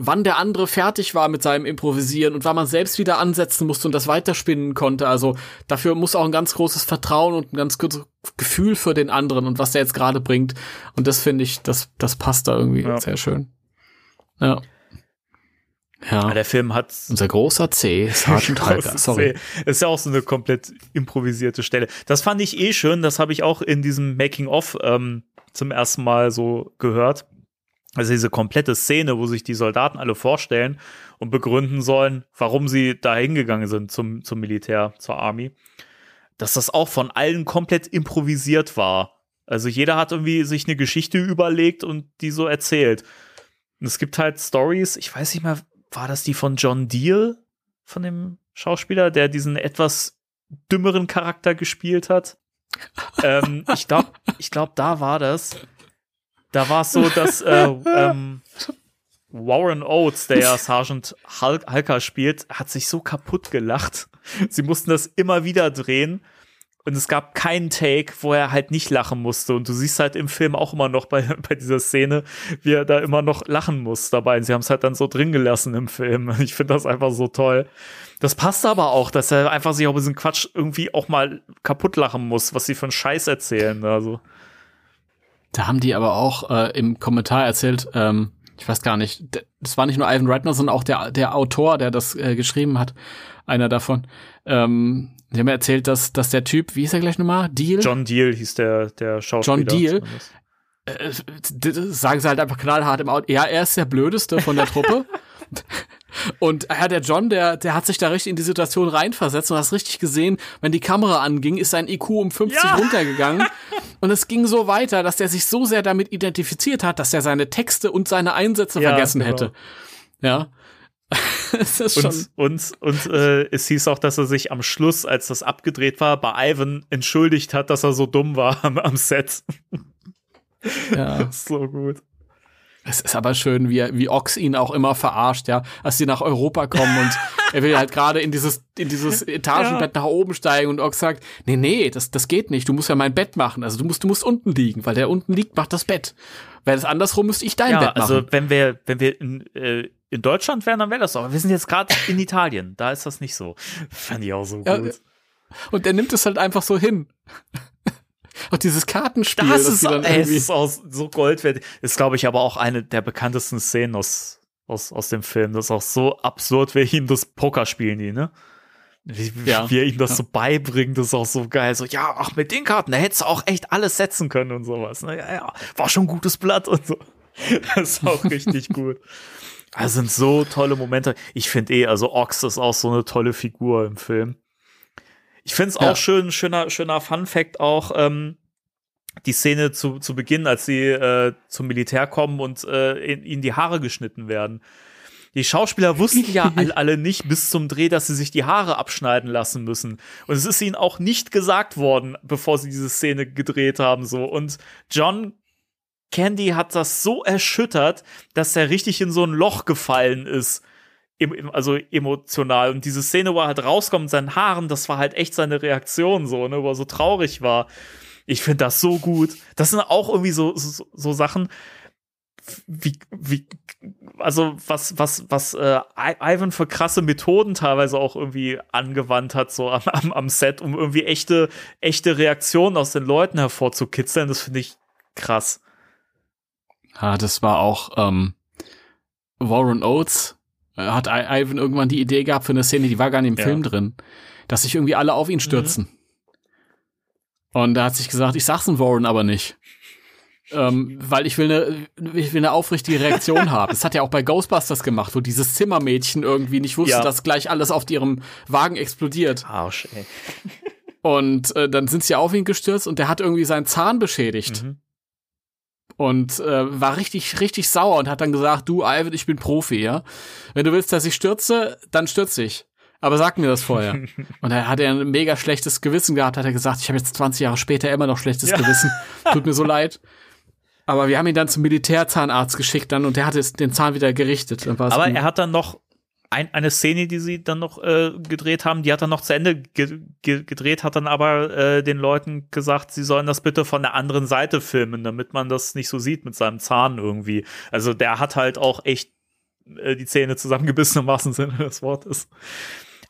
wann der andere fertig war mit seinem Improvisieren und wann man selbst wieder ansetzen musste und das weiterspinnen konnte. Also dafür muss auch ein ganz großes Vertrauen und ein ganz großes Gefühl für den anderen und was der jetzt gerade bringt. Und das finde ich, das, das passt da irgendwie ja. sehr schön. Ja. Ja. der Film hat unser großer C, Sergeant Hulker. Sorry, C. ist ja auch so eine komplett improvisierte Stelle. Das fand ich eh schön. Das habe ich auch in diesem Making of ähm, zum ersten Mal so gehört also diese komplette Szene, wo sich die Soldaten alle vorstellen und begründen sollen, warum sie da hingegangen sind zum, zum Militär, zur Army, dass das auch von allen komplett improvisiert war. Also jeder hat irgendwie sich eine Geschichte überlegt und die so erzählt. Und es gibt halt Stories, ich weiß nicht mehr, war das die von John Deal, von dem Schauspieler, der diesen etwas dümmeren Charakter gespielt hat? ähm, ich glaube, ich glaube, da war das da war es so, dass äh, ähm, Warren Oates, der ja Sergeant Hul Hulker spielt, hat sich so kaputt gelacht. Sie mussten das immer wieder drehen. Und es gab keinen Take, wo er halt nicht lachen musste. Und du siehst halt im Film auch immer noch bei, bei dieser Szene, wie er da immer noch lachen muss dabei. Und sie haben es halt dann so drin gelassen im Film. Ich finde das einfach so toll. Das passt aber auch, dass er einfach sich auch bisschen Quatsch irgendwie auch mal kaputt lachen muss, was sie für einen Scheiß erzählen. Also. Da haben die aber auch äh, im Kommentar erzählt, ähm, ich weiß gar nicht, das war nicht nur Ivan Reitman, sondern auch der, der Autor, der das äh, geschrieben hat, einer davon. Ähm, die haben erzählt, dass, dass der Typ, wie hieß er gleich nochmal? Deal? John Deal hieß der, der Schauspieler. John Deal. Äh, sagen sie halt einfach knallhart im Auto. Ja, er ist der blödeste von der Truppe. Und ja, der John, der, der hat sich da richtig in die Situation reinversetzt und hast richtig gesehen, wenn die Kamera anging, ist sein IQ um 50 Ja. runtergegangen. Und es ging so weiter, dass der sich so sehr damit identifiziert hat, dass er seine Texte und seine Einsätze Ja, vergessen genau. hätte. Ja. Es ist. Und, und, und äh, es hieß auch, dass er sich am Schluss, als das abgedreht war, bei Ivan entschuldigt hat, dass er so dumm war am, am Set. Ja. so gut. Es ist aber schön, wie, wie Ox ihn auch immer verarscht, ja, als sie nach Europa kommen und er will halt gerade in dieses, in dieses Etagenbett nach oben steigen und Ox sagt, nee, nee, das, das geht nicht, du musst ja mein Bett machen, also du musst, du musst unten liegen, weil der unten liegt, macht das Bett. Wäre das andersrum, müsste ich dein Ja, Bett machen. also wenn wir, wenn wir in, äh, in Deutschland wären, dann wäre das so. Aber wir sind jetzt gerade in Italien, da ist das nicht so. Fand ich auch so Ja, gut. und er nimmt es halt einfach so hin. Und dieses Kartenspiel, Das ist, ey, es ist auch so goldwertig. Ist, glaube ich, aber auch eine der bekanntesten Szenen aus, aus, aus dem Film. Das ist auch so absurd, wie ihm das Pokerspielen die, ne? Wie, Ja. wie er ihm das Ja. so beibringt, das ist auch so geil. So, ja, ach, mit den Karten, da hättest du auch echt alles setzen können und sowas. Ne? Ja, ja, war schon ein gutes Blatt und so. Das ist auch richtig gut. Also sind so tolle Momente. Ich finde eh, also Ox ist auch so eine tolle Figur im Film. Ich finde es Ja. auch schön, schöner, schöner Fun Fact auch, ähm, die Szene zu, zu Beginn, als sie äh, zum Militär kommen und äh, in, ihnen die Haare geschnitten werden. Die Schauspieler wussten ja all, alle nicht bis zum Dreh, dass sie sich die Haare abschneiden lassen müssen. Und es ist ihnen auch nicht gesagt worden, bevor sie diese Szene gedreht haben. So. Und John Candy hat das so erschüttert, dass er richtig in so ein Loch gefallen ist. Also emotional. Und diese Szene, wo er halt rauskommt mit seinen Haaren, das war halt echt seine Reaktion so, ne, wo er so traurig war. Ich finde das so gut. Das sind auch irgendwie so, so, so Sachen, wie, wie, also was, was, was äh, Ivan für krasse Methoden teilweise auch irgendwie angewandt hat, so am, am, am Set, um irgendwie echte, echte Reaktionen aus den Leuten hervorzukitzeln, das finde ich krass. Ja, das war auch ähm, Warren Oates. äh, Hat I Ivan irgendwann die Idee gehabt für eine Szene, die war gar nicht im Ja. Film drin, dass sich irgendwie alle auf ihn stürzen. Und da hat sich gesagt, ich sag's in Warren aber nicht. Ähm, weil ich will eine, ich will eine aufrichtige Reaktion haben. Das hat er auch bei Ghostbusters gemacht, wo dieses Zimmermädchen irgendwie nicht wusste, Ja. dass gleich alles auf ihrem Wagen explodiert. Arsch, ey. Und äh, dann sind sie auf ihn gestürzt und der hat irgendwie seinen Zahn beschädigt. Mhm. Und äh, war richtig, richtig sauer und hat dann gesagt, du, Ivan, ich bin Profi, ja. Wenn du willst, dass ich stürze, dann stürze ich. Aber sag mir das vorher. und da hat er ein mega schlechtes Gewissen gehabt, hat er gesagt, ich habe jetzt 20 Jahre später immer noch schlechtes Ja. Gewissen. Tut mir so leid. Aber wir haben ihn dann zum Militärzahnarzt geschickt dann und der hat jetzt den Zahn wieder gerichtet. Dann Aber gut. er hat dann noch ein, eine Szene, die sie dann noch äh, gedreht haben, die hat er noch zu Ende ge ge gedreht, hat dann aber äh, den Leuten gesagt, sie sollen das bitte von der anderen Seite filmen, damit man das nicht so sieht mit seinem Zahn irgendwie. Also der hat halt auch echt äh, die Zähne zusammengebissen im wahrsten Sinne des Wortes.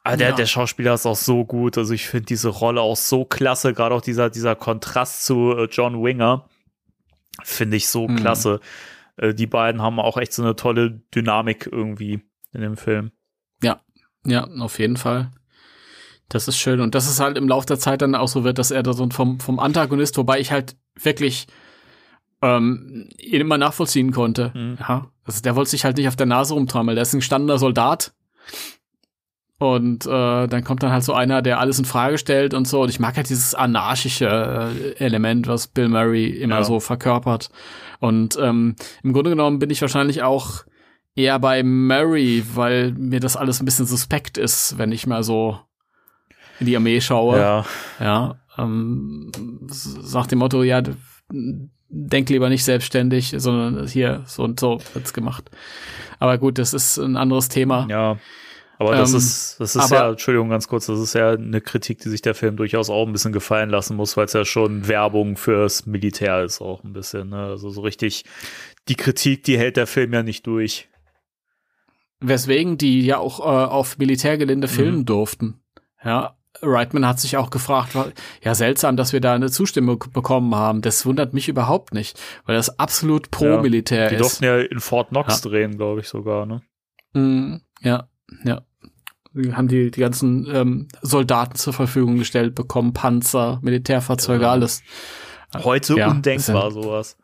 Aber der, Ja. der Schauspieler ist auch so gut. Also ich finde diese Rolle auch so klasse, gerade auch dieser, dieser Kontrast zu äh, John Winger. Finde ich so Mhm. klasse. Äh, die beiden haben auch echt so eine tolle Dynamik irgendwie in dem Film. Ja, ja, auf jeden Fall. Das ist schön. Und dass es halt im Laufe der Zeit dann auch so wird, dass er da so vom, vom Antagonist, wobei ich halt wirklich ähm, ihn immer nachvollziehen konnte. Mhm. Ja. Also der wollte sich halt nicht auf der Nase rumtrommeln. Der ist ein gestandener Soldat. Und äh, dann kommt dann halt so einer, der alles in Frage stellt und so. Und ich mag halt dieses anarchische äh, Element, was Bill Murray immer Ja. so verkörpert. Und ähm, im Grunde genommen bin ich wahrscheinlich auch eher bei Murray, weil mir das alles ein bisschen suspekt ist, wenn ich mal so in die Armee schaue. Ja. Ja, ähm, nach dem Motto, ja, denk lieber nicht selbstständig, sondern hier so und so wird's gemacht. Aber gut, das ist ein anderes Thema. Ja. Aber das Ähm, ist, das ist ja, Entschuldigung, ganz kurz, das ist ja eine Kritik, die sich der Film durchaus auch ein bisschen gefallen lassen muss, weil es ja schon Werbung fürs Militär ist, auch ein bisschen. Ne? Also so richtig, die Kritik, die hält der Film ja nicht durch. Weswegen die ja auch äh, auf Militärgelände Mhm. filmen durften. Ja, Reitman hat sich auch gefragt, wa- ja, seltsam, dass wir da eine Zustimmung bekommen haben. Das wundert mich überhaupt nicht, weil das absolut pro-Militär Die ist. durften ja in Fort Knox Ja. drehen, glaube ich sogar. Ne? Mm, ja, ja. Die haben die, die ganzen ähm, Soldaten zur Verfügung gestellt bekommen, Panzer, Militärfahrzeuge, Ja. alles. Heute Ja, undenkbar sowas.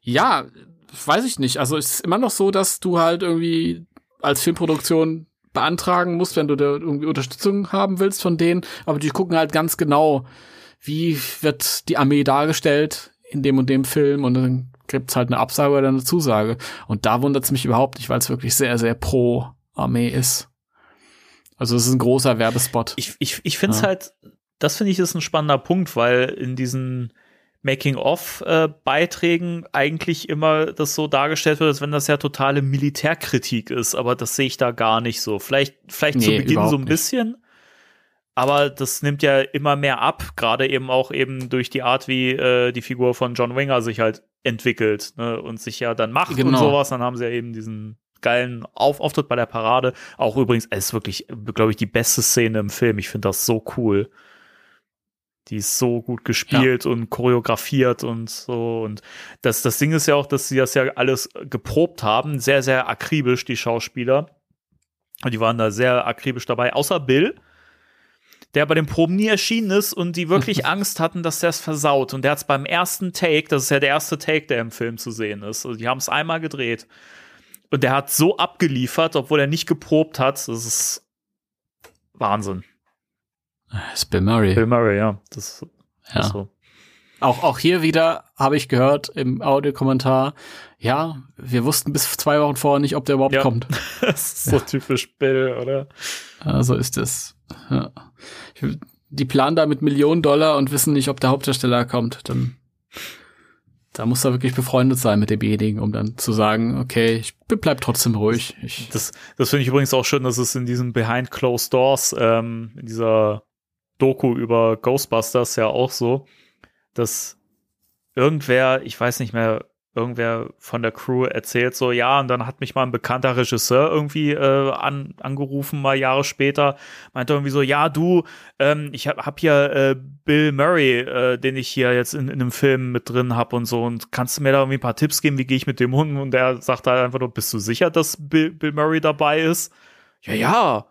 Ja, weiß ich nicht. Also es ist immer noch so, dass du halt irgendwie als Filmproduktion beantragen musst, wenn du da irgendwie Unterstützung haben willst von denen. Aber die gucken halt ganz genau, wie wird die Armee dargestellt in dem und dem Film und dann gibt's halt eine Absage oder eine Zusage. Und da wundert's mich überhaupt nicht, weil es wirklich sehr, sehr pro Armee ist. Also es ist ein großer Werbespot. Ich, ich, ich finde es ja. halt, das finde ich ist ein spannender Punkt, weil in diesen Making-of-Beiträgen äh, eigentlich immer das so dargestellt wird, als wenn das ja totale Militärkritik ist, aber das sehe ich da gar nicht so. Vielleicht, vielleicht nee, zu Beginn so ein bisschen, aber das nimmt ja immer mehr ab, gerade eben auch eben durch die Art, wie äh, die Figur von John Winger sich halt entwickelt ne, und sich ja dann macht genau. und sowas. Dann haben sie ja eben diesen geilen Auf Auftritt bei der Parade. Auch übrigens, es ist wirklich, glaube ich, die beste Szene im Film. Ich finde das so cool. Die ist so gut gespielt ja. und choreografiert und so. Und das, das Ding ist ja auch, dass sie das ja alles geprobt haben. Sehr, sehr akribisch, die Schauspieler. Und die waren da sehr akribisch dabei, außer Bill, der bei den Proben nie erschienen ist und die wirklich Angst hatten, dass der es versaut. Und der hat es beim ersten Take, das ist ja der erste Take, der im Film zu sehen ist. Also die haben es einmal gedreht. Und der hat so abgeliefert, obwohl er nicht geprobt hat. Das ist Wahnsinn. Das ist Bill Murray. Bill Murray, ja. Das, ja. Ist so. Auch, auch hier wieder habe ich gehört im Audiokommentar, ja, wir wussten bis zwei Wochen vorher nicht, ob der überhaupt ja. kommt. das ist so ja. typisch Bill, oder? Ja, so ist es. Ja. Die planen da mit Millionen Dollar und wissen nicht, ob der Hauptdarsteller kommt. Dann da muss er wirklich befreundet sein mit demjenigen, um dann zu sagen, okay, ich bleib trotzdem ruhig. Ich das das finde ich übrigens auch schön, dass es in diesem Behind Closed Doors, ähm, in dieser Doku über Ghostbusters ja auch so, dass irgendwer, ich weiß nicht mehr, irgendwer von der Crew erzählt so, ja, und dann hat mich mal ein bekannter Regisseur irgendwie äh, an, angerufen, mal Jahre später, meinte irgendwie so, ja, du, ähm, ich hab, hab hier äh, Bill Murray, äh, den ich hier jetzt in, in einem Film mit drin hab und so, und kannst du mir da irgendwie ein paar Tipps geben, wie gehe ich mit dem Hund? Und der sagt halt einfach nur, bist du sicher, dass Bill, Bill Murray dabei ist? Ja, ja,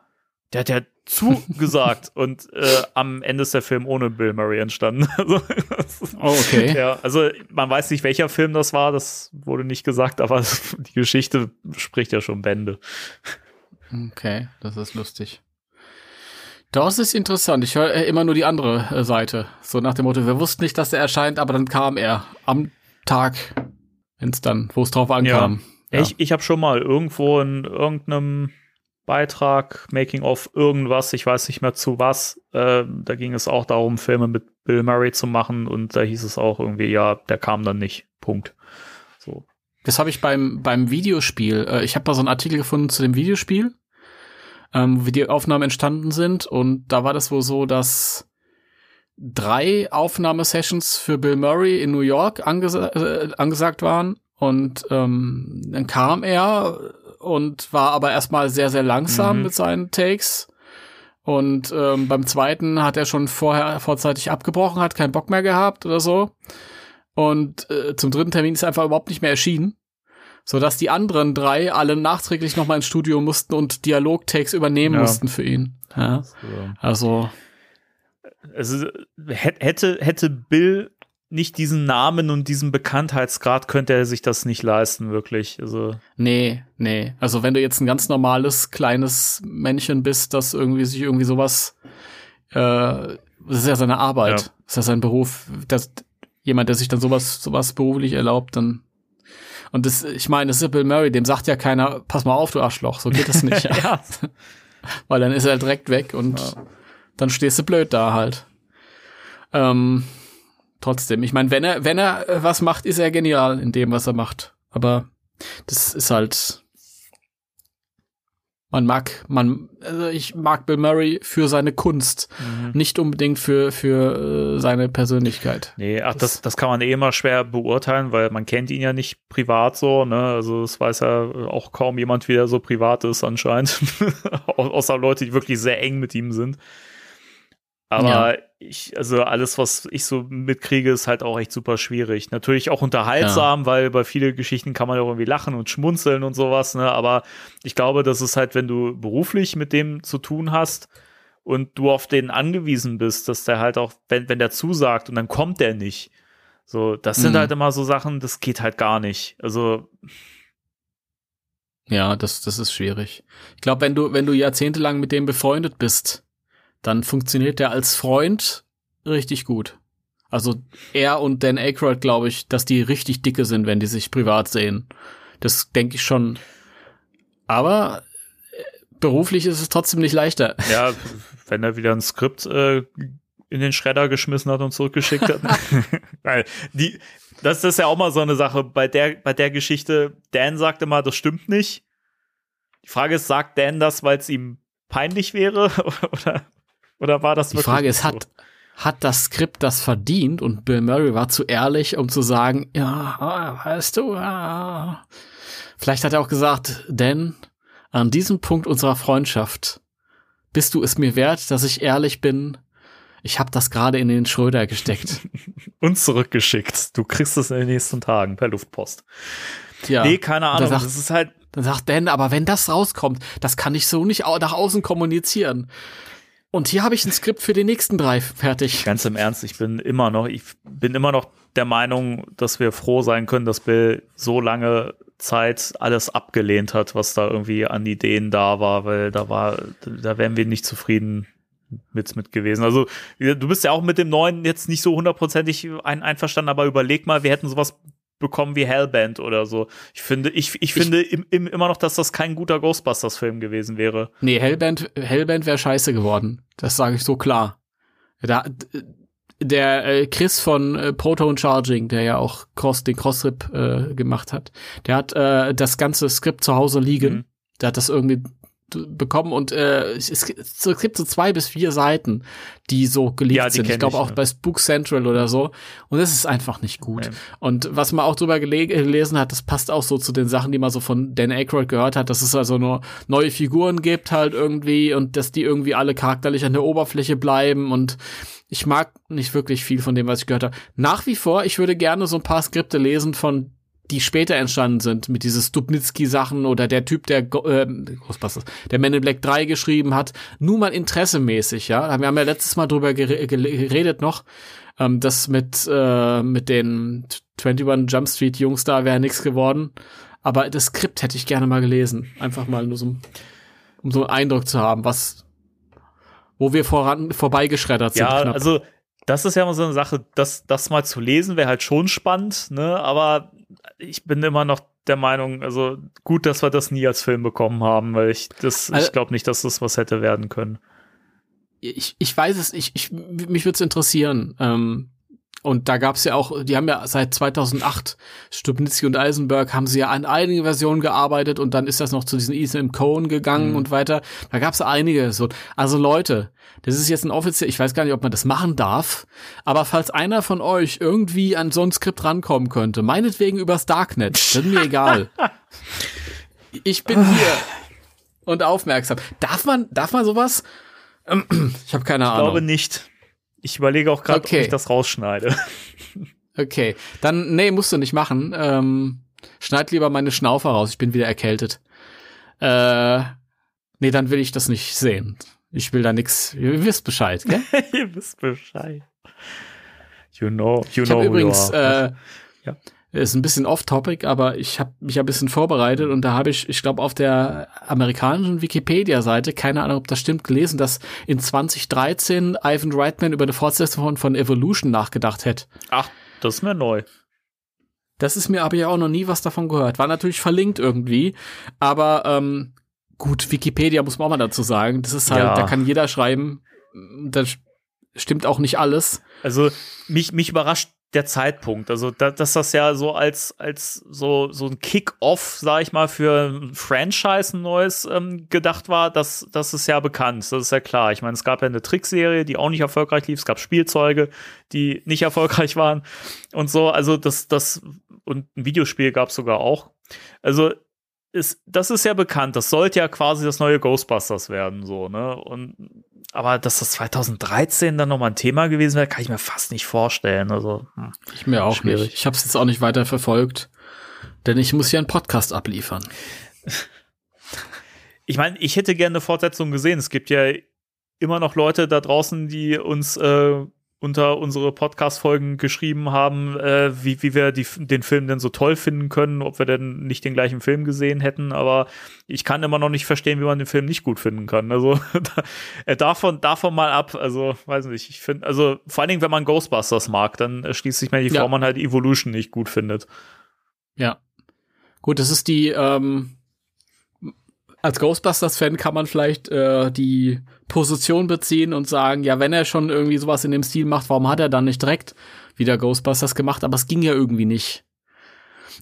der, der, zugesagt und äh, am Ende ist der Film ohne Bill Murray entstanden. oh, okay. Ja, also man weiß nicht, welcher Film das war, das wurde nicht gesagt, aber die Geschichte spricht ja schon Bände. Okay, das ist lustig. Das ist interessant. Ich höre immer nur die andere äh, Seite. So nach dem Motto, wir wussten nicht, dass er erscheint, aber dann kam er am Tag, wenn es dann, wo es drauf ankam. Ja. Ja. Ich, ich habe schon mal irgendwo in irgendeinem Beitrag, Making of irgendwas, ich weiß nicht mehr zu was. Äh, da ging es auch darum, Filme mit Bill Murray zu machen und da hieß es auch irgendwie, ja, der kam dann nicht. Punkt. So. Das habe ich beim, beim Videospiel. Äh, ich habe da so einen Artikel gefunden zu dem Videospiel, ähm, wie die Aufnahmen entstanden sind und da war das wohl so, dass drei Aufnahmesessions für Bill Murray in New York angesa äh, angesagt waren und ähm, dann kam er und war aber erstmal sehr, sehr langsam mhm. mit seinen Takes. Und ähm, beim zweiten hat er schon vorher vorzeitig abgebrochen, hat keinen Bock mehr gehabt oder so. Und äh, zum dritten Termin ist er einfach überhaupt nicht mehr erschienen. Sodass die anderen drei alle nachträglich nochmal ins Studio mussten und Dialog-Takes übernehmen ja. mussten für ihn. Ja. Also. Also hätte, hätte Bill nicht diesen Namen und diesen Bekanntheitsgrad könnte er sich das nicht leisten, wirklich. Also. Nee, nee. Also wenn du jetzt ein ganz normales, kleines Männchen bist, das irgendwie sich irgendwie sowas, äh, das ist ja seine Arbeit, ja. das ist ja sein Beruf, das, jemand, der sich dann sowas, sowas beruflich erlaubt, dann und das, ich meine, das ist Bill Murray, dem sagt ja keiner, pass mal auf, du Arschloch, so geht das nicht. ja. Weil dann ist er direkt weg und ja. dann stehst du blöd da halt. Ähm, trotzdem. Ich meine, wenn er, wenn er äh, was macht, ist er genial in dem, was er macht. Aber das ist halt. Man mag, man, also ich mag Bill Murray für seine Kunst, mhm. nicht unbedingt für, für äh, seine Persönlichkeit. Nee, ach, das, das kann man eh immer schwer beurteilen, weil man kennt ihn ja nicht privat so, ne? Also es weiß ja auch kaum jemand, wie er so privat ist anscheinend. Außer Leute, die wirklich sehr eng mit ihm sind. Aber ja. Ich, also alles, was ich so mitkriege, ist halt auch echt super schwierig. Natürlich auch unterhaltsam, ja. weil bei vielen Geschichten kann man ja irgendwie lachen und schmunzeln und sowas, ne? Aber ich glaube, dass es halt, wenn du beruflich mit dem zu tun hast und du auf den angewiesen bist, dass der halt auch, wenn, wenn der zusagt und dann kommt der nicht. So, das sind mhm. halt immer so Sachen, das geht halt gar nicht. Also, Ja, das, das ist schwierig. Ich glaube, wenn du, wenn du jahrzehntelang mit dem befreundet bist, dann funktioniert der als Freund richtig gut. Also er und Dan Aykroyd, glaube ich, dass die richtig dicke sind, wenn die sich privat sehen. Das denke ich schon. Aber äh, beruflich ist es trotzdem nicht leichter. Ja, wenn er wieder ein Skript äh, in den Schredder geschmissen hat und zurückgeschickt hat. Weil die, das ist ja auch mal so eine Sache bei der, bei der Geschichte. Dan sagt immer, das stimmt nicht. Die Frage ist, sagt Dan das, weil es ihm peinlich wäre? Oder, oder war das Die Frage ist, so? hat, hat das Skript das verdient und Bill Murray war zu ehrlich, um zu sagen, ja, weißt du, ja. Vielleicht hat er auch gesagt, Dan, an diesem Punkt unserer Freundschaft bist du es mir wert, dass ich ehrlich bin. Ich habe das gerade in den Schröder gesteckt. Und zurückgeschickt. Du kriegst es in den nächsten Tagen per Luftpost. Ja. Nee, keine Ahnung. Sagt, das ist halt. Dann sagt Dan, aber wenn das rauskommt, das kann ich so nicht nach außen kommunizieren. Und hier habe ich ein Skript für die nächsten drei fertig. Ganz im Ernst, ich bin immer noch, ich bin immer noch der Meinung, dass wir froh sein können, dass Bill so lange Zeit alles abgelehnt hat, was da irgendwie an Ideen da war, weil da war, da wären wir nicht zufrieden mit, mit gewesen. Also, du bist ja auch mit dem neuen jetzt nicht so hundertprozentig ein, einverstanden, aber überleg mal, wir hätten sowas bekommen wie Hellband oder so. Ich finde, ich, ich, ich finde im, im, immer noch, dass das kein guter Ghostbusters-Film gewesen wäre. Nee, Hellband, Hellband wäre scheiße geworden. Das sage ich so klar. Da, der äh, Chris von äh, Proton Charging, der ja auch Cross, den Crossrip äh, gemacht hat, der hat äh, das ganze Skript zu Hause liegen. Mhm. Der hat das irgendwie bekommen und äh, es, es gibt so zwei bis vier Seiten, die so geleakt ja, sind. Ich glaube auch ja. bei Spook Central oder so. Und das ist einfach nicht gut. Nee. Und was man auch drüber gele gelesen hat, das passt auch so zu den Sachen, die man so von Dan Aykroyd gehört hat, dass es also nur neue Figuren gibt halt irgendwie und dass die irgendwie alle charakterlich an der Oberfläche bleiben und ich mag nicht wirklich viel von dem, was ich gehört habe. Nach wie vor, ich würde gerne so ein paar Skripte lesen von die später entstanden sind, mit diese Stupnitsky-Sachen oder der Typ, der äh, der Men in Black 3 geschrieben hat, nur mal interessemäßig, ja. Wir haben ja letztes Mal drüber geredet noch, ähm, das mit, äh, mit den 21 Jump Street Jungs da wäre nichts geworden. Aber das Skript hätte ich gerne mal gelesen. Einfach mal nur so, um so einen Eindruck zu haben, was, wo wir voran, vorbeigeschreddert sind. Ja, knapp. also, das ist ja immer so eine Sache, das, das mal zu lesen wäre halt schon spannend, ne, aber ich bin immer noch der Meinung, also gut, dass wir das nie als Film bekommen haben, weil ich das, also, ich glaube nicht, dass das was hätte werden können. Ich, ich weiß es, ich, ich mich würde es interessieren. Ähm, und da gab's ja auch, die haben ja seit 2008, Stupnitzky und Eisenberg, haben sie ja an einigen Versionen gearbeitet und dann ist das noch zu diesen Ethan Cohen gegangen mhm. und weiter. Da gab's einige so. Also Leute, das ist jetzt ein offiziell, ich weiß gar nicht, ob man das machen darf, aber falls einer von euch irgendwie an so ein Skript rankommen könnte, meinetwegen übers Darknet, das ist mir egal. Ich bin hier und aufmerksam. Darf man, darf man sowas? Ich habe keine Ahnung. Ich glaube nicht. Ich überlege auch gerade, okay. ob ich das rausschneide. Okay, dann, nee, musst du nicht machen. Ähm, schneid lieber meine Schnaufe raus, ich bin wieder erkältet. Äh, nee, dann will ich das nicht sehen. Ich will da nix. Ihr wisst Bescheid, gell? ihr wisst Bescheid. You know, you ich know. übrigens, äh, ja. Ist ein bisschen off-topic, aber ich habe mich ein bisschen vorbereitet und da habe ich, ich glaube, auf der amerikanischen Wikipedia-Seite, keine Ahnung, ob das stimmt, gelesen, dass in 2013 Ivan Reitman über eine Fortsetzung von, von Evolution nachgedacht hätte. Ach, das ist mir neu. Das ist mir aber ja auch noch nie was davon gehört. War natürlich verlinkt irgendwie, aber ähm, Gut, Wikipedia muss man auch mal dazu sagen. Das ist halt, ja. da kann jeder schreiben. Da stimmt auch nicht alles. Also mich, mich überrascht der Zeitpunkt. Also, da, dass das ja so als, als so, so ein Kick-Off, sag ich mal, für ein Franchise ein neues ähm, gedacht war, das, das ist ja bekannt. Das ist ja klar. Ich meine, es gab ja eine Trickserie, die auch nicht erfolgreich lief. Es gab Spielzeuge, die nicht erfolgreich waren und so. Also, das, das, und ein Videospiel gab es sogar auch. Also, ist, das ist ja bekannt. Das sollte ja quasi das neue Ghostbusters werden, so, ne? Und, aber dass das 2013 dann nochmal ein Thema gewesen wäre, kann ich mir fast nicht vorstellen. Also, hm, ich mir auch schwierig. nicht. Ich habe es jetzt auch nicht weiter verfolgt, denn ich muss ja einen Podcast abliefern. ich meine, ich hätte gerne eine Fortsetzung gesehen. Es gibt ja immer noch Leute da draußen, die uns äh, unter unsere Podcast-Folgen geschrieben haben, äh, wie, wie wir die, den Film denn so toll finden können, ob wir denn nicht den gleichen Film gesehen hätten, aber ich kann immer noch nicht verstehen, wie man den Film nicht gut finden kann. Also äh, davon, davon mal ab, also weiß nicht, ich finde, also vor allen Dingen, wenn man Ghostbusters mag, dann erschließt sich mir die, ja. warum man halt Evolution nicht gut findet. Ja. Gut, das ist die, ähm, als Ghostbusters-Fan kann man vielleicht äh, die Position beziehen und sagen, ja, wenn er schon irgendwie sowas in dem Stil macht, warum hat er dann nicht direkt wieder Ghostbusters gemacht? Aber es ging ja irgendwie nicht.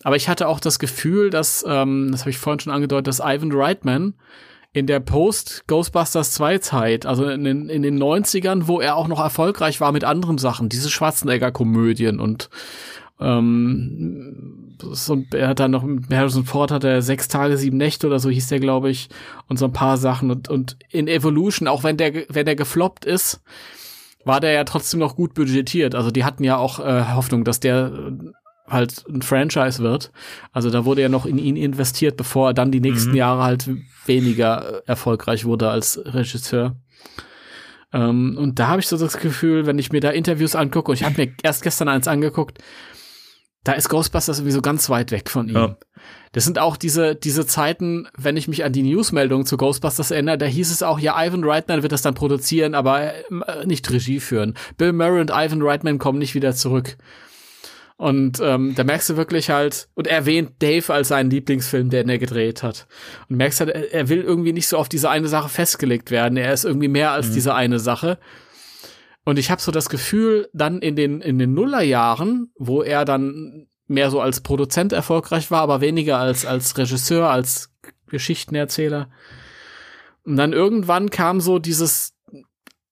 Aber ich hatte auch das Gefühl, dass, ähm, das habe ich vorhin schon angedeutet, dass Ivan Reitman in der Post-Ghostbusters 2 Zeit, also in den, in den 90ern, wo er auch noch erfolgreich war mit anderen Sachen, diese Schwarzenegger-Komödien und ähm, so, er hat dann noch mit Harrison Ford hat er sechs Tage, sieben Nächte oder so hieß der, glaube ich, und so ein paar Sachen. Und, und in Evolution, auch wenn der, wenn der gefloppt ist, war der ja trotzdem noch gut budgetiert. Also die hatten ja auch äh, Hoffnung, dass der äh, halt ein Franchise wird. Also da wurde ja noch in ihn investiert, bevor er dann die nächsten mhm. Jahre halt weniger erfolgreich wurde als Regisseur. Ähm, und da habe ich so das Gefühl, wenn ich mir da Interviews angucke, und ich habe mir erst gestern eins angeguckt, da ist Ghostbusters irgendwie so ganz weit weg von ihm. Ja. Das sind auch diese, diese Zeiten, wenn ich mich an die Newsmeldungen zu Ghostbusters erinnere, da hieß es auch, ja, Ivan Reitman wird das dann produzieren, aber äh, nicht Regie führen. Bill Murray und Ivan Reitman kommen nicht wieder zurück. Und ähm, da merkst du wirklich halt, und er erwähnt Dave als seinen Lieblingsfilm, den er gedreht hat. Und merkst halt, er will irgendwie nicht so auf diese eine Sache festgelegt werden. Er ist irgendwie mehr als mhm. diese eine Sache. Und ich habe so das Gefühl, dann in den, in den Nullerjahren, wo er dann mehr so als Produzent erfolgreich war, aber weniger als, als Regisseur, als Geschichtenerzähler. Und dann irgendwann kam so dieses,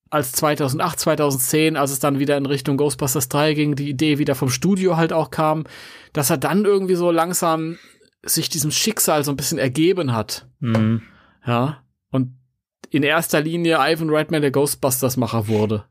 als 2008, 2010, als es dann wieder in Richtung Ghostbusters 3 ging, die Idee wieder vom Studio halt auch kam, dass er dann irgendwie so langsam sich diesem Schicksal so ein bisschen ergeben hat. Mhm. Ja. Und in erster Linie Ivan Reitman der Ghostbusters-Macher wurde.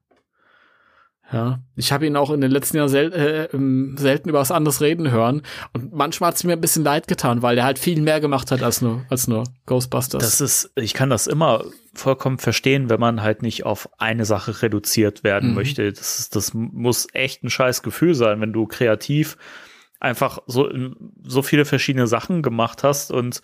Ja, ich habe ihn auch in den letzten Jahren sel äh, ähm, selten über was anderes reden hören. Und manchmal hat es mir ein bisschen leid getan, weil der halt viel mehr gemacht hat als nur, als nur Ghostbusters. Das ist, ich kann das immer vollkommen verstehen, wenn man halt nicht auf eine Sache reduziert werden mhm. möchte. Das, ist, das muss echt ein scheiß Gefühl sein, wenn du kreativ einfach so, so viele verschiedene Sachen gemacht hast und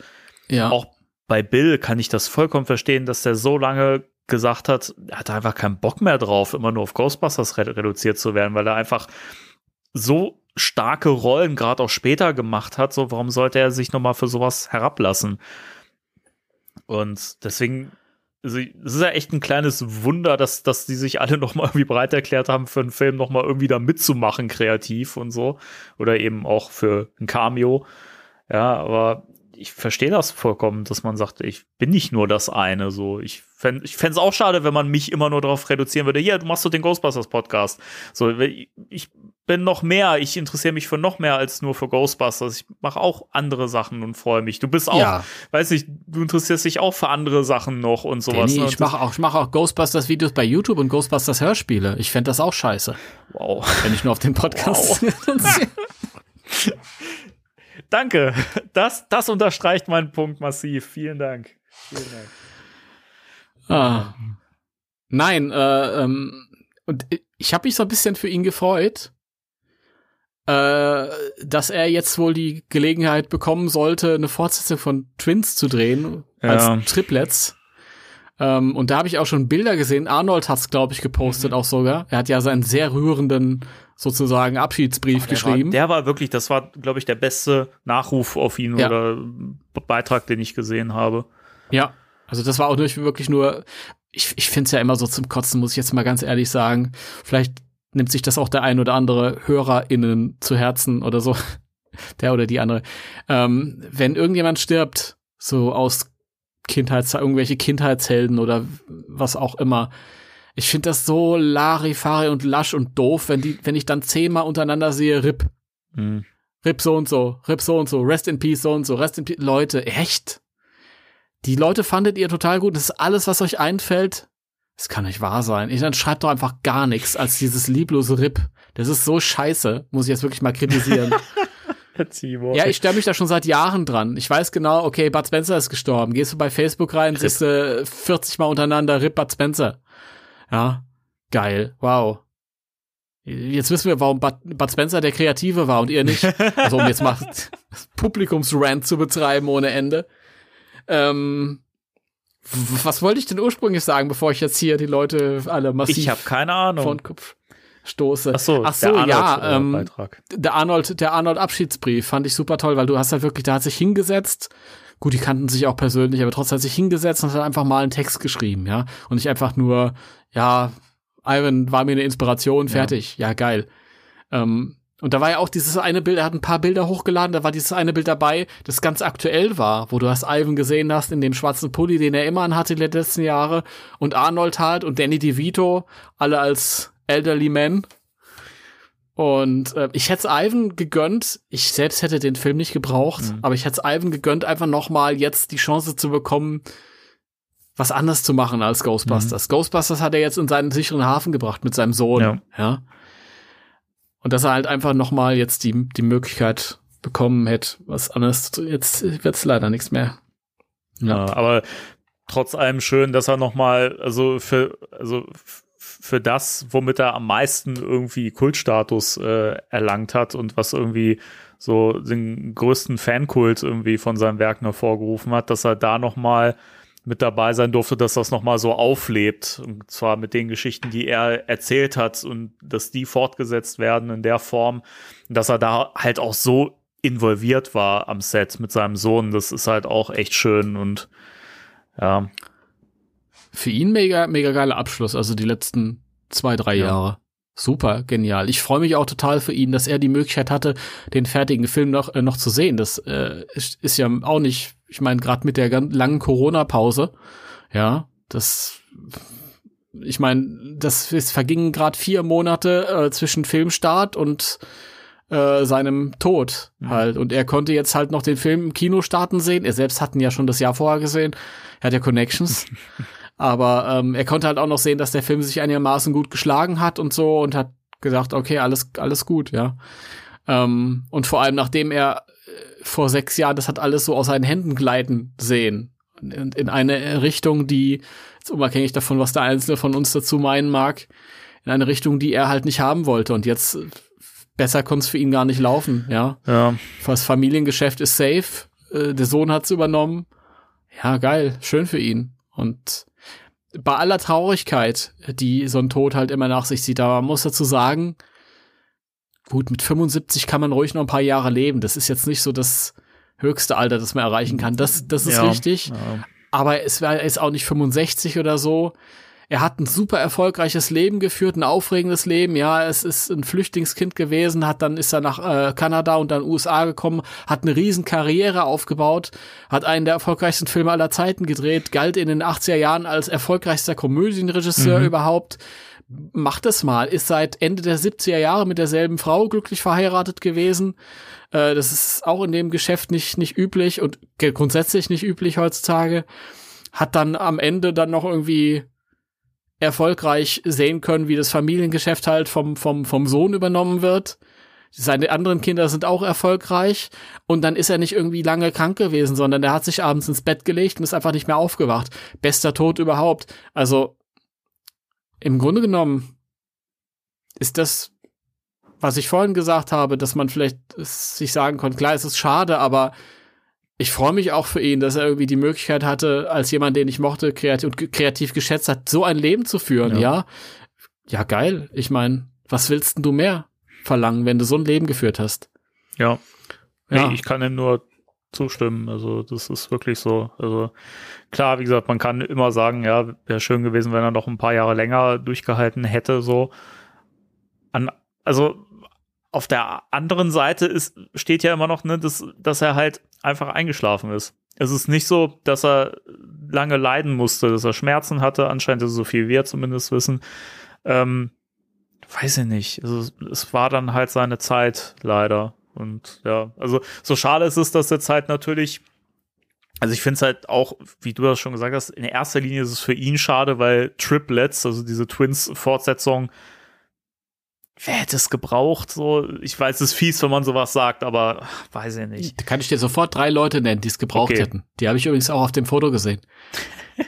ja. auch bei Bill kann ich das vollkommen verstehen, dass der so lange gesagt hat, er hatte einfach keinen Bock mehr drauf, immer nur auf Ghostbusters re reduziert zu werden, weil er einfach so starke Rollen gerade auch später gemacht hat. So, warum sollte er sich nochmal für sowas herablassen? Und deswegen, also, es ist ja echt ein kleines Wunder, dass, dass die sich alle nochmal irgendwie bereit erklärt haben, für einen Film nochmal irgendwie da mitzumachen, kreativ und so. Oder eben auch für ein Cameo. Ja, aber ich verstehe das vollkommen, dass man sagt, ich bin nicht nur das eine. So, ich fände ich es auch schade, wenn man mich immer nur darauf reduzieren würde. Hier, du machst doch den Ghostbusters Podcast. So, ich bin noch mehr. Ich interessiere mich für noch mehr als nur für Ghostbusters. Ich mache auch andere Sachen und freue mich. Du bist auch, ja. weiß nicht, du interessierst dich auch für andere Sachen noch und sowas. Nee, ne? ich mache auch, ich mache auch Ghostbusters Videos bei YouTube und Ghostbusters Hörspiele. Ich fände das auch scheiße. Wow. Wenn ich nur auf den Podcast. Wow. Danke. Das, das unterstreicht meinen Punkt massiv. Vielen Dank. Vielen Dank. Ah. Nein, äh, ähm, und ich habe mich so ein bisschen für ihn gefreut, äh, dass er jetzt wohl die Gelegenheit bekommen sollte, eine Fortsetzung von Twins zu drehen ja. als Triplets. Ähm, und da habe ich auch schon Bilder gesehen. Arnold hat's, glaube ich, gepostet mhm. auch sogar. Er hat ja seinen sehr rührenden sozusagen Abschiedsbrief der geschrieben. War, der war wirklich, das war, glaube ich, der beste Nachruf auf ihn ja. oder Beitrag, den ich gesehen habe. Ja, also das war auch nicht wirklich nur, ich, ich finde es ja immer so zum Kotzen, muss ich jetzt mal ganz ehrlich sagen. Vielleicht nimmt sich das auch der ein oder andere HörerInnen zu Herzen oder so. Der oder die andere. Ähm, wenn irgendjemand stirbt, so aus Kindheits, irgendwelche Kindheitshelden oder was auch immer, ich finde das so Larifari und lasch und doof, wenn die, wenn ich dann zehnmal untereinander sehe, RIP. Hm. RIP so und so, RIP so und so, Rest in Peace so und so, Rest in Peace. Leute, echt? Die Leute fandet ihr total gut. Das ist alles, was euch einfällt. Das kann nicht wahr sein. Ich, dann schreibt doch einfach gar nichts als dieses lieblose RIP. Das ist so scheiße. Muss ich jetzt wirklich mal kritisieren. ja, ich stelle mich da schon seit Jahren dran. Ich weiß genau, okay, Bud Spencer ist gestorben. Gehst du bei Facebook rein, siehst du 40 Mal untereinander RIP Bud Spencer. Ja, geil, wow. Jetzt wissen wir, warum Bud, Bud Spencer der Kreative war und ihr nicht. Also um jetzt mal Publikumsrant zu betreiben ohne Ende. Ähm, was wollte ich denn ursprünglich sagen, bevor ich jetzt hier die Leute alle massiv Ich habe keine Ahnung. vor den Kopf stoße? Ach so, Ach so der Arnold, ja, äh, ähm, Beitrag. der Arnold, der Arnold Abschiedsbrief fand ich super toll, weil du hast halt wirklich, da hat sich hingesetzt. Gut, die kannten sich auch persönlich, aber trotzdem hat sich hingesetzt und hat einfach mal einen Text geschrieben, ja. Und nicht einfach nur, ja, Ivan war mir eine Inspiration, fertig. Ja, geil. Ähm, und da war ja auch dieses eine Bild, er hat ein paar Bilder hochgeladen, da war dieses eine Bild dabei, das ganz aktuell war, wo du hast Ivan gesehen hast in dem schwarzen Pulli, den er immer anhatte die letzten Jahre und Arnold halt und Danny DeVito, alle als elderly men. Und äh, ich hätte es Ivan gegönnt, ich selbst hätte den Film nicht gebraucht, aber ich hätte es Ivan gegönnt, einfach noch mal jetzt die Chance zu bekommen, was anders zu machen als Ghostbusters. Ghostbusters hat er jetzt in seinen sicheren Hafen gebracht mit seinem Sohn, Ja. ja. Und dass er halt einfach noch mal jetzt die, die Möglichkeit bekommen hätte, was anderes jetzt wird's leider nichts mehr. Ja, aber trotz allem schön, dass er noch mal, also für, also für das, womit er am meisten irgendwie Kultstatus äh, erlangt hat und was irgendwie so den größten Fankult irgendwie von seinen Werken hervorgerufen hat, dass er da noch mal mit dabei sein durfte, dass das noch mal so auflebt und zwar mit den Geschichten, die er erzählt hat und dass die fortgesetzt werden in der Form, dass er da halt auch so involviert war am Set mit seinem Sohn, das ist halt auch echt schön und ja, Für ihn mega, mega geiler Abschluss, also die letzten zwei, drei Ja. Jahre. Super, genial. Ich freue mich auch total für ihn, dass er die Möglichkeit hatte, den fertigen Film noch, äh, noch zu sehen. Das äh, ist ja auch nicht, ich meine, gerade mit der ganz langen Corona-Pause, ja, das, ich meine, das es vergingen gerade vier Monate äh, zwischen Filmstart und äh, seinem Tod halt. Und er konnte jetzt halt noch den Film im Kino starten sehen. Er selbst hatten ja schon das Jahr vorher gesehen. Er hat ja Connections. Aber ähm, er konnte halt auch noch sehen, dass der Film sich einigermaßen gut geschlagen hat und so und hat gesagt, okay, alles, alles gut, ja. Ähm, und vor allem, nachdem er vor sechs Jahren das hat alles so aus seinen Händen gleiten sehen. In, in eine Richtung, die, jetzt unabhängig davon, was der Einzelne von uns dazu meinen mag, in eine Richtung, die er halt nicht haben wollte. Und jetzt besser konnte es für ihn gar nicht laufen, ja. ja, Das Familiengeschäft ist safe. Äh, der Sohn hat's übernommen. Ja, geil. Schön für ihn. Und bei aller Traurigkeit, die so ein Tod halt immer nach sich zieht, aber man muss dazu sagen, gut, mit 75 kann man ruhig noch ein paar Jahre leben. Das ist jetzt nicht so das höchste Alter, das man erreichen kann. Das, das ist ja, richtig. Ja. Aber es war jetzt auch nicht 65 oder so. Er hat ein super erfolgreiches Leben geführt, ein aufregendes Leben. Ja, es ist ein Flüchtlingskind gewesen, hat dann ist er nach äh, Kanada und dann USA gekommen, hat eine riesen Karriere aufgebaut, hat einen der erfolgreichsten Filme aller Zeiten gedreht, galt in den 80er Jahren als erfolgreichster Komödienregisseur überhaupt. Macht es mal, ist seit Ende der 70er Jahre mit derselben Frau glücklich verheiratet gewesen. Äh, das ist auch in dem Geschäft nicht, nicht üblich und grundsätzlich nicht üblich heutzutage. Hat dann am Ende dann noch irgendwie erfolgreich sehen können, wie das Familiengeschäft halt vom, vom, vom Sohn übernommen wird. Seine anderen Kinder sind auch erfolgreich und dann ist er nicht irgendwie lange krank gewesen, sondern der hat sich abends ins Bett gelegt und ist einfach nicht mehr aufgewacht. Bester Tod überhaupt. Also im Grunde genommen ist das, was ich vorhin gesagt habe, dass man vielleicht sich sagen konnte, klar, es ist schade, aber ich freue mich auch für ihn, dass er irgendwie die Möglichkeit hatte, als jemand, den ich mochte, kreativ und kreativ geschätzt hat, so ein Leben zu führen, ja. Ja. Ja, geil. Ich meine, was willst denn du mehr verlangen, wenn du so ein Leben geführt hast? ja. Ja. Nee, ich kann ihm nur zustimmen. Also, das ist wirklich so. Also, klar, wie gesagt, man kann immer sagen, ja, wäre schön gewesen, wenn er noch ein paar Jahre länger durchgehalten hätte, so. An, also, auf der anderen Seite ist, steht ja immer noch, ne, dass, dass er halt einfach eingeschlafen ist. Es ist nicht so, dass er lange leiden musste, dass er Schmerzen hatte. Anscheinend so viel wir zumindest wissen. Ähm, weiß ich nicht. Also, es war dann halt seine Zeit, leider. Und ja, also so schade ist es, dass jetzt halt natürlich, also ich finde es halt auch, wie du das schon gesagt hast, in erster Linie ist es für ihn schade, weil Triplets, also diese Twins-Fortsetzung, wer hätte es gebraucht? So, ich weiß, es ist fies, wenn man sowas sagt, aber weiß ich nicht. Da kann ich dir sofort drei Leute nennen, die es gebraucht Okay. hätten. Die habe ich übrigens auch auf dem Foto gesehen.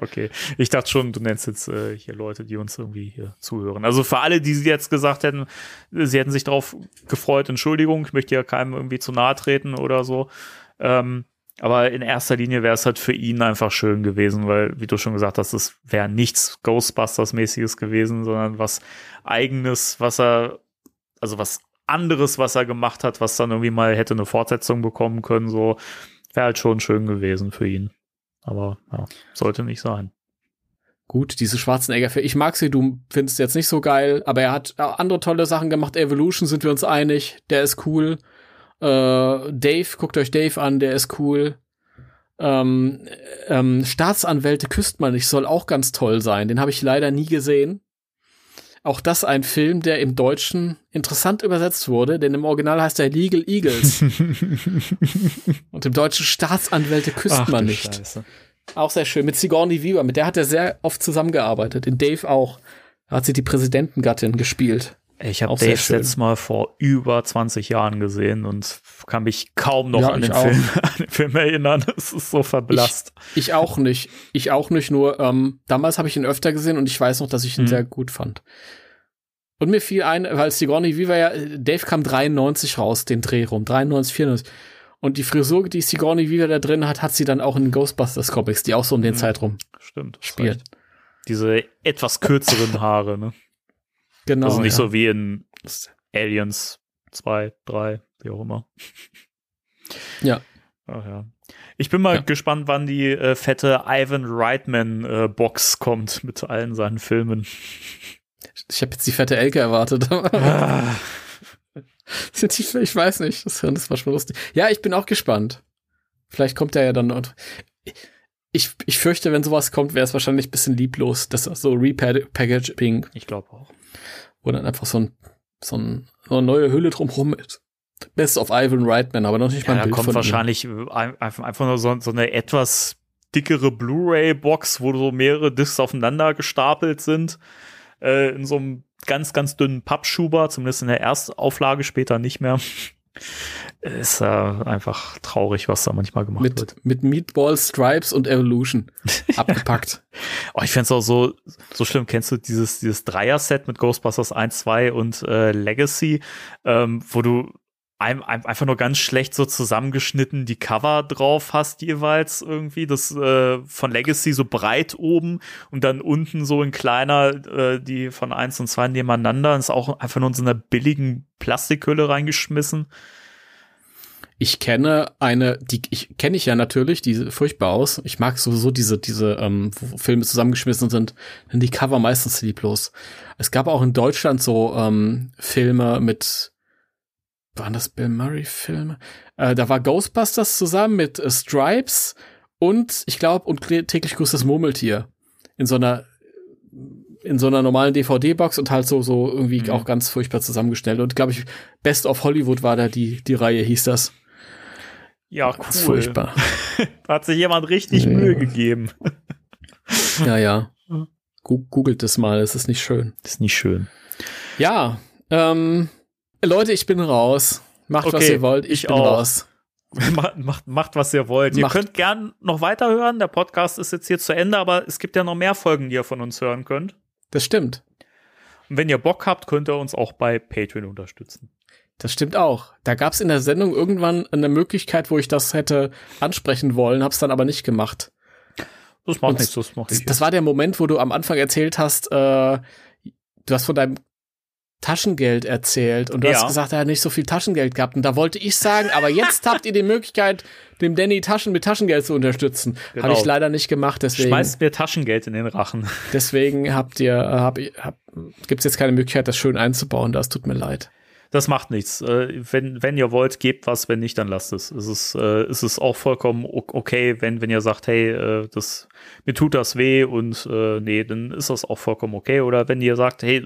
Okay, ich dachte schon, du nennst jetzt äh, hier Leute, die uns irgendwie hier zuhören. Also für alle, die jetzt gesagt hätten, sie hätten sich darauf gefreut, Entschuldigung, ich möchte ja keinem irgendwie zu nahe treten oder so. Ähm, aber in erster Linie wäre es halt für ihn einfach schön gewesen, weil, wie du schon gesagt hast, es wäre nichts Ghostbusters-mäßiges gewesen, sondern was eigenes, was er, also was anderes, was er gemacht hat, was dann irgendwie mal hätte eine Fortsetzung bekommen können, so wäre halt schon schön gewesen für ihn. Aber ja, sollte nicht sein. Gut, diese Schwarzenegger, ich mag sie, du findest jetzt nicht so geil, aber er hat andere tolle Sachen gemacht. Evolution sind wir uns einig, der ist cool. Äh, Dave, guckt euch Dave an, der ist cool. Ähm, ähm, Staatsanwälte küsst man nicht, soll auch ganz toll sein. Den habe ich leider nie gesehen. Auch das ein Film, der im Deutschen interessant übersetzt wurde, denn im Original heißt er Legal Eagles. Und im Deutschen Staatsanwälte küsst Ach, man nicht. Scheiße. Auch sehr schön. Mit Sigourney Weaver, mit der hat er sehr oft zusammengearbeitet. In Dave auch. Da hat sie die Präsidentengattin gespielt. Ich habe Dave letztes Mal vor über 20 Jahren gesehen und kann mich kaum noch ja, an, den Film, an, den Film, erinnern. Es ist so verblasst. Ich, ich, auch nicht. Ich auch nicht, nur ähm, damals habe ich ihn öfter gesehen und ich weiß noch, dass ich ihn hm. sehr gut fand. Und mir fiel ein, weil Sigourney Weaver ja, Dave kam 93 raus, den Dreh rum, 93, 94. Und die Frisur, die Sigourney Weaver da drin hat, hat sie dann auch in Ghostbusters Comics, die auch so um den hm. Zeitraum Stimmt, spielt. Diese etwas kürzeren Haare, ne? Genau. Also nicht ja. so wie in Aliens 2, 3, wie auch immer. Ja. Ach ja. Ich bin mal ja. gespannt, wann die äh, fette Ivan Reitman äh, Box kommt mit allen seinen Filmen. Ich habe jetzt die fette Elke erwartet. Ah. ich weiß nicht, das, das war schon lustig. Ja, ich bin auch gespannt. Vielleicht kommt er ja dann. Und ich, ich fürchte, wenn sowas kommt, wäre es wahrscheinlich ein bisschen lieblos, das so Repackaging. Ich glaube auch wo dann einfach so, ein, so, ein, so eine neue Hülle drumherum ist. Best of Ivan Reitman, aber noch nicht ja, mal ein da kommt wahrscheinlich ihm. einfach nur so, so eine etwas dickere Blu-ray-Box, wo so mehrere Discs aufeinander gestapelt sind, äh, in so einem ganz, ganz dünnen Pappschuber, zumindest in der Erstauflage, später nicht mehr. Ist äh, einfach traurig, was da manchmal gemacht mit, wird. Mit Meatball, Stripes und Evolution abgepackt. oh, ich fände auch so, so schlimm. Kennst du dieses, dieses Dreier-Set mit Ghostbusters 1, 2 und äh, Legacy, ähm, wo du einfach nur ganz schlecht so zusammengeschnitten die Cover drauf hast jeweils irgendwie das äh, von Legacy so breit oben und dann unten so in kleiner äh, die von eins und zwei nebeneinander ist auch einfach nur in so einer billigen Plastikhülle reingeschmissen. Ich kenne eine, die ich kenne ich ja natürlich, die furchtbar aus. Ich mag sowieso diese diese ähm, Filme zusammengeschmissen sind, denn die Cover meistens lieblos. Es gab auch in Deutschland so ähm, Filme mit waren das Bill Murray Filme? Äh, da war Ghostbusters zusammen mit äh, Stripes und ich glaube und täglich grüßt das Murmeltier in so einer in so einer normalen DVD-Box und halt so so irgendwie mhm. auch ganz furchtbar zusammengestellt und glaube ich Best of Hollywood war da die die Reihe hieß das. Ja, cool. furchtbar. da hat sich jemand richtig ja. Mühe gegeben. ja, ja. Googelt es mal, es ist nicht schön. Das ist nicht schön. Ja, ähm, Leute, ich bin raus. Macht, okay, was ihr wollt. Ich, ich bin auch. raus. macht, macht, macht, was ihr wollt. Macht. Ihr könnt gern noch weiterhören. Der Podcast ist jetzt hier zu Ende, aber es gibt ja noch mehr Folgen, die ihr von uns hören könnt. Das stimmt. Und wenn ihr Bock habt, könnt ihr uns auch bei Patreon unterstützen. Das stimmt auch. Da gab es in der Sendung irgendwann eine Möglichkeit, wo ich das hätte ansprechen wollen, hab's dann aber nicht gemacht. Das macht nichts, das macht Das, das war der Moment, wo du am Anfang erzählt hast, äh, du hast von deinem Taschengeld erzählt und du ja. hast gesagt, er hat nicht so viel Taschengeld gehabt. Und da wollte ich sagen, aber jetzt habt ihr die Möglichkeit, dem Danny Taschen mit Taschengeld zu unterstützen. Genau. Habe ich leider nicht gemacht, deswegen. Schmeißt mir Taschengeld in den Rachen. Deswegen habt ihr, hab, hab, gibt's jetzt keine Möglichkeit, das schön einzubauen. Das tut mir leid. Das macht nichts. Äh, wenn, wenn ihr wollt, gebt was, wenn nicht, dann lasst es. Es ist, äh, es ist auch vollkommen okay, wenn, wenn ihr sagt, hey, äh, das, mir tut das weh und äh, nee, dann ist das auch vollkommen okay. Oder wenn ihr sagt, hey,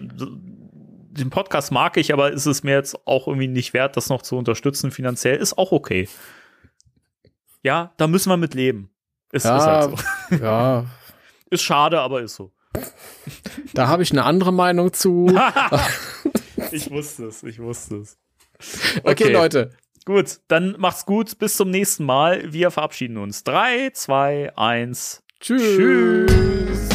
den Podcast mag ich, aber ist es mir jetzt auch irgendwie nicht wert, das noch zu unterstützen finanziell, ist auch okay. Ja, da müssen wir mit leben. Ist, ja, ist halt so. Ja. ist schade, aber ist so. Da habe ich eine andere Meinung zu. ich wusste es, ich wusste es. Okay. okay, Leute. Gut, dann macht's gut. Bis zum nächsten Mal. Wir verabschieden uns. 3, 2, 1. Tschüss. Tschüss.